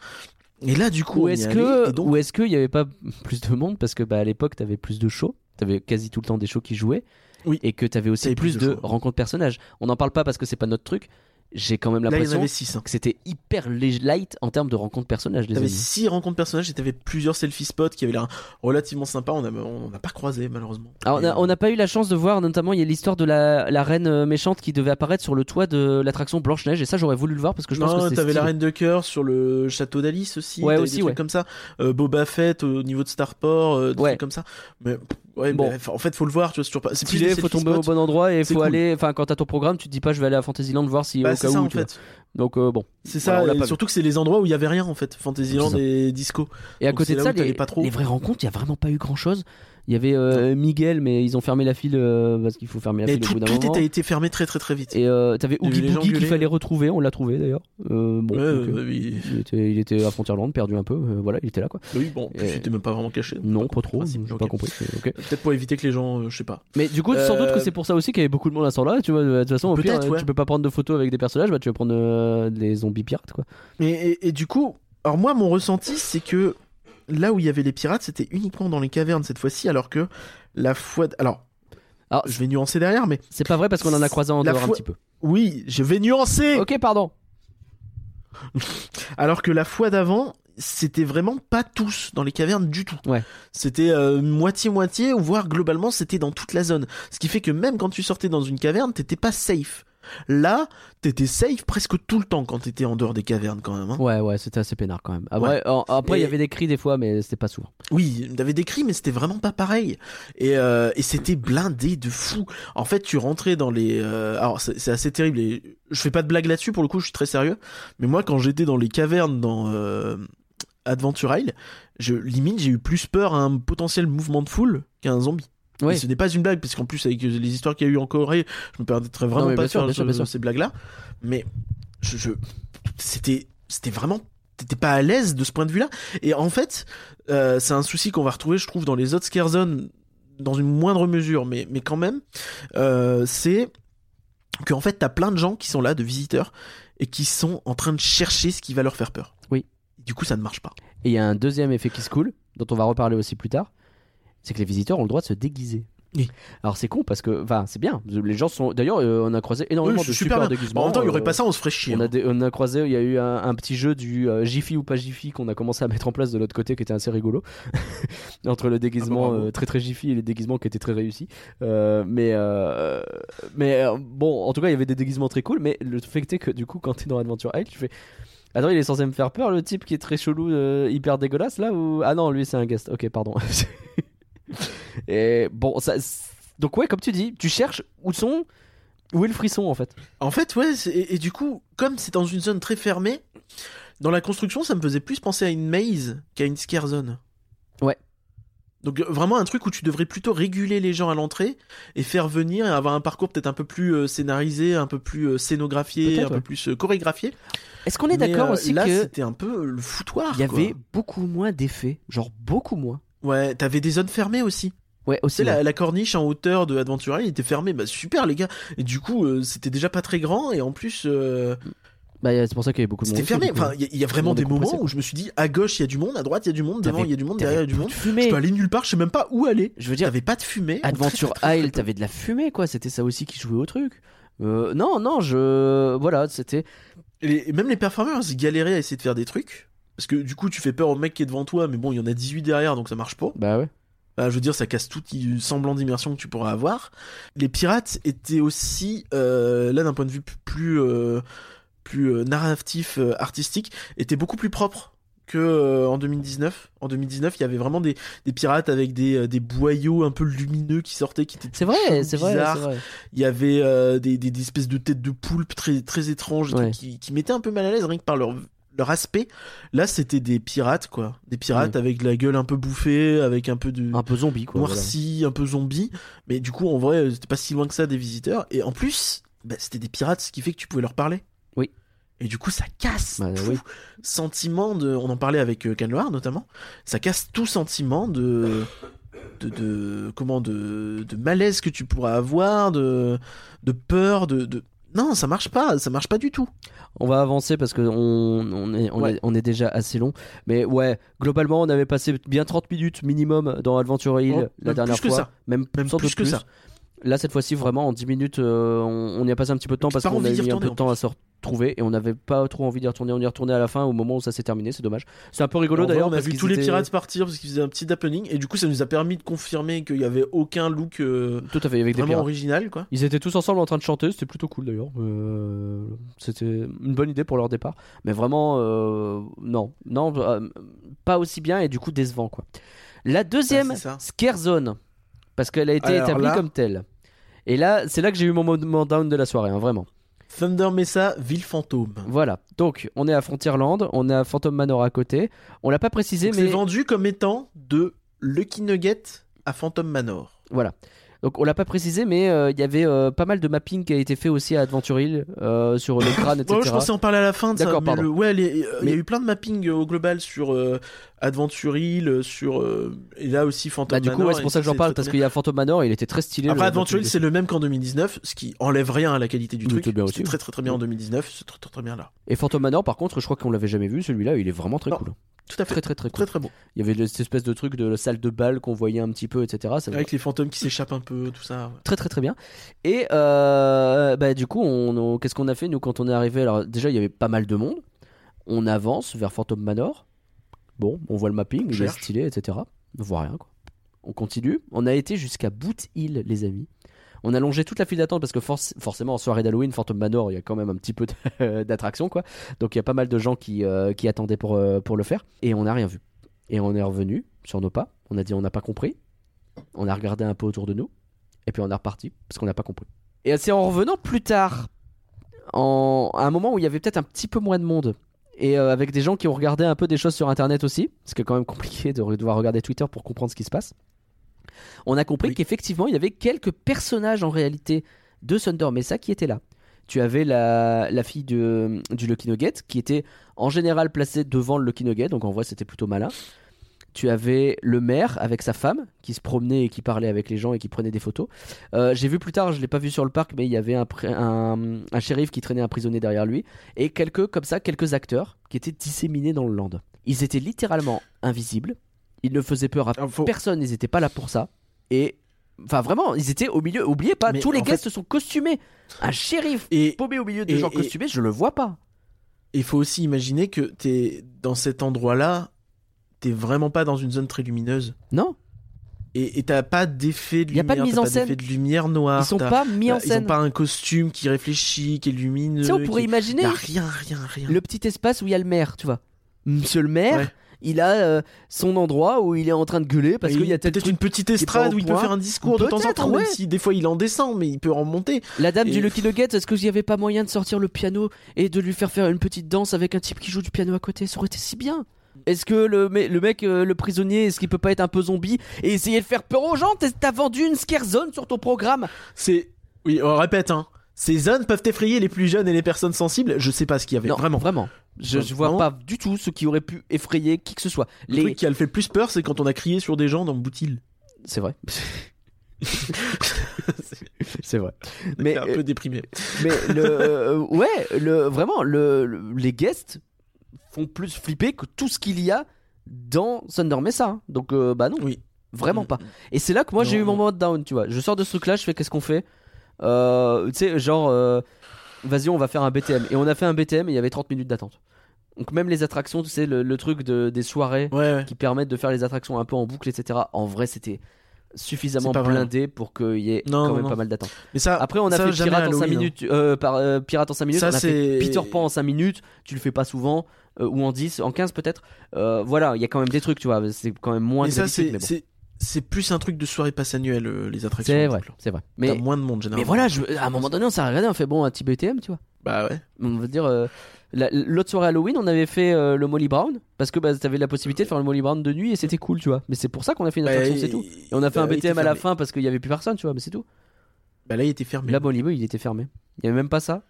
Et là, du coup, Ou est-ce que, donc- ou est-ce qu'il y avait pas plus de monde parce que bah à l'époque t'avais plus de shows, t'avais quasi tout le temps des shows qui jouaient, Oui. et que t'avais aussi plus, plus de de, rencontres personnages. On n'en parle pas parce que c'est pas notre truc. J'ai quand même il y l'impression avait 6. que c'était hyper light en termes de rencontres personnages. Les T'avais amis. six rencontres personnages et t'avais plusieurs selfie spots qui avaient l'air relativement sympas. On a- on n'a pas croisé malheureusement. Alors, on Et, a- on n'a pas eu la chance de voir, notamment, il y a l'histoire de la, la reine euh, méchante qui devait apparaître sur le toit de l'attraction Blanche-Neige, et ça, j'aurais voulu le voir parce que je pense non, que t'avais la reine de cœur sur le château d'Alice aussi. Ouais, aussi, des trucs ouais. comme ça. Euh, Boba Fett au niveau de Starport, euh, des Ouais. trucs comme ça. Mais ouais, Bon. mais, en fait, faut le voir. Tu vois, c'est toujours pas. C'est plus faut tomber au bon endroit et faut cool. aller. Enfin, quand t'as ton programme, tu te dis pas je vais aller à Fantasyland voir si Bah, au cas ça où. en tu vois. fait. Donc euh, bon. C'est ça. et surtout que c'est les endroits où il y avait rien en fait. Fantasyland et Disco. Et à Donc, côté de ça, les, pas trop. les vraies rencontres, il y a vraiment pas eu grand chose. Il y avait euh, Miguel, mais ils ont fermé la file euh, parce qu'il faut fermer la Mais file tout, au bout d'un tout moment. était, été fermé très très très vite. Et euh, t'avais Oogie Boogie qu'il fallait retrouver, on l'a trouvé d'ailleurs. Euh, bon, Ouais, donc, oui. il, était, il était à Frontierland, perdu un peu. euh, voilà, il était là quoi. Oui, bon, Et- j'étais même pas vraiment caché. Non, pas trop, j'ai ok. pas compris. Peut-être pour éviter que les gens, euh, je sais pas. Mais du coup, sans doute que c'est pour ça aussi qu'il y avait beaucoup de monde à ce temps-là. Tu vois, de toute façon, au pire, ouais. tu peux pas prendre de photos avec des personnages, bah tu vas prendre euh, des zombies pirates quoi. Et, et, et du coup, alors moi, mon ressenti, c'est que là où il y avait les pirates, c'était uniquement dans les cavernes cette fois-ci, alors que la fois. d- Alors, Alors, je vais nuancer derrière, mais c'est pas vrai parce qu'on en a croisé en un petit peu. oui, je vais nuancer. Ok, pardon. [LAUGHS] Alors que la fois d'avant, c'était vraiment pas tous dans les cavernes du tout. Ouais. C'était euh, moitié-moitié, ou voire globalement, c'était dans toute la zone. Ce qui fait que même quand tu sortais dans une caverne, t'étais pas safe. Là, t'étais safe presque tout le temps quand t'étais en dehors des cavernes quand même. hein. Ouais, ouais, c'était assez peinard quand même. Après, en- après, il y avait des cris des fois, mais c'était pas souvent. Oui, t'avais des cris, mais c'était vraiment pas pareil. Et, euh, et c'était blindé de fou. En fait, tu rentrais dans les. euh, alors, c'est c'est assez terrible. Et je fais pas de blague là-dessus pour le coup, je suis très sérieux. Mais moi, quand j'étais dans les cavernes dans euh, Adventure Isle, je limite j'ai eu plus peur à un potentiel mouvement de foule qu'à un zombie. Ouais. Et ce n'est pas une blague, parce qu'en plus, avec les histoires qu'il y a eu en Corée, je me permettrais vraiment Non, pas de faire bien sûr, ce- bien sûr. ces blagues-là. Mais je, c'était vraiment, t'étais pas à l'aise de ce point de vue-là. Et en fait, euh, c'est un souci qu'on va retrouver, je trouve, dans les autres scare zones, dans une moindre mesure, mais, mais quand même, euh, c'est qu'en fait, t'as plein de gens qui sont là, de visiteurs, et qui sont en train de chercher ce qui va leur faire peur. Oui. Du coup, ça ne marche pas. Et il y a un deuxième effet qui se coule, dont on va reparler aussi plus tard, c'est que les visiteurs ont le droit de se déguiser. Oui. Alors c'est con parce que, enfin, c'est bien. Les gens sont. D'ailleurs, euh, on a croisé énormément Oui, de super, bien. déguisements. en même temps, il y aurait euh, pas ça, on se ferait chier. On hein. a, des- on a croisé, il y a eu un, un petit jeu du euh, Jiffy ou pas Jiffy qu'on a commencé à mettre en place de l'autre côté qui était assez rigolo. [LAUGHS] Entre le déguisement Ah très très Jiffy et les déguisements qui étaient très réussis. Mais mais bon, en tout cas, il y avait des déguisements très cool. Mais le fait est que du coup, quand tu es dans Adventure Isle, tu fais. Attends, il est censé me faire peur, le type qui est très chelou, euh, hyper dégueulasse là ou Ah non, lui c'est un guest. Ok, pardon. [LAUGHS] Et bon, ça. Donc ouais, comme tu dis, tu cherches où sont, où est le frisson en fait. En fait, ouais, et, et du coup, comme c'est dans une zone très fermée, dans la construction, ça me faisait plus penser à une maze qu'à une scare zone. Ouais. Donc euh, vraiment un truc où tu devrais plutôt réguler les gens à l'entrée et faire venir et avoir un parcours peut-être un peu plus euh, scénarisé, un peu plus euh, scénographié, un peu plus euh, chorégraphié. Est-ce qu'on est d'accord aussi là, que c'était un peu le foutoir. il y quoi. avait beaucoup moins d'effets, genre beaucoup moins. Ouais, t'avais des zones fermées aussi. Ouais, Tu aussi. sais, la, la corniche en hauteur de Adventure Isle était fermée. Bah super les gars. Et du coup, euh, c'était déjà pas très grand et en plus. euh, Bah, c'est pour ça qu'il y avait beaucoup de monde. C'était fermé. Enfin, il y, a- il y a vraiment des moments où je me suis dit, à gauche il y a du monde, à droite il y a du monde, devant il y a du monde, derrière il y a du monde. de Je fumée. peux aller nulle part, je sais même pas où aller. Je veux dire, T'avais pas de fumée. Adventure Isle, t'avais de la fumée, quoi. C'était ça aussi qui jouait au truc. Euh, non, non, je. Voilà, c'était. Et, et même les performeurs, ils galéraient à essayer de faire des trucs. Parce que du coup, tu fais peur au mec qui est devant toi, mais bon, il y en a 18 derrière, donc ça marche pas. Bah ouais. Bah, je veux dire, ça casse tout semblant d'immersion que tu pourras avoir. Les pirates étaient aussi, euh, là d'un point de vue plus, euh, plus euh, narratif, artistique, étaient beaucoup plus propres que en 2019. En 2019, il y avait vraiment des, des pirates avec des, des boyaux un peu lumineux qui sortaient, qui étaient C'est vrai, c'est vrai, bizarres. c'est vrai. Il y avait des, espèces de têtes de poulpe très, très étranges Ouais. qui, qui mettaient un peu mal à l'aise rien que par leur, leur aspect. Là, c'était des pirates, quoi. Des pirates Mm. avec la gueule un peu bouffée, avec un peu de Un peu zombie, quoi. voilà. noirci, un peu zombie. Mais du coup, en vrai, c'était pas si loin que ça des visiteurs. Et en plus, bah, c'était des pirates, ce qui fait que tu pouvais leur parler. Oui. Et du coup, ça casse Bah, tout oui. sentiment de. On en parlait avec euh, Canloir notamment. Ça casse tout sentiment de. De, de comment de, de malaise que tu pourras avoir de de peur de, de non ça marche pas ça marche pas du tout On va avancer parce que on, on est, on, Ouais. est, on est déjà assez long. Mais ouais, globalement, on avait passé bien 30 minutes minimum dans Adventure Hill Oh, la même dernière plus que fois. ça. Même, Même sans plus doute que ça. Là, cette fois-ci, vraiment, en 10 minutes, euh, on, on y a passé un petit peu de temps parce qu'on a d'y mis un retourner, peu de temps à se retrouver et on n'avait pas trop envie d'y retourner. On y est retourné à la fin au moment où ça s'est terminé, c'est dommage. C'est un peu rigolo d'ailleurs. on a parce vu tous les étaient- pirates partir parce qu'ils faisaient un petit happening et du coup ça nous a permis de confirmer qu'il y avait aucun look euh, Tout à fait, avec des vraiment pirates. original quoi Ils étaient tous ensemble en train de chanter, c'était plutôt cool d'ailleurs. Euh, c'était une bonne idée pour leur départ. Mais vraiment, euh, non, non, euh, pas aussi bien et du coup décevant quoi. La deuxième, Ah, c'est ça. Scare Zone, parce qu'elle a été Alors établie là- comme telle. Et là, c'est là que j'ai eu mon moment down de la soirée, hein, vraiment. Thunder Mesa ville fantôme Voilà, donc on est à Frontierland, on est à Phantom Manor à côté. On l'a pas précisé, Donc, mais c'est vendu comme étant de Lucky Nugget à Phantom Manor Voilà. Donc on l'a pas précisé, mais euh, il y avait euh, pas mal de mapping qui a été fait aussi à Adventure Hill euh, sur le crâne, etc. Ouais, je pensais en parler à la fin. D'accord, pardon. le- ouais, il y a eu plein de mapping au global sur Adventure Hill, sur et là aussi Phantom Bah, du coup, Manor. ouais, c'est pour ça que j'en parle parce qu'il y a Phantom Manor, il était très stylé. Après Adventure Hill, c'est le même qu'en 2019, ce qui enlève rien à la qualité du truc. était bien aussi, C'est oui. très très très bien en 2019, c'est très très très bien là. Et Phantom Manor, par contre, je crois qu'on l'avait jamais vu. Celui-là, il est vraiment très Non. cool. Tout à fait. Très très très cool. Très très bon. Il y avait cette espèce de truc de la salle de bal qu'on voyait un petit peu, etc. Avec les fantômes qui s'échappent un peu, tout ça. ouais. très très très bien. Et euh, bah, du coup, on, on- qu'est-ce qu'on a fait nous quand on est arrivé? Alors déjà, il y avait pas mal de monde. On avance vers Phantom Manor. Bon, on voit le mapping, il est stylé, etc. On voit rien quoi. On continue. On a été jusqu'à Boot Hill, les amis. On a longé toute la file d'attente parce que forc- forcément en soirée d'Halloween, Phantom Manor, il y a quand même un petit peu [LAUGHS] d'attraction quoi. Donc il y a pas mal de gens qui, euh, qui attendaient pour, euh, pour le faire. Et on n'a rien vu. Et on est revenu sur nos pas. On a dit on n'a pas compris. On a regardé un peu autour de nous. Et puis on est reparti parce qu'on n'a pas compris. Et c'est en revenant plus tard, en... à un moment où il y avait peut-être un petit peu moins de monde, et euh, avec des gens qui ont regardé un peu des choses sur internet aussi, parce que c'est quand même compliqué de devoir regarder Twitter pour comprendre ce qui se passe, on a compris Oui. qu'effectivement il y avait quelques personnages en réalité de Thunder Mesa qui étaient là. Tu avais la, la fille de, du Lucky Nugget qui était en général placée devant le Lucky Nugget, donc en vrai c'était plutôt malin. Tu avais le maire avec sa femme qui se promenait et qui parlait avec les gens et qui prenait des photos. Euh, J'ai vu plus tard, je l'ai pas vu sur le parc, mais il y avait un, un, un shérif qui traînait un prisonnier derrière lui et quelques comme ça, quelques acteurs qui étaient disséminés dans le land. Ils étaient littéralement invisibles. Ils ne faisaient peur à faut- personne. Ils n'étaient pas là pour ça. Et enfin vraiment, ils étaient au milieu. Oubliez pas, Mais tous les guests se sont costumés. Un shérif Et paumé au milieu de et- gens et- costumés, je le vois pas. il faut aussi imaginer que t'es dans cet endroit-là, t'es vraiment pas dans une zone très lumineuse. Non. Et t'as pas d'effet de Y a lumière. pas de mise en scène. de lumière noire. Ils sont pas mis en t'as- Ils scène. ont pas un costume qui réfléchit, qui est lumineux. Tu sais, on pourrait qui- imaginer Y a rien, rien, rien. le petit espace où il y a le maire, tu vois. Monsieur le maire, Ouais. il a euh, son endroit où il est en train de gueuler parce qu'il y a peut-être une petite estrade où il peut faire un discours de temps en temps, ouais. même si des fois il en descend, mais il peut en monter. La dame Et- du Lucky Nugget, est-ce qu'il n'y avait pas moyen de sortir le piano et de lui faire faire une petite danse avec un type qui joue du piano à côté? Ça aurait été si bien. Est-ce que le, me- le mec, euh, le prisonnier, est-ce qu'il peut pas être un peu zombie et essayer de faire peur aux gens? T'as- vendu une scare zone sur ton programme C'est. Oui, on répète, hein. Ces zones peuvent effrayer les plus jeunes et les personnes sensibles. Je sais pas ce qu'il y avait. Non, vraiment. Vraiment. Je, vois vraiment. pas du tout ce qui aurait pu effrayer qui que ce soit. Le Les... truc qui a le fait le plus peur, c'est quand on a crié sur des gens dans Boutil. C'est vrai. [LAUGHS] C'est vrai. Mais, un euh, peu déprimé. Mais le, euh, ouais, le, vraiment, le, le- les guests font plus flipper que tout ce qu'il y a dans Thunder Mesa. hein. Donc, euh, bah non, Oui. vraiment Mm. pas. Et c'est là que moi j'ai eu mon non. moment de down, tu vois. Je sors de ce truc-là, je fais qu'est-ce qu'on fait? Euh, Tu sais, genre, euh, vas-y, on va faire un BTM. Et on a fait un BTM et il y avait 30 minutes d'attente. Donc, même les attractions, tu sais, le, le truc de, des soirées Ouais, ouais. qui permettent de faire les attractions un peu en boucle, etc. En vrai, c'était suffisamment vrai. blindé pour qu'il y ait Non, quand non, même non. pas mal d'attente. Mais ça. Après, on a ça, fait Pirate en 5 Halloween, hein. minutes. euh, par, euh, Pirate en 5 minutes. Ça, on a fait Peter Pan en 5 minutes. Tu le fais pas souvent. Euh, ou en 10, en 15 peut-être. Euh, voilà, il y a quand même des trucs, tu vois. C'est quand même moins Mais ça, c'est. c'est- plus un truc de soirée passe annuelle, euh, les attractions. C'est vrai, c'est vrai. Mais, moins de monde, généralement. mais voilà, je- à un moment donné, on s'est regardé, on fait bon, un petit BTM, tu vois. Bah ouais. On veut dire, euh, la- l'autre soirée Halloween, on avait fait euh, le Molly Brown. Parce que bah, t'avais la possibilité de faire le Molly Brown de nuit et c'était cool, tu vois. Mais c'est pour ça qu'on a fait une Bah, attraction, c'est tout. Et on a fait un bah, était BTM à la fin parce qu'il y avait plus personne, tu vois, mais c'est tout. Bah là, il était fermé. Là, Molly Brown, il était fermé. Il y avait même pas ça.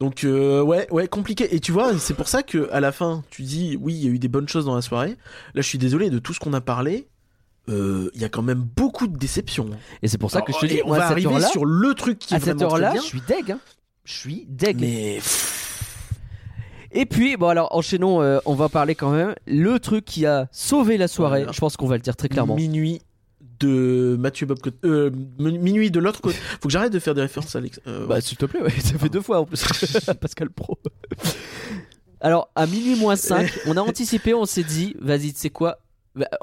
Donc euh, ouais, ouais, compliqué. Et tu vois, c'est pour ça que à la fin, tu dis oui, il y a eu des bonnes choses dans la soirée. Là, je suis désolé de tout ce qu'on a parlé. euh, Il y a quand même beaucoup de déceptions. Et c'est pour ça que je te dis, on va arriver sur le truc qui est à cette heure-là, je suis deg. hein. Je suis deg. Mais Et puis, bon, alors, enchaînons, euh, on va parler quand même. Le truc qui a sauvé la soirée, Voilà. je pense qu'on va le dire très clairement. minuit de Mathieu Bob euh, minuit de l'autre côté. Faut que j'arrête de faire des références à Alex. euh, Bah, s'il te plaît, ouais, ça fait deux fois en plus. [LAUGHS] Pascal Pro. Alors, à minuit moins 5, on a anticipé, on s'est dit, vas-y, tu sais quoi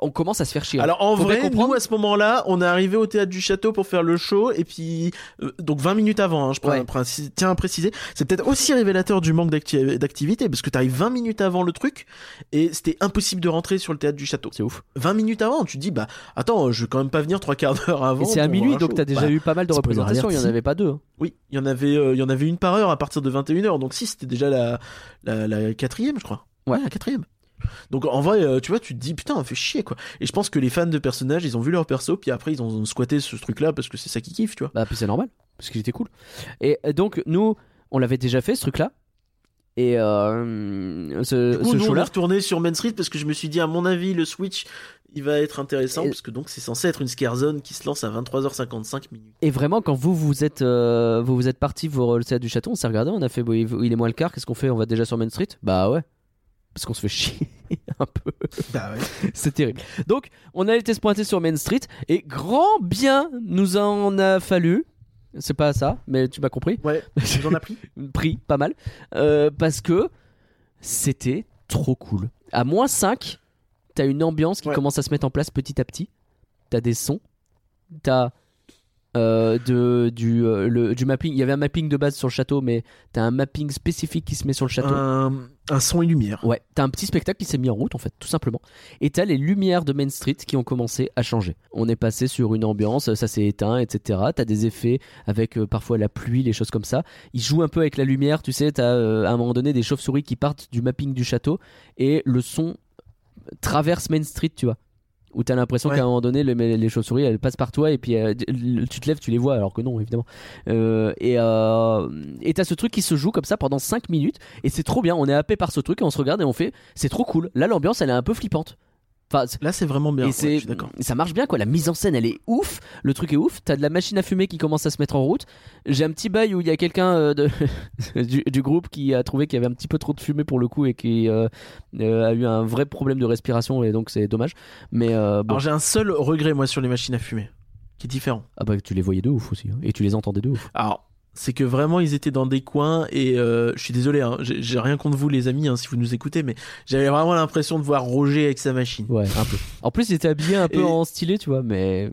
On commence à se faire chier. Alors en Faut vrai, comprendre- nous à ce moment-là, on est arrivé au théâtre du château pour faire le show et puis euh, donc 20 minutes avant, hein, je Ouais. prends- précise- tiens à préciser, c'est peut-être aussi révélateur du manque d'acti- d'activité parce que t'arrives 20 minutes avant le truc et c'était impossible de rentrer sur le théâtre du château. C'est ouf. 20 minutes avant, tu te dis bah attends, je vais quand même pas venir trois quarts d'heure avant. Et c'est à minuit, donc t'as déjà Bah, eu pas mal de représentations, il y en avait pas deux. hein. Oui, il y en avait, euh, il y en avait une par heure à partir de 21h, donc si c'était déjà la, la, la quatrième, je crois. Ouais. la quatrième. Donc en vrai, euh, tu vois, tu te dis putain, on fait chier quoi. Et je pense que les fans de personnages, ils ont vu leur perso, puis après ils ont squatté ce truc-là parce que c'est ça qui kiffe, tu vois. Bah, puis c'est normal, parce qu'il était cool. Et euh, donc, nous, on l'avait déjà fait, ce truc-là. Et euh, ce, Du coup, ce nous on est retourné sur Main Street parce que je me suis dit, à mon avis, le Switch, il va être intéressant Et- parce que donc c'est censé être une scare zone qui se lance à 23h55 minutes. Et vraiment, quand vous vous êtes, euh, vous vous êtes parti pour le théâtre du château, on s'est regardé, on a fait, bon, il est moins le quart, qu'est-ce qu'on fait? On va déjà sur Main Street? Bah ouais. Parce qu'on se fait chier [LAUGHS] un peu. Bah ouais. [LAUGHS] C'est terrible. Donc, on a été se pointer sur Main Street et grand bien nous en a fallu. C'est pas ça, mais tu m'as compris. Ouais, [LAUGHS] j'en as pris. Pris, pas mal. Euh, parce que c'était trop cool. À moins 5, t'as une ambiance qui Ouais. commence à se mettre en place petit à petit. T'as des sons. T'as euh, de, du, euh, le, du mapping. Il y avait un mapping de base sur le château, mais t'as un mapping spécifique qui se met sur le château. Un, un son et lumière. Ouais, t'as un petit spectacle qui s'est mis en route en fait, tout simplement. Et t'as les lumières de Main Street qui ont commencé à changer. On est passé sur une ambiance, ça s'est éteint, etc. T'as des effets avec euh, parfois la pluie, les choses comme ça. Ils jouent un peu avec la lumière, tu sais, t'as euh, à un moment donné des chauves-souris qui partent du mapping du château et le son traverse Main Street, tu vois. Où t'as l'impression Ouais. qu'à un moment donné, les, les chauves-souris elles passent par toi et puis euh, tu te lèves, tu les vois, alors que non, évidemment. Euh, et euh, et t'as ce truc qui se joue comme ça pendant 5 minutes et c'est trop bien. On est happé par ce truc et on se regarde et on fait, c'est trop cool. Là, l'ambiance elle est un peu flippante. Enfin, Là, c'est vraiment bien. et ouais, je ça marche bien quoi. La mise en scène elle est ouf. Le truc est ouf. T'as de la machine à fumer qui commence à se mettre en route. J'ai un petit bail où il y a quelqu'un euh, de [LAUGHS] du, du groupe qui a trouvé qu'il y avait un petit peu trop de fumée pour le coup et qui euh, euh, a eu un vrai problème de respiration et donc c'est dommage. Mais euh, bon. Alors j'ai un seul regret moi sur les machines à fumer, qui est différent. ah bah tu les voyais de ouf aussi hein. et tu les entendais de ouf. Alors c'est que vraiment ils étaient dans des coins et euh, je suis désolé, hein, j'ai rien contre vous les amis hein, si vous nous écoutez, mais j'avais vraiment l'impression de voir Roger avec sa machine. Ouais, un peu. En plus, il était habillé un peu Et- en stylé, tu vois, mais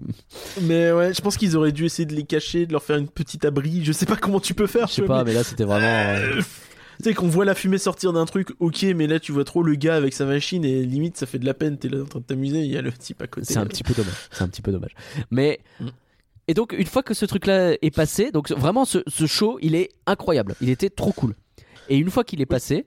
Mais ouais, je pense qu'ils auraient dû essayer de les cacher, de leur faire une petite abri. Je sais pas comment tu peux faire. je sais pas, mais- mais là, c'était vraiment. [LAUGHS] euh, Tu sais qu'on voit la fumée sortir d'un truc, ok, mais là tu vois trop le gars avec sa machine et limite ça fait de la peine. T'es là en train de t'amuser, il y a le type à côté. C'est un petit peu dommage. C'est un petit peu dommage. Mais. Mm. Et donc, une fois que ce truc-là est passé, donc vraiment, ce, ce show, il est incroyable. Il était trop cool. Et une fois qu'il est passé,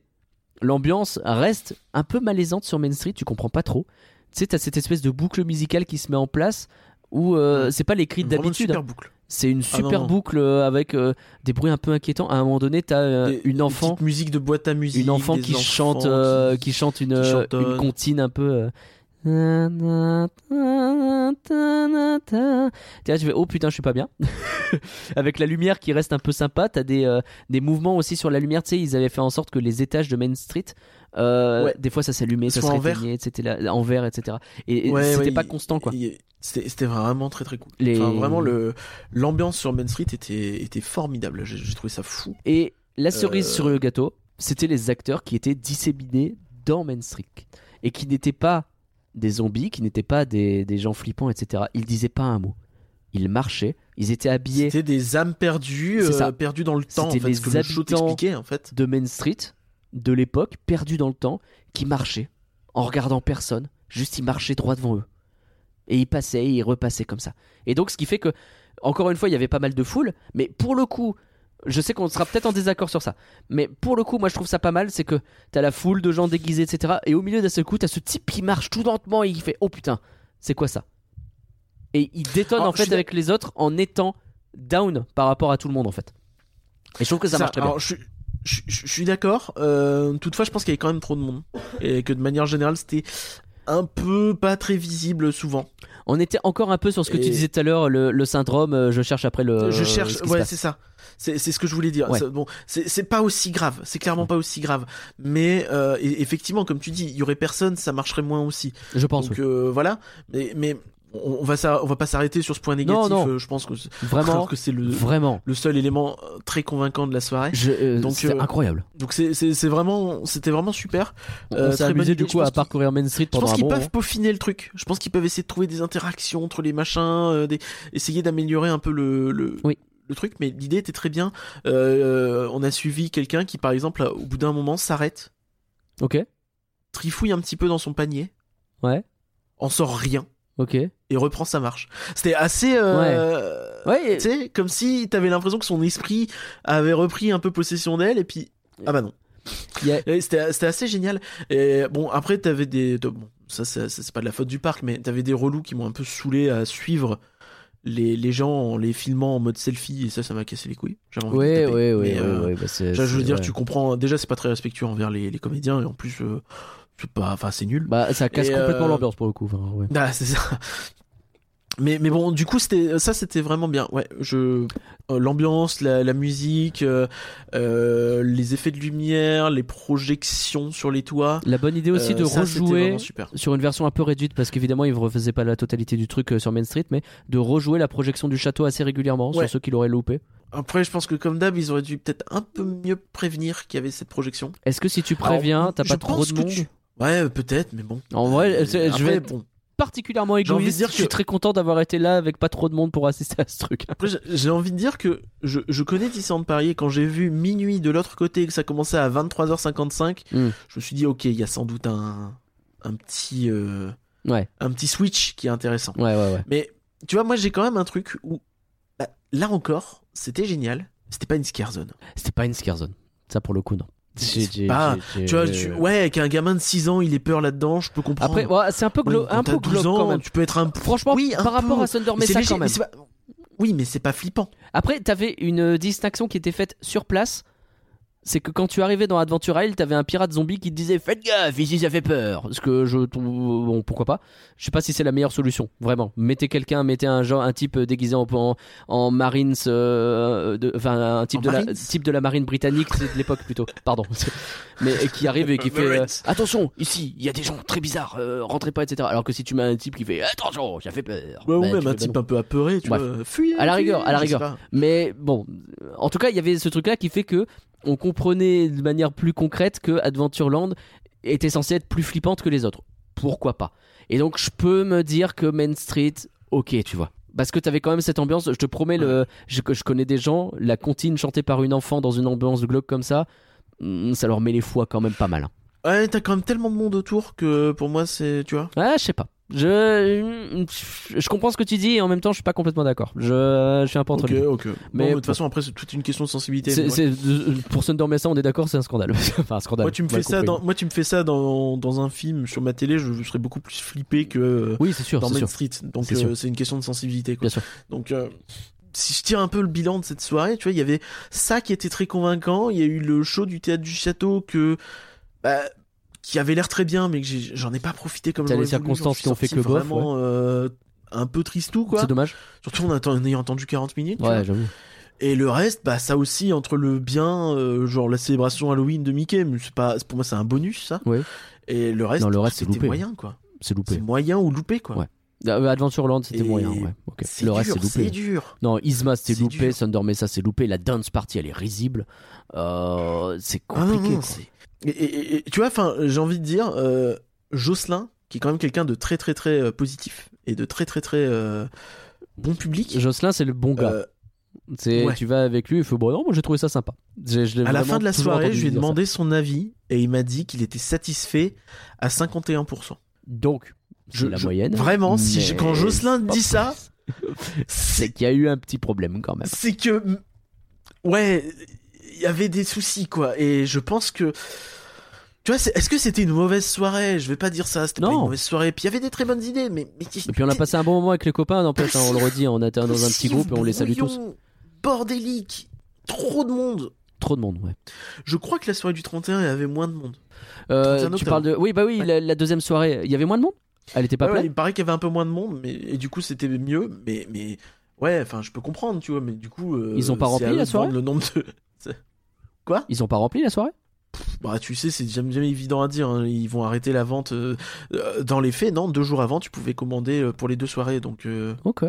l'ambiance reste un peu malaisante sur Main Street, tu comprends pas trop. Tu sais, t'as cette espèce de boucle musicale qui se met en place où euh, c'est pas les cris d'habitude. super hein. boucle. C'est une Ah non, super non. boucle euh, avec euh, des bruits un peu inquiétants. À un moment donné, t'as euh, Des- une enfant, musiques de boîte à musique. une enfant qui chante, qui- euh, qui chante une, qui chantonnent. une comptine un peu. Tiens, je vais oh putain, je suis pas bien. [LAUGHS] Avec la lumière qui reste un peu sympa, t'as des, euh, des mouvements aussi sur la lumière. Tu sais, ils avaient fait en sorte que les étages de Main Street, euh, Ouais. des fois ça s'allumait, ça se Soit en vert. réteignait, c'était là, en vert, etc. Et, Ouais, c'était ouais, pas il- constant quoi. C'était vraiment très très cool. Les- Enfin, vraiment le l'ambiance sur Main Street était était formidable. J'ai j'ai trouvé ça fou. Et la cerise Euh. sur le gâteau, c'était les acteurs qui étaient disséminés dans Main Street et qui n'étaient pas des zombies, qui n'étaient pas des, des gens flippants, etc. Ils disaient pas un mot. Ils marchaient, ils étaient habillés C'était des âmes perdues, euh, perdues dans le temps. En C'était fait, les que habitants en fait. de Main Street de l'époque, perdus dans le temps, qui marchaient en regardant personne, juste ils marchaient droit devant eux. Et ils passaient, et ils repassaient comme ça. Et donc ce qui fait que, encore une fois, il y avait pas mal de foule, mais pour le coup, je sais qu'on sera peut-être en désaccord sur ça, mais pour le coup, moi je trouve ça pas mal, c'est que t'as la foule de gens déguisés, etc. Et au milieu d'un seul coup, t'as ce type qui marche tout lentement et il fait Oh putain, c'est quoi ça? Et il détonne Alors, en fait avec les autres en étant down par rapport à tout le monde en fait. Et je trouve que ça, marche très bien. alors, je, suis- je, je- je suis d'accord. Euh, toutefois, je pense qu'il y avait quand même trop de monde et que de manière générale, c'était un peu pas très visible souvent. On était encore un peu sur ce que tu disais tout à l'heure, le, le syndrome, euh, je cherche après le. je cherche, ce ouais, c'est ça. C'est ce que je voulais dire. Ouais. Bon, c'est pas aussi grave. C'est clairement pas aussi grave. Mais euh, effectivement, comme tu dis, il y aurait personne, ça marcherait moins aussi. Je pense. Donc oui. euh, voilà. Mais mais on, va on va pas s'arrêter sur ce point négatif. non. euh, je pense que c'est- Vraiment, que c'est le vraiment. le seul élément euh, très convaincant de la soirée. Je, euh, Donc, euh, incroyable. Donc c'est c'est c'est vraiment c'était vraiment super. On euh, s'est amusé du coup à parcourir Main Street Je pense qu'ils bon peuvent moment. peaufiner le truc. Je pense qu'ils peuvent essayer de trouver des interactions entre les machins, des... essayer d'améliorer un peu le, le, Oui. le truc. Mais l'idée était très bien. Euh, on a suivi quelqu'un qui, par exemple, au bout d'un moment, s'arrête, Ok, trifouille un petit peu dans son panier, ouais, en sort rien ok. et reprend sa marche. C'était assez. Euh... Ouais, Tu sais, comme si t'avais l'impression que son esprit avait repris un peu possession d'elle et puis. Ah bah non. il y a- Et C'était c'était assez génial. Et bon, après, t'avais des. de- Bon, ça, ça, ça, c'est pas de la faute du parc, mais t'avais des relous qui m'ont un peu saoulé à suivre les, les gens en les filmant en mode selfie, et ça, ça m'a cassé les couilles. J'avais envie de Ouais, taper. ouais, ouais, ouais, euh, ouais, bah, je veux dire, ouais. tu comprends. Déjà, c'est pas très respectueux envers les, les comédiens, et en plus, euh, pas. Enfin, c'est nul. Bah, ça casse Et, complètement euh, l'ambiance pour le coup. enfin, ouais. Ah, c'est ça. Mais, mais bon, du coup, c'était ça, c'était vraiment bien. Ouais, je euh, l'ambiance, la, la musique, euh, euh, les effets de lumière, les projections sur les toits. La bonne idée aussi de ça, rejouer super. sur une version un peu réduite parce qu'évidemment ils ne refaisaient pas la totalité du truc sur Main Street, mais de rejouer la projection du château assez régulièrement Ouais. sur ceux qui l'auraient loupé. Après, je pense que comme d'hab, ils auraient dû peut-être un peu mieux prévenir qu'il y avait cette projection. Est-ce que si tu préviens, t'as je pas trop pense de que monde tu- Ouais, peut-être, mais bon. En vrai, Euh, je vais être- bon. particulièrement de égoïste. dire Je suis que- très content d'avoir été là avec pas trop de monde pour assister à ce truc. [LAUGHS] Après, j'ai- envie de dire que je, je connais Disneyland Paris et quand j'ai vu minuit de l'autre côté et que ça commençait à 23h55, Mm. je me suis dit, ok, il y a sans doute un, un petit, euh, Ouais, un petit switch qui est intéressant. ouais, ouais, ouais. Mais tu vois, moi j'ai quand même un truc où, bah, là encore, c'était génial. C'était pas une scare zone. C'était pas une scare zone. Ça pour le coup non. J'ai- Tu vois, tu- ouais, qu'un gamin de 6 ans, il ait peur là-dedans, je peux comprendre. Après, ouais, c'est un peu, glo- quand un peu 12 glauque ans, quand même. Tu peux être un. Franchement, oui, un par rapport à Thunder Mais c'est Mesa quand même. pas- Oui, mais c'est pas flippant. Après, t'avais une distinction qui était faite sur place. C'est que quand tu arrivais dans Adventure Isle, t'avais un pirate zombie qui te disait Faites gaffe, ici ça fait peur. Ce que je. Bon, pourquoi pas. Je sais pas si c'est la meilleure solution, vraiment. Mettez quelqu'un, mettez un genre, un type déguisé en, en, en Marines. euh, de- Enfin, un type En de, la, type de la marine britannique, c'est de l'époque plutôt. Pardon. [LAUGHS] Mais qui arrive et qui [LAUGHS] fait euh. Attention, ici, il y a des gens très bizarres, euh, rentrez pas, etc. Alors que si tu mets un type qui fait Attention, ça fait peur. Ouais, ou bah, même un bah type un peu apeuré, tu Bref. vois. Fuyez, À la rigueur, à la rigueur. Mais bon, en tout cas, il y avait ce truc-là qui fait que on comprenait de manière plus concrète que Adventureland était censé être plus flippante que les autres. Pourquoi pas? Et donc, je peux me dire que Main Street, ok, tu vois. Parce que t'avais quand même cette ambiance, je te promets, le, je, je connais des gens, la comptine chantée par une enfant dans une ambiance de glauque comme ça, hmm, ça leur met les foies quand même pas mal. hein. Ouais, t'as quand même tellement de monde autour que pour moi, c'est. Tu vois. Ah, je sais pas. Je, je comprends ce que tu dis et en même temps, je suis pas complètement d'accord. Je, je suis un peu entre Ok, les deux. ok. Mais de toute façon, après, c'est toute une question de sensibilité. C'est- ouais. c'est- pour Thunder Mesa, on est d'accord, c'est un scandale. [LAUGHS] enfin, un scandale. Moi, tu me fais ça dans, moi, tu me fais ça dans, dans un film sur ma télé, je, je serais beaucoup plus flippé que euh, Oui, c'est sûr, dans c'est Main sûr. Street. Donc, C'est euh, c'est une question de sensibilité, quoi. Bien sûr. Donc, euh, si je tire un peu le bilan de cette soirée, tu vois, il y avait ça qui était très convaincant. Il y a eu le show du théâtre du château que, bah, qui avait l'air très bien, mais que j'en ai pas profité comme T'as les circonstances qui ont fait que bof, vraiment euh, un peu tristou, quoi. C'est dommage. Surtout en, en ayant attendu 40 minutes. Ouais, j'avoue. Et le reste, bah ça aussi entre le bien, euh, genre la célébration Halloween de Mickey, mais c'est pas, pour moi c'est un bonus ça. Ouais. Et le reste, Non, le reste, c'était moyen quoi. C'est loupé. C'est moyen ou loupé quoi. Ouais. Euh, Adventureland, c'était moyen. Ouais. Le dur, reste, c'est c'est loupé. dur. Non, Isma, c'était C'est loupé. dur. Thunder Mesa, c'est loupé. La dance party, elle est risible. Euh, c'est Ah non, compliqué. non, c'est- et, et- et- tu vois, enfin, j'ai envie de dire, euh, Jocelyn, qui est quand même quelqu'un de très très très euh, positif et de très très très euh, bon public. Jocelyn, c'est le bon gars. ouais. Tu vas avec lui, il fait bon, non, moi j'ai trouvé ça sympa. À la fin de la soirée, je lui ai ça. demandé son avis et il m'a dit qu'il était satisfait à 51%. Donc, Je- la je- moyenne. Vraiment, si je- quand Jocelyn dit ça, [LAUGHS] c'est qu'il y a eu un petit problème quand même. c'est que ouais il y avait des soucis quoi. Et je pense que tu vois est-ce que c'était une mauvaise soirée? Je vais pas dire ça c'était pas une mauvaise soirée. Puis il y avait des très bonnes idées mais, mais Et puis on a passé un bon moment avec les copains, n'empêche, hein, on le redit, on était dans un petit groupe et on les salue tous. bordélique trop de monde. Trop de monde, ouais. je crois que la soirée du 31 il y avait moins de monde. Euh, 31 tu parles de. Oui, bah oui, Ouais. la, la deuxième soirée, il y avait moins de monde? Elle était pas Ouais, ouais, pleine? il me paraît qu'il y avait un peu moins de monde mais et du coup c'était mieux mais mais ouais enfin je peux comprendre tu vois mais du coup euh, Ils ont pas rempli la soirée? le nombre de Ils ont pas rempli la soirée Bah, tu sais, c'est jamais, jamais évident à dire. hein. Ils vont arrêter la vente. euh, euh, dans les faits, non, deux jours avant, tu pouvais commander euh, pour les deux soirées. Donc, euh, Ok.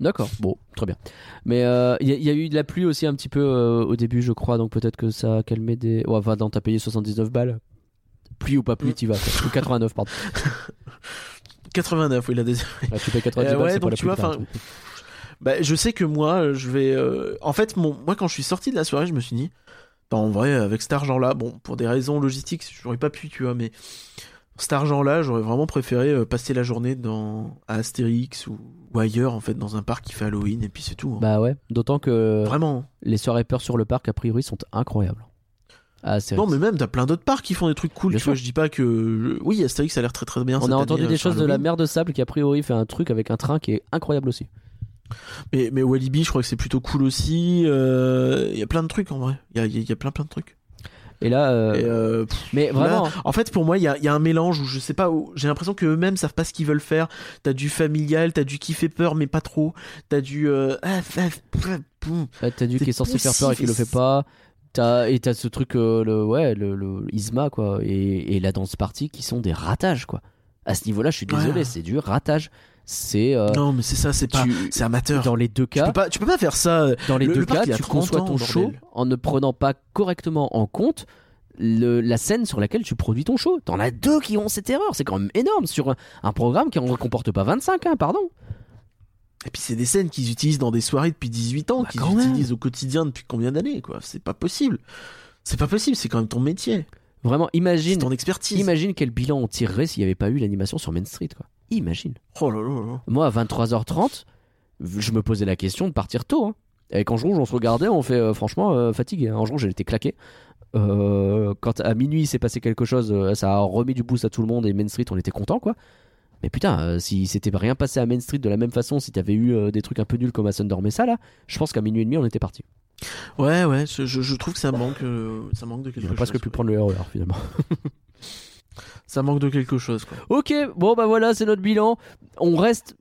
D'accord, bon, très bien. Mais il y, a- il y a eu de la pluie aussi un petit peu au début, je crois, donc peut-être que ça a calmé des. Ouais, enfin, non, t'as payé 79 balles. Pluie ou pas pluie, Mm. t'y vas. quoi. Ou 89, pardon. [LAUGHS] 89, oui, la deuxième. Ouais, tu payes 90 Euh, balles, ouais, c'est pour donc la tu vois, pluie. enfin, Bah, je sais que moi, je vais. En fait, mon... moi, quand je suis sorti de la soirée, je me suis dit, bah, en vrai, avec cet argent-là, bon, pour des raisons logistiques, j'aurais pas pu, tu vois, mais cet argent-là, j'aurais vraiment préféré euh, passer la journée dans à Astérix ou... ou ailleurs, en fait, dans un parc qui fait Halloween, et puis c'est tout. hein. Bah ouais, d'autant que Vraiment. les soirées peur sur le parc, a priori, sont incroyables. Ah, Non, mais même, t'as plein d'autres parcs qui font des trucs cool. Bien tu vois, je dis pas que. Oui, Astérix, a l'air très très bien. On cette a entendu euh, des choses de la mer de sable qui, a priori, fait un truc avec un train qui est incroyable aussi. Mais, mais Walibi, je crois que c'est plutôt cool aussi. euh, Il y a plein de trucs en vrai. Il y a, y a- plein plein de trucs. Et là, euh, Et, euh, pff, mais vraiment, là, en fait, pour moi, il y a, y a un mélange où je sais pas, où j'ai l'impression qu'eux-mêmes savent pas ce qu'ils veulent faire. T'as du familial, t'as du qui fait peur, mais pas trop. T'as du. euh, ah, ah, ah. Ouais, t'as du qui est censé faire peur et qui le fait pas. T'as, et t'as ce truc, le, ouais, le, le Isma, quoi, et, et la danse party qui sont des ratages, quoi. À ce niveau-là, je suis désolé, Ouais. c'est du ratage. C'est. euh, Non, mais c'est ça, c'est pas. tu- C'est amateur. dans les deux Tu cas, peux pas, tu peux pas faire ça. euh, dans les le- deux le cas, tu 30 conçois ton bordel. show en ne prenant pas correctement en compte le- la scène sur laquelle tu produis ton show. T'en as deux qui ont cette erreur. C'est quand même énorme sur un, un programme qui en comporte pas 25, hein, pardon. Et puis c'est des scènes qu'ils utilisent dans des soirées depuis 18 ans, Bah, qu'ils même. utilisent au quotidien depuis combien d'années, quoi? C'est pas possible. C'est pas possible, c'est quand même ton métier. Vraiment, imagine, ton expertise. imagine quel bilan on tirerait s'il n'y avait pas eu l'animation sur Main Street, quoi. Imagine. Oh là là là. Moi, à 23h30, je me posais la question de partir tôt. Hein. Avec Ange Rouge, on se regardait, on fait euh, franchement euh, fatigué. Ange Rouge, elle était claquée. Euh, quand à minuit il s'est passé quelque chose, euh, ça a remis du boost à tout le monde et Main Street, on était content quoi. Mais putain, euh, si c'était rien passé à Main Street de la même façon, si t'avais eu euh, des trucs un peu nuls comme à Thunder Mesa là, je pense qu'à minuit et demi on était parti. Ouais, ouais, je, trouve que ça manque, ça manque de quelque va chose. presque plus prendre le RER finalement. [LAUGHS] Ça manque de quelque chose, quoi. Ok, bon bah voilà, c'est notre bilan. On reste.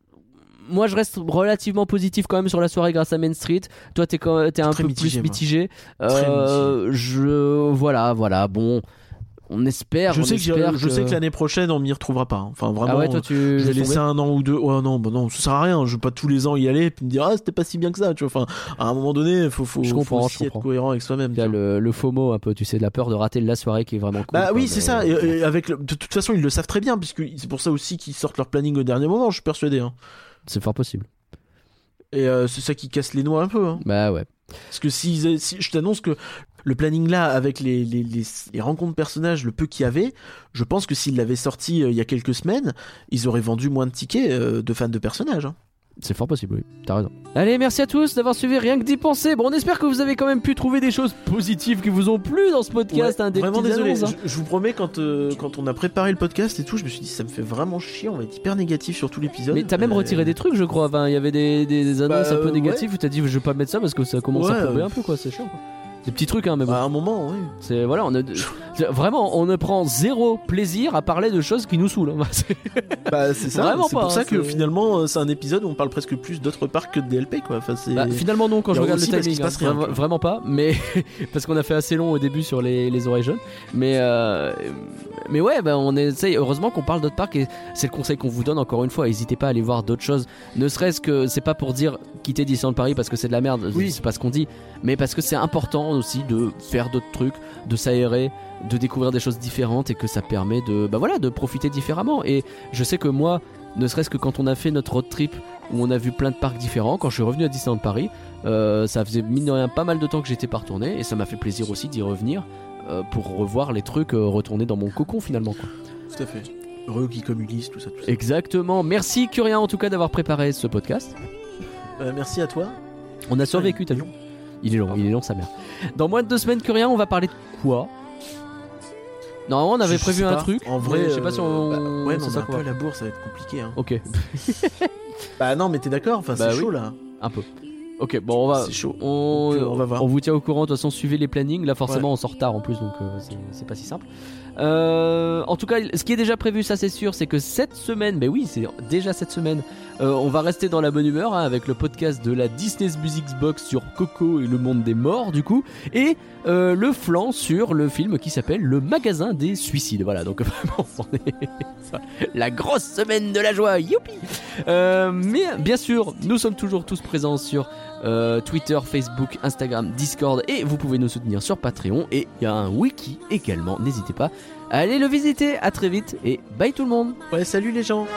Moi, je reste relativement positif quand même sur la soirée grâce à Main Street. Toi, t'es quand- un peu mitigé, plus mitigé. Très Euh, je voilà, voilà. Bon, on espère. Je on sais que, sais l'année prochaine, on m'y retrouvera pas. hein. Enfin, vraiment. Ah ouais, toi tu. je vais laisser un an ou deux. Ouais, non, bah non, ça sert à rien. Je vais pas tous les ans y aller et puis me dire, ah, c'était pas si bien que ça, tu vois. Enfin, à un moment donné, faut, faut, Je faut comprends, aussi je être cohérent avec soi-même. Il y a le, le FOMO un peu, tu sais, de la peur de rater la soirée qui est vraiment cool. Bah quoi, oui, c'est ça. Et, et avec le- de toute façon, ils le savent très bien, puisque c'est pour ça aussi qu'ils sortent leur planning au dernier moment. Je suis persuadé. hein. C'est fort possible. Et euh, c'est ça qui casse les noix un peu. hein. Bah ouais. Parce que si, si je t'annonce que le planning là, avec les, les, les, les rencontres personnages, le peu qu'il y avait, je pense que s'ils l'avaient sorti euh, il y a quelques semaines, ils auraient vendu moins de tickets euh, de fans de personnages. hein. C'est fort possible, oui. T'as raison. Allez, merci à tous d'avoir suivi Rien que d'y penser. Bon, on espère que vous avez quand même pu trouver des choses positives qui vous ont plu dans ce podcast. Ouais, hein, des vraiment petites désolé. annonces, hein. Je, je vous promets, quand, euh, quand on a préparé le podcast et tout, je me suis dit, ça me fait vraiment chier, on va être hyper négatif sur tout l'épisode. Mais t'as même Euh, retiré des trucs, je crois. Enfin, il y avait des, des- des annonces Bah, un peu euh, négatives où t'as dit je vais pas mettre ça parce que ça commence à Ouais, plomber euh, un peu, quoi. C'est chiant, quoi. Des petits trucs, hein, mais bon. À un moment, oui. C'est voilà, on a vraiment, on ne prend zéro plaisir à parler de choses qui nous saoulent. hein. [LAUGHS] C'est- Bah, c'est ça. C'est pour ça que finalement, euh, c'est un épisode où on parle presque plus d'autres parcs que de DLP, quoi. Enfin. Bah, finalement non quand je regarde le timing, hein. rien, vraiment pas, mais [LAUGHS] parce qu'on a fait assez long au début sur les, les oreilles jaunes. Mais euh, mais ouais, bah, on essaye. Heureusement qu'on parle d'autres parcs et c'est le conseil qu'on vous donne encore une fois. N'hésitez pas à aller voir d'autres choses. Ne serait-ce que c'est pas pour dire quitter Disneyland Paris parce que c'est de la merde. Oui. C'est pas ce qu'on dit, mais parce que c'est important aussi de faire d'autres trucs, de s'aérer, de découvrir des choses différentes et que ça permet de bah voilà de profiter différemment. Et je sais que moi, ne serait-ce que quand on a fait notre road trip où on a vu plein de parcs différents, quand je suis revenu à Disneyland Paris. Euh, ça faisait mine de rien pas mal de temps que j'étais pas retourné et ça m'a fait plaisir aussi d'y revenir euh, pour revoir les trucs euh, retourner dans mon cocon finalement. Quoi. Tout à fait. Heureux qui comme Ulysse, tout ça, tout ça. Exactement. Merci Curien en tout cas d'avoir préparé ce podcast. Euh, merci à toi. On a survécu, t'as vu Il est long, il est long sa mère. Dans moins de deux semaines Curien, on va parler de quoi? Normalement on avait Je- prévu un pas. truc. En vrai, je sais pas si euh, on. bah, ouais, mais c'est on ça un qu'on peu va- la bourre, ça va être compliqué. Hein. Ok, [LAUGHS] Bah non, mais t'es d'accord. Enfin, Bah c'est oui. chaud là. un peu. Ok, bon on va. C'est chaud. On, on va voir. vous tient au courant, de toute façon suivez les plannings, là forcément on sort tard en plus donc euh, c'est pas si simple. Euh, en tout cas, ce qui est déjà prévu, ça c'est sûr, c'est que cette semaine, mais oui, c'est déjà cette semaine, euh, on va rester dans la bonne humeur hein, avec le podcast de la Disney's Music Box sur Coco et le monde des morts du coup, et euh, le flanc sur le film qui s'appelle Le magasin des suicides. Voilà, donc [LAUGHS] vraiment, on est la grosse semaine de la joie, youpi Mais bien sûr, nous sommes toujours tous présents sur euh, Twitter, Facebook, Instagram, Discord et vous pouvez nous soutenir sur Patreon et il y a un wiki également, n'hésitez pas à aller le visiter. À très vite et bye tout le monde. Ouais, salut les gens.